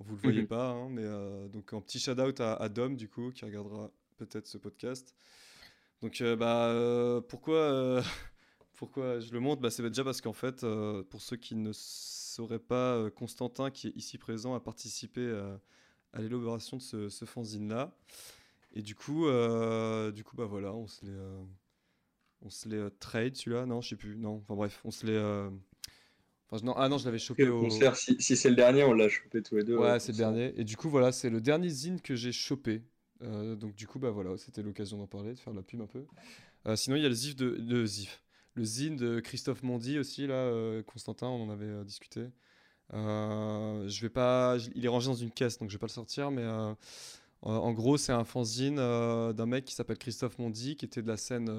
vous le voyez Mhm. pas, hein, mais euh, donc un petit shout out à, à Dom, du coup, qui regardera peut-être ce podcast. Donc, euh, bah, euh, pourquoi, pourquoi je le montre? Bah, C'est déjà parce qu'en fait, pour ceux qui ne sauraient pas, Constantin, qui est ici présent, a participé à l'élaboration de ce, ce fanzine-là. Et du coup, du coup, bah voilà, on se les, on se les trade, celui-là Non, je sais plus. Non, enfin bref, on se les. Enfin, je- non, ah non, je l'avais chopé au. concert, si, si c'est le dernier, on l'a chopé tous les deux. Ouais, c'est le dernier. Et du coup, voilà, c'est le dernier zine que j'ai chopé. Euh, donc, du coup, bah voilà, c'était l'occasion d'en parler, de faire de la pub un peu. Euh, sinon, il y a le zif de. Le zif. Le zine de Christophe Mondy aussi, là, euh, Constantin, on en avait discuté. Je vais pas. je- Il est rangé dans une caisse, donc je vais pas le sortir, mais. en- gros, c'est un fanzine d'un mec qui s'appelle Christophe Mondy, qui était de la scène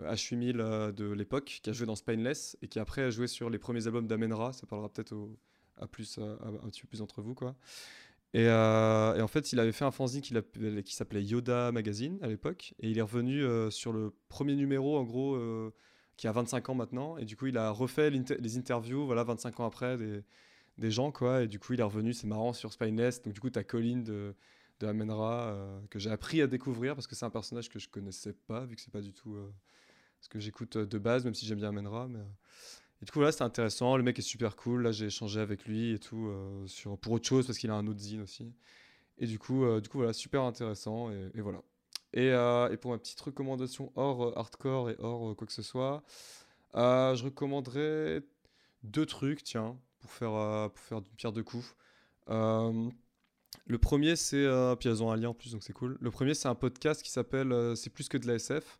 H8000 euh, de l'époque, qui a joué dans Spineless et qui après a joué sur les premiers albums d'Amenra. Ça parlera peut-être à plus, euh, un petit peu plus entre vous, quoi. Et, euh, en fait, il avait fait un fanzine qui s'appelait Yoda Magazine à l'époque, et il est revenu euh, sur le premier numéro, en gros, euh, qui a 25 ans maintenant, et du coup, il a refait les interviews, voilà, 25 ans après, des, gens, quoi, et du coup, il est revenu, c'est marrant, sur Spineless, donc du coup, t'as Colin de, de Amenra, euh, que j'ai appris à découvrir, parce que c'est un personnage que je connaissais pas, vu que c'est pas du tout euh, ce que j'écoute euh, de base, même si j'aime bien Amenra, mais... euh, et du coup, là, c'était intéressant. Le mec est super cool. Là, j'ai échangé avec lui et tout euh, sur, pour autre chose parce qu'il a un autre zine aussi. Et du coup, euh, du coup voilà, super intéressant. Et, voilà. Et, et pour ma petite recommandation hors hardcore et hors quoi que ce soit, je recommanderais deux trucs, tiens, pour faire, pour faire d'une pierre deux coups. Le premier, c'est. puis elles ont un lien en plus, donc c'est cool. Le premier, c'est un podcast qui s'appelle C'est plus que de la SF.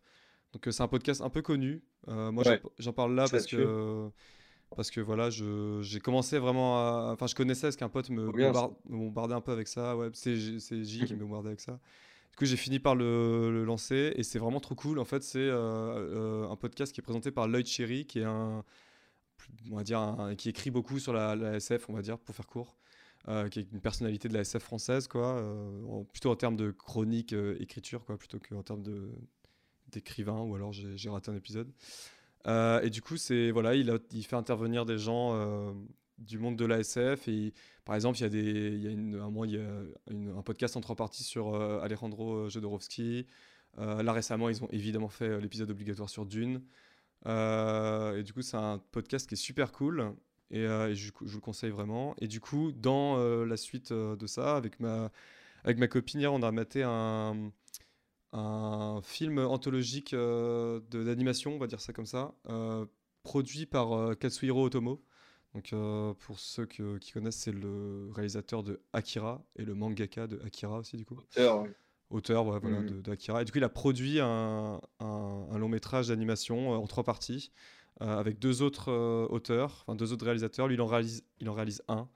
Donc, euh, c'est un podcast un peu connu. Euh, moi, j'en- Ouais. j'en parle là parce que. Parce que voilà, je- j'ai commencé vraiment à. Enfin, je connaissais parce qu'un pote me, me bombardait un peu avec ça. Ouais, c'est J- qui me bombardait avec ça. Du coup, j'ai fini par le, le lancer et c'est vraiment trop cool. En fait, c'est euh, un podcast qui est présenté par Lloyd Cherry, qui est un. On va dire, un- qui écrit beaucoup sur la, la SF, on va dire, pour faire court. euh, qui est une personnalité de la SF française, quoi. euh, plutôt en termes de chronique, écriture, quoi, plutôt qu'en termes de d'écrivain, ou alors j'ai raté un épisode. Euh, et du coup, c'est voilà, il, a- fait intervenir des gens euh, du monde de l'ASF. Et par exemple, il y a des, il y a un il y a un podcast en trois parties sur euh, Alejandro Jodorowsky. Là récemment, ils ont évidemment fait l'épisode obligatoire sur Dune. Et du coup, c'est un podcast qui est super cool. Et, je, vous le conseille vraiment. Et du coup, dans la suite de ça, avec ma, avec ma copine, hier, on a maté un, un film anthologique euh, d'animation, on va dire ça comme ça, euh, produit par euh, Katsuhiro Otomo. Donc, euh, pour ceux que- qui connaissent, c'est le réalisateur de Akira et le mangaka de Akira aussi, du coup. Auteur, ouais. auteur ouais, voilà, Mhm. de, de Akira. Et du coup, il a produit un, un- un long métrage d'animation euh, en trois parties avec deux autres auteurs, enfin deux autres réalisateurs. Lui, il en réalise, il en réalise un.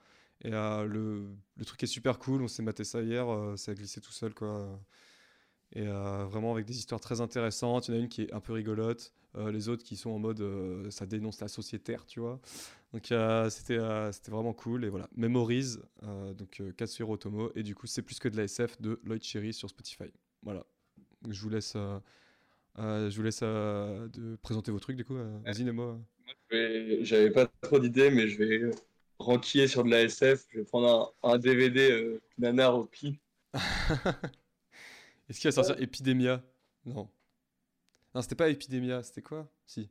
Et le, le truc est super cool. On s'est maté ça hier. ça a glissé tout seul, quoi. Et euh, vraiment avec des histoires très intéressantes. Il y en a une qui est un peu rigolote. euh, les autres qui sont en mode euh, ça dénonce la sociétaire, tu vois. Donc euh, c'était c'était vraiment cool. Et voilà, Memories, donc Katsuhiro Otomo. Et du coup, c'est plus que de la SF de Lloyd Cherry sur Spotify. Voilà. Donc, je vous laisse, je vous laisse de présenter vos trucs, du coup. Vas-y, Nemo. Je vais- J'avais pas trop d'idées, mais je vais renquiller sur de la SF. Je vais prendre un, un DVD nanar au. Est-ce qu'il va sortir Epidemia? Non. Non, c'était pas Epidemia, c'était quoi? Si.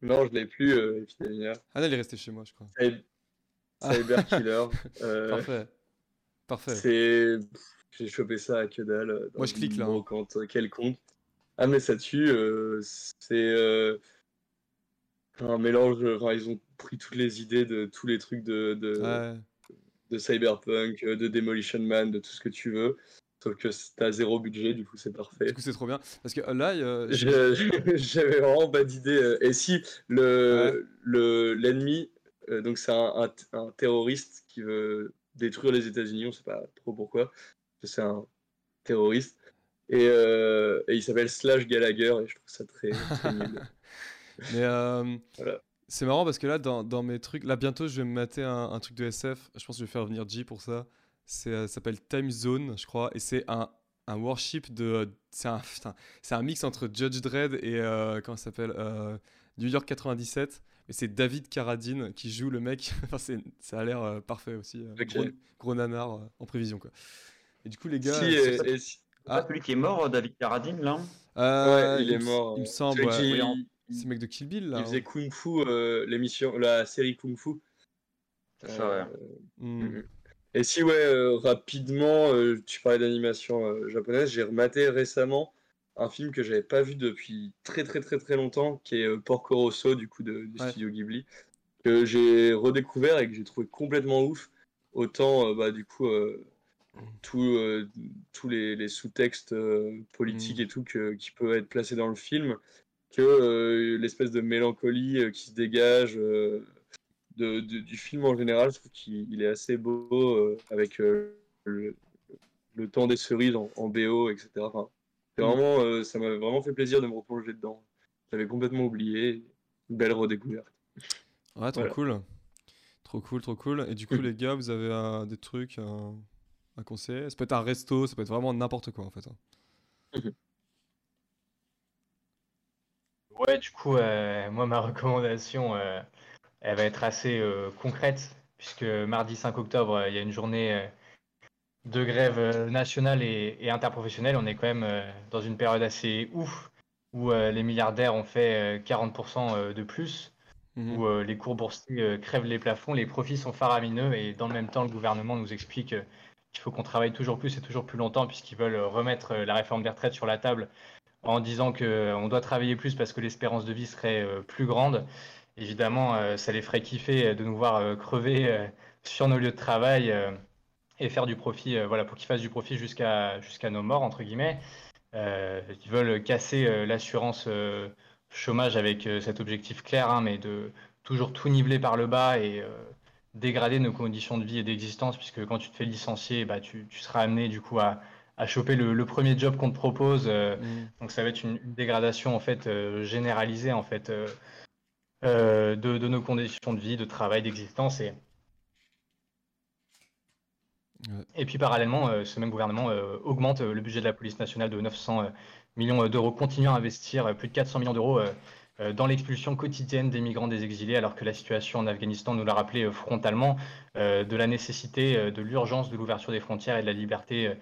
Non, je l'ai plus, euh, Epidemia. Ah non, il est resté chez moi, je crois. Cyber Ah. Cyber Killer. euh, Parfait. Parfait. C'est. J'ai chopé ça à que dalle. euh, dans Moi, je clique, là, hein. euh, quelconque. Ah, mais ça tue. c'est un mélange. Enfin, ils ont pris toutes les idées de tous les trucs de, de, Ouais. de Cyberpunk, de Demolition Man, de tout ce que tu veux. Sauf que t'as zéro budget, du coup, c'est parfait. Du coup, c'est trop bien. Parce que là, J'avais vraiment pas d'idée. Et si le le l'ennemi, euh, donc c'est un, un, un terroriste qui veut détruire les États-Unis, on sait pas trop pourquoi. C'est un terroriste et, euh, et il s'appelle Slash Gallagher et je trouve ça très, très nul. Mais euh, Voilà. c'est marrant parce que là, dans, dans mes trucs, là bientôt, je vais me mater un, un truc de SF. Je pense que je vais faire venir G pour ça. C'est, euh, ça s'appelle Time Zone, je crois, et c'est un, un worship de. C'est un, un mix entre Judge Dredd et euh, comment ça s'appelle euh, New York 97. Mais c'est David Carradine qui joue le mec. enfin, c'est, ça a l'air euh, parfait aussi. euh, Ok. gros, gros nanar euh, en prévision quoi. Et du coup, les gars. Si, euh, et- et si- Ah. Celui qui est mort, David Carradine, là euh, ouais, il est mort. Il me euh, semble. ouais. qui- Oui, en- il, C'est le mec de Kill Bill là. il hein. faisait Kung Fu, euh, l'émission, la série Kung Fu. C'est ça, ouais. Hmm. Et si, ouais, euh, rapidement, euh, tu parlais d'animation euh, japonaise, j'ai rematé récemment un film que j'avais pas vu depuis très très très très longtemps, qui est Porco Rosso, du coup, de, du Ouais. studio Ghibli, que j'ai redécouvert et que j'ai trouvé complètement ouf. Autant, bah, du coup, tout, tous les, les sous-textes politiques Mm. et tout que, qui peuvent être placés dans le film, que l'espèce de mélancolie qui se dégage de, de- du film en général, je trouve qu'il il est assez beau euh, avec euh, le, le temps des cerises en, en BO, etc. Enfin, c'est Mm. vraiment, euh, ça m'a vraiment fait plaisir de me replonger dedans. J'avais complètement oublié. Une belle redécouverte. Ouais, trop Voilà. cool. Trop cool, trop cool. Et du coup, les gars, vous avez euh, des trucs euh, à conseiller Ça peut être un resto, ça peut être vraiment n'importe quoi en fait. hein. Ouais, du coup, euh, moi, ma recommandation, euh, elle va être assez euh, concrète, puisque mardi 5 octobre, euh, il y a une journée euh, de grève nationale et, et interprofessionnelle. On est quand même dans une période assez ouf, où les milliardaires ont fait euh, 40% euh, de plus, Mhm. où les cours boursiers crèvent les plafonds, les profits sont faramineux, et dans le même temps, le gouvernement nous explique qu'il faut qu'on travaille toujours plus et toujours plus longtemps, puisqu'ils veulent remettre la réforme des retraites sur la table en disant qu'on doit travailler plus parce que l'espérance de vie serait plus grande. Évidemment, euh, ça les ferait kiffer euh, de nous voir euh, crever sur nos lieux de travail et faire du profit, voilà, pour qu'ils fassent du profit jusqu'à jusqu'à nos morts, entre guillemets. Ils veulent casser l'assurance chômage avec cet objectif clair, hein, mais de toujours tout niveler par le bas et dégrader nos conditions de vie et d'existence, puisque quand tu te fais licencier, bah, tu, tu seras amené du coup à, à choper le, le premier job qu'on te propose. euh, Mhm. donc ça va être une, une dégradation en fait euh, généralisée en fait euh, de, de nos conditions de vie, de travail, d'existence et Ouais. et puis parallèlement, euh, ce même gouvernement euh, augmente euh, le budget de la police nationale de 900 euh, millions d'euros, continue à investir euh, plus de 400 millions d'euros euh, euh, dans l'expulsion quotidienne des migrants des exilés, alors que la situation en Afghanistan nous l'a rappelé euh, frontalement, euh, de la nécessité, euh, de l'urgence de l'ouverture des frontières et de la liberté euh,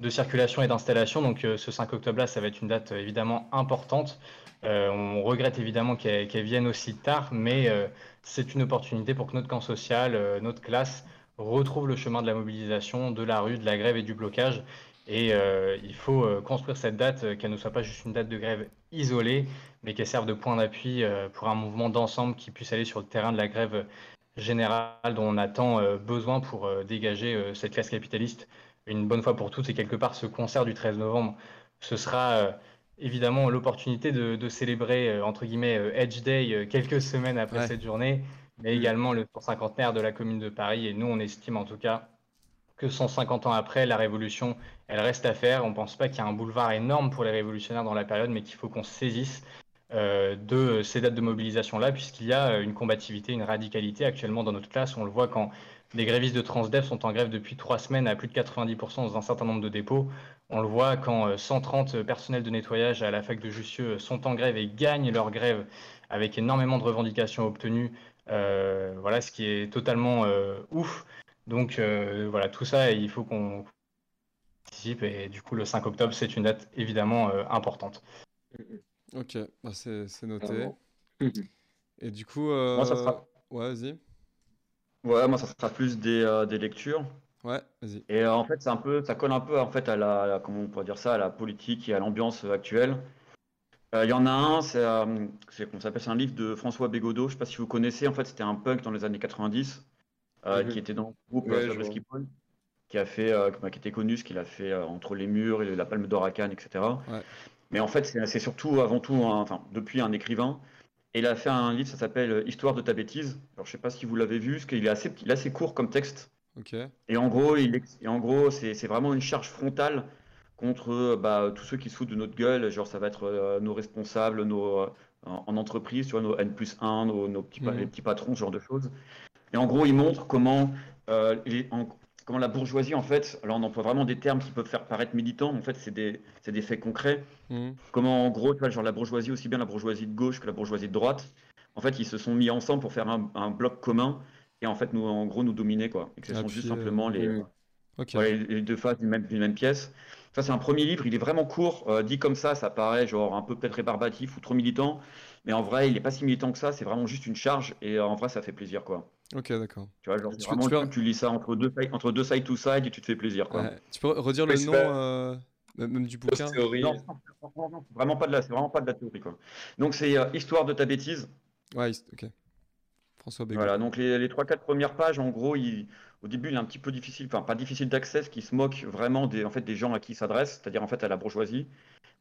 de circulation et d'installation. Donc euh, ce 5 octobre-là, ça va être une date euh, évidemment importante. Euh, on regrette évidemment qu'elle qu'elle vienne aussi tard, mais euh, c'est une opportunité pour que notre camp social, euh, notre classe, retrouve le chemin de la mobilisation, de la rue, de la grève et du blocage. Et il faut construire cette date, qu'elle ne soit pas juste une date de grève isolée, mais qu'elle serve de point d'appui pour un mouvement d'ensemble qui puisse aller sur le terrain de la grève générale dont on a tant besoin pour dégager cette classe capitaliste une bonne fois pour toutes. Et quelque part, ce concert du 13 novembre, ce sera évidemment l'opportunité de, de célébrer, euh, entre guillemets, euh, Edge Day euh, quelques semaines après Ouais. cette journée, mais également le 150 de la commune de Paris. Et nous, on estime en tout cas que 150 ans après, la révolution, elle reste à faire. On ne pense pas qu'il y a un boulevard énorme pour les révolutionnaires dans la période, mais qu'il faut qu'on se saisisse euh, de ces dates de mobilisation-là, puisqu'il y a une combativité, une radicalité actuellement dans notre classe. On le voit quand les grévistes de Transdev sont en grève depuis trois semaines à plus de 90% dans un certain nombre de dépôts. On le voit quand euh, 130 personnels de nettoyage à la fac de Jussieu sont en grève et gagnent leur grève avec énormément de revendications obtenues. Euh, voilà, ce qui est totalement euh, ouf. Donc euh, voilà, tout ça, il faut qu'on participe et du coup le 5 octobre, c'est une date évidemment euh, importante. Ok, bah, c'est noté. Et du coup, euh, Moi, ça sera- ouais, vas-y. Ouais, moi, ça sera plus des, euh, des lectures. Ouais, vas-y. Et euh, en fait, c'est un peu, ça colle un peu en fait à la, à la- comment on pourrait dire ça, à la politique et à l'ambiance euh, actuelle. Euh, Il y en a un, c'est, euh, c'est, comment ça s'appelle, c'est un livre de François Bégodeau. Je sais pas si vous connaissez. En fait, c'était un punk dans les années 90 euh, Mhm. qui était dans le groupe Ouais, euh, je Zabriskie vois. Paul, qui a fait, euh, qui était connu, ce qu'il a fait euh, entre les murs et la Palme d'Or à Cannes, etc. Ouais. Mais en fait, c'est, c'est surtout, avant tout, un- enfin, depuis un écrivain. Et il a fait un livre, ça s'appelle Histoire de ta bêtise. Alors, je sais pas si vous l'avez vu, parce qu'il est assez, il est assez court comme texte. Et en gros, il ex- et en gros, c'est vraiment une charge frontale contre bah, tous ceux qui se foutent de notre gueule. Genre, ça va être euh, nos responsables, nos, euh, en, en entreprise, tu vois, nos N plus 1, nos, nos petits, Mhm. les petits patrons, ce genre de choses. Et en gros, il montre comment, euh, les- en- comment la bourgeoisie, en fait, là on emploie vraiment des termes qui peuvent faire paraître militants, mais en fait, c'est des, faits concrets. Mhm. Comment, en gros, tu vois, genre la bourgeoisie, aussi bien la bourgeoisie de gauche que la bourgeoisie de droite, en fait, ils se sont mis ensemble pour faire un, un bloc commun et en fait, nous, en gros, nous dominer, quoi. Et que ce sont Appuyer, juste simplement les, euh, voilà, les deux faces d'une même, d'une même pièce. Ça, c'est un premier livre, il est vraiment court. euh, dit comme ça, ça paraît genre un peu peut-être rébarbatif ou trop militant. Mais en vrai, il n'est pas si militant que ça, c'est vraiment juste une charge. Et euh, en vrai, ça fait plaisir, quoi. Ok, d'accord. Tu vois, genre, Tu peux- peux- lis ça entre deux, side- entre deux side to side et tu te fais plaisir, quoi. Ouais. Tu peux redire le nom, pas- euh, même du bouquin? Théorie. Non, c'est vraiment pas de la, c'est vraiment pas de la théorie, quoi. Donc, c'est euh, Histoire de ta bêtise. Ouais, ok. François Bégaud. Voilà, donc les, les 3-4 premières pages, en gros, il- au début, il est un petit peu difficile, enfin pas difficile d'accès, ce qui se moque vraiment des, en fait, des gens à qui il s'adresse, c'est-à-dire en fait à la bourgeoisie.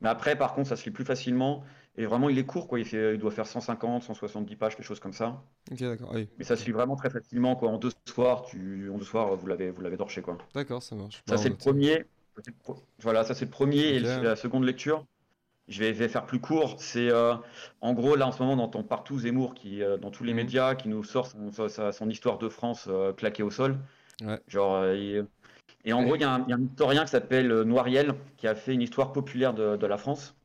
Mais après, par contre, ça se lit plus facilement. Et vraiment, il est court, quoi. Il, fait, il doit faire 150, 170 pages, quelque chose comme ça. Ok, d'accord. Oui. Mais ça se lit vraiment très facilement, quoi. En deux soirs, tu, en deux soirs, vous l'avez, vous l'avez torché, quoi. D'accord, ça marche. Ça, c'est le premier. Voilà, ça, c'est le premier. Et la seconde lecture, je vais, je vais faire plus court. C'est, euh, en gros, là, en ce moment, on entend partout Zemmour, qui, euh, dans tous les Mhm. médias, qui nous sort son, histoire de France euh, claquée au sol. Ouais. Genre, euh, Et en gros, il y, a un il y a un historien qui s'appelle Noiriel, qui a fait une histoire populaire de, de la France.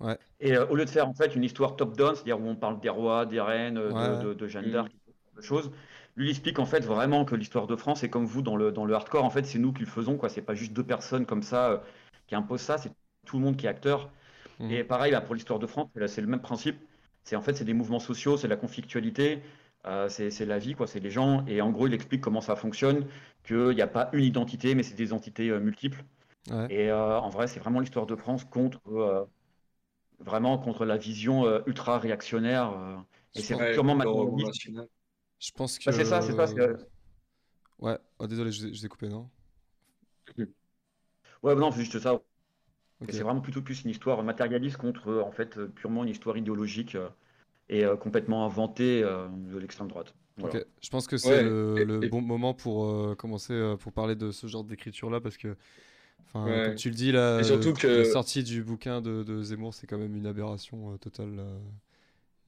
Ouais. Et euh, au lieu de faire en fait une histoire top-down, c'est-à-dire où on parle des rois, des reines, Ouais. de, de, de Jeanne Mm. d'Arc, de choses, lui il explique en fait vraiment que l'histoire de France, et comme vous dans le, dans le hardcore, en fait c'est nous qui le faisons, quoi. C'est pas juste deux personnes comme ça euh, qui imposent ça, c'est tout le monde qui est acteur. Mhm. Et pareil, bah, pour l'histoire de France, c'est le même principe. C'est en fait c'est des mouvements sociaux, c'est la conflictualité, euh, c'est c'est la vie, quoi. C'est les gens. Et en gros, il explique comment ça fonctionne, qu'il n'y a pas une identité, mais c'est des entités euh, multiples. Ouais. Et euh, en vrai, c'est vraiment l'histoire de France contre euh, vraiment contre la vision euh, ultra réactionnaire. euh, et c'est purement matérialiste. Je pense que. Bah, c'est ça, c'est ça. c'est, euh, Ouais. Oh, désolé, je, je vous ai coupé, non? Ouais, non, c'est juste ça. C'est vraiment plutôt plus une histoire matérialiste contre euh, en fait euh, purement une histoire idéologique euh, et euh, complètement inventée euh, de l'extrême droite. Voilà. Je pense que c'est Ouais, le, et- le et- bon moment pour euh, commencer euh, pour parler de ce genre d'écriture-là parce que, enfin, Ouais. comme tu le dis, la, surtout que- la sortie du bouquin de, de Zemmour, c'est quand même une aberration euh, totale. euh,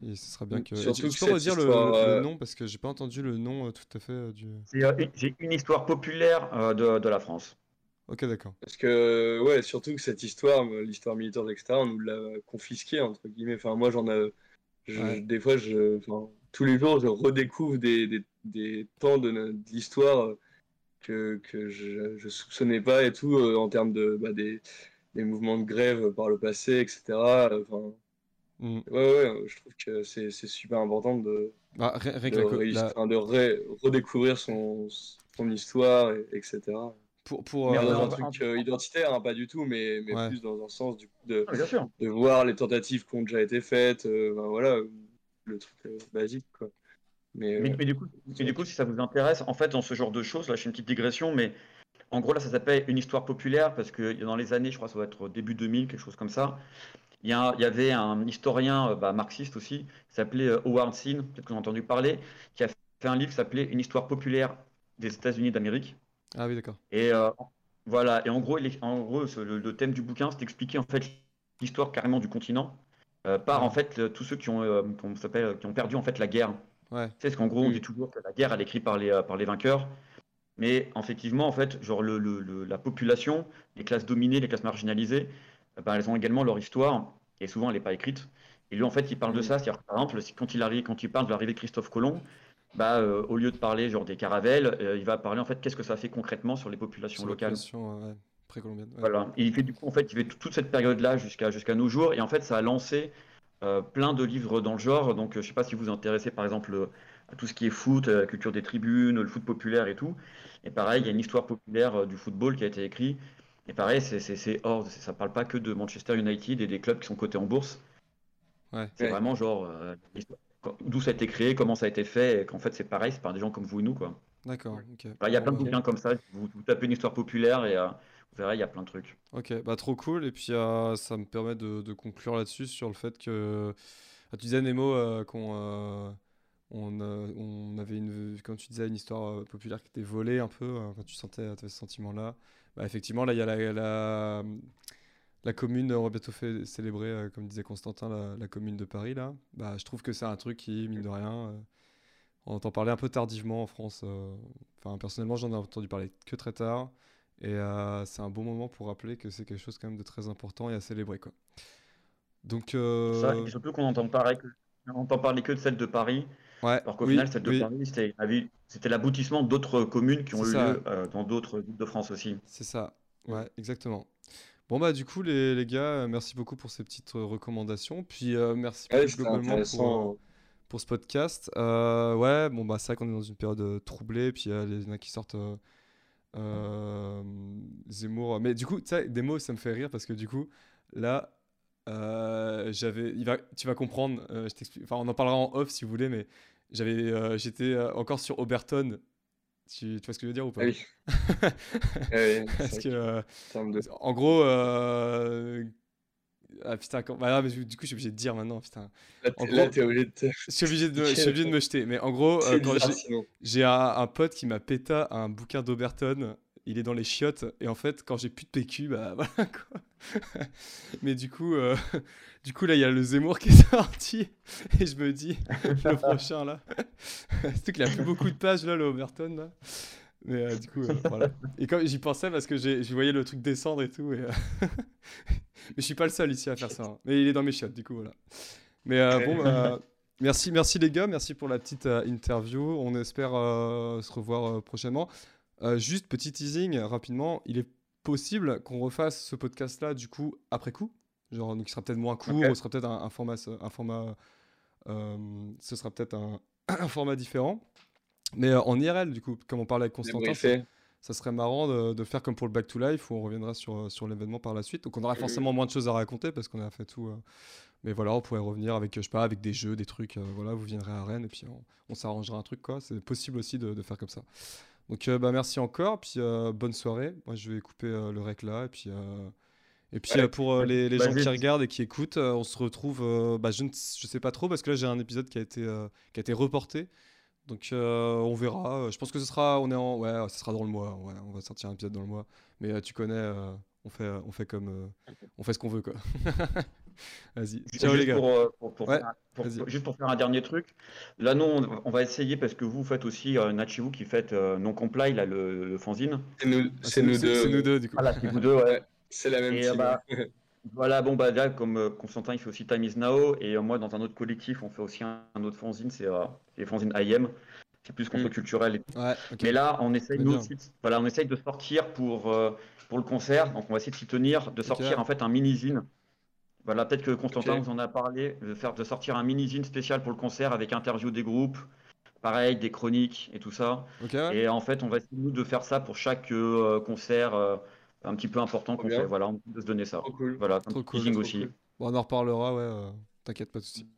et ce serait bien que. Surtout tu, que tu peux redire le, histoire, le euh, nom parce que j'ai pas entendu le nom euh, tout à fait euh, du. C'est, euh, une- J'ai une histoire populaire euh, de, de la France. Ok, d'accord. Parce que, ouais, surtout que cette histoire, euh, l'histoire militaire, etc., on nous l'a confisquée, entre guillemets. Enfin, moi, j'en ai. je- Ouais. Des fois, je, enfin, tous les jours, je redécouvre des, des, des pans de, de l'histoire euh, que, que je, je soupçonnais pas et tout, euh, en termes de, bah, des, des mouvements de grève par le passé, etc. Enfin, Mm. ouais, ouais, je trouve que c'est c'est super important de, Bah, que de, la ré- de ré- redécouvrir son, son histoire, et- etc. pour pour Mais va- un truc euh, identitaire, hein, pas du tout, mais, mais Ouais. plus dans un sens du coup de, Ah, de voir les tentatives qui ont déjà été faites, euh, ben voilà, le truc euh, basique quoi. Mais, Mais, euh, mais du coup, mais du coup, si ça vous intéresse, en fait, dans ce genre de choses, là, je fais une petite digression, mais En gros, là, ça s'appelle une histoire populaire parce que dans les années, je crois que ça doit être début 2000, quelque chose comme ça. Il y, a- il y avait un historien euh, bah, marxiste aussi, qui s'appelait euh, Howard Zinn, peut-être que vous avez entendu parler, qui a fait un livre qui s'appelait Une histoire populaire des États-Unis d'Amérique. Ah oui, d'accord. Et euh, voilà, et en gros, il est- en gros ce- le, le thème du bouquin, c'est d'expliquer en fait l'histoire carrément du continent euh, par en fait tous ceux qui ont, euh, s'appelle, qui ont perdu en fait la guerre. Ouais. Sais, parce qu'en gros, on dit toujours que la guerre, elle est écrite par les, par les vainqueurs. Mais effectivement, en fait, genre le, le- la population, les classes dominées, les classes marginalisées, ben, elles ont également leur histoire, et souvent elle n'est pas écrite. Et lui, en fait, il parle de ça, c'est-à-dire, par exemple, quand il arrive, quand il parle de l'arrivée de Christophe Colomb, bah, euh, au lieu de parler genre des caravelles, euh, il va parler en fait qu'est-ce que ça fait concrètement sur les populations Sur locales. population, euh, ouais. Voilà. Et il fait du coup, en fait, il fait toute cette période-là jusqu'à jusqu'à nos jours. Et en fait, ça a lancé euh, plein de livres dans le genre. Donc, euh, je sais pas si vous vous intéressez, par exemple, euh, à tout ce qui est foot, euh, la culture des tribunes, le foot populaire et tout. Et pareil, il y a une histoire populaire euh, du football qui a été écrite. Et pareil, c'est hors, ça parle pas que de Manchester United et des clubs qui sont cotés en bourse. Ouais. C'est Ouais. vraiment genre euh, d'où ça a été créé, comment ça a été fait, et qu'en fait, c'est pareil, c'est par des gens comme vous et nous, quoi. D'accord, il y a plein de bouquins comme ça. Vous, vous tapez une histoire populaire et euh, vous verrez, il y a plein de trucs. Ok, bah trop cool. Et puis euh, ça me permet de, de conclure là-dessus sur le fait que. Ah, tu disais Nemo euh, qu'on euh, on, euh, on avait une, comme tu disais, une histoire euh, populaire qui était volée un peu. euh, quand tu sentais, ce sentiment-là. Bah, effectivement, là il y a la, la, la commune. On va bientôt fait, célébrer, euh, comme disait Constantin, la, la commune de Paris là. Bah, je trouve que c'est un truc qui, mine de rien, euh, on entend parler un peu tardivement en France. euh. Enfin, personnellement, j'en ai entendu parler que très tard. Et c'est un bon moment pour rappeler que c'est quelque chose quand même de très important et à célébrer quoi. Donc Ça, surtout qu'on entend parler que, on entend parler que de celle de Paris, ouais, alors qu'au oui, final, celle de oui, Paris, c'était l'aboutissement d'autres communes qui ont eu ça. lieu euh, dans d'autres villes de France aussi. c'est ça. Ouais, exactement. Bon bah du coup les, les gars, euh, merci beaucoup pour ces petites euh, recommandations. Puis euh, merci Ouais, globalement pour, pour ce podcast. Euh, ouais, bon bah c'est vrai qu'on est dans une période troublée, puis il y en a qui sortent euh, Zemmour. Mais du coup, tu sais, des mots, ça me fait rire parce que du coup, là, euh, j'avais, il va, tu vas comprendre. euh, je t'explique. Enfin, on en parlera en off si vous voulez, mais j'avais, j'étais encore sur Oberton. Tu, tu vois ce que je veux dire ou pas Ah oui. Parce que, vrai euh, de- en gros, euh, ah putain, quand- bah, là, mais du coup, je suis obligé de dire maintenant, putain. Là, en t'es- là, gros- t'es obligé de te. Je suis obligé de, me- je suis obligé de me jeter. Mais en gros, euh, j'ai- un, un pote qui m'a péta un bouquin d'Oberton. Il est dans les chiottes. Et en fait, quand j'ai plus de PQ, bah voilà quoi. Mais du coup, euh, du coup là, il y a le Zemmour qui est sorti. Et je me dis, le prochain là. Surtout qu'il a plus beaucoup de pages là, le Oberton là. Mais euh, du coup, euh, voilà. Et quand j'y pensais parce que je voyais le truc descendre et tout. Et, Mais je suis pas le seul ici à faire ça. hein. Mais il est dans mes chiottes, du coup, voilà. Mais bon, bah, merci, merci les gars, merci pour la petite interview. On espère se revoir prochainement. Euh, juste petit teasing rapidement, il est possible qu'on refasse ce podcast-là du coup après coup? Genre, donc il sera peut-être moins court, ce sera peut-être un, un format, un format, euh, ce sera peut-être un, un format différent. Mais euh, en IRL, du coup, comme on parlait avec Constantin, ça serait marrant de, de faire comme pour le Back to Life où on reviendra sur, sur l'événement par la suite. Donc on aura forcément moins de choses à raconter parce qu'on a fait tout. Mais voilà, on pourrait revenir avec, je sais pas, avec des jeux, des trucs. voilà, vous viendrez à Rennes et puis on, on s'arrangera un truc quoi. C'est possible aussi de, de faire comme ça. Donc euh, bah, merci encore, puis euh, bonne soirée. Moi je vais couper euh, le rec là et puis. Et puis Ouais. pour les, les Bah, gens qui regardent et qui écoutent, on se retrouve. bah, je ne je sais pas trop parce que là j'ai un épisode qui a été, qui a été reporté. Donc euh, on verra. Je pense que ce sera, on est en, ouais, ce sera dans le mois. Ouais, on va sortir un épisode dans le mois. Mais euh, tu connais, euh, on fait, on fait comme, euh, on fait ce qu'on veut quoi. Vas-y. Ciao Juste les gars. Pour, pour- pour Ouais, faire, pour- vas-y. juste pour faire un dernier truc. Là, nous, on, on va essayer parce que vous faites aussi, euh, Nachivu qui fait euh, non comply, là, le, le fanzine. C'est nous, Ah, c'est nous C'est deux. nous deux du coup. Voilà, c'est vous deux, ouais. C'est la même Et, team. bah, Voilà, bon, bah là, comme euh, Constantin, il fait aussi Time is Now, et euh, moi, dans un autre collectif, on fait aussi un, un autre fanzine, c'est euh, c'est les fanzines IM, c'est plus contre-culturel. et- Ouais. ok. Mais là, on essaye, nous voilà, on essaye de sortir pour, euh, pour le concert, donc on va essayer de s'y tenir, de sortir en fait un mini-zine. Voilà, peut-être que Constantin Ok. vous en a parlé, de, faire, de sortir un mini-zine spécial pour le concert avec interview des groupes, pareil, des chroniques et tout ça. Et en fait, on va essayer nous de faire ça pour chaque euh, concert euh, un petit peu important qu'on fait. Voilà, on de se donner ça. Trop cool. Voilà, un Trop petit cool, aussi. cool. Bon, on en reparlera. Ouais. euh, T'inquiète pas de soucis.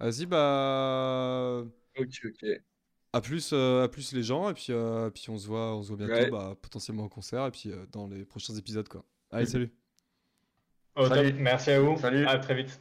Vas-y bah. Ok, ok. À plus, euh, à plus les gens, et puis, euh, puis on se voit, on se voit bientôt, Ouais. bah, potentiellement au concert, et puis euh, dans les prochains épisodes, quoi. Allez, salut. Au top. Salut. Merci à vous. Salut. À très vite.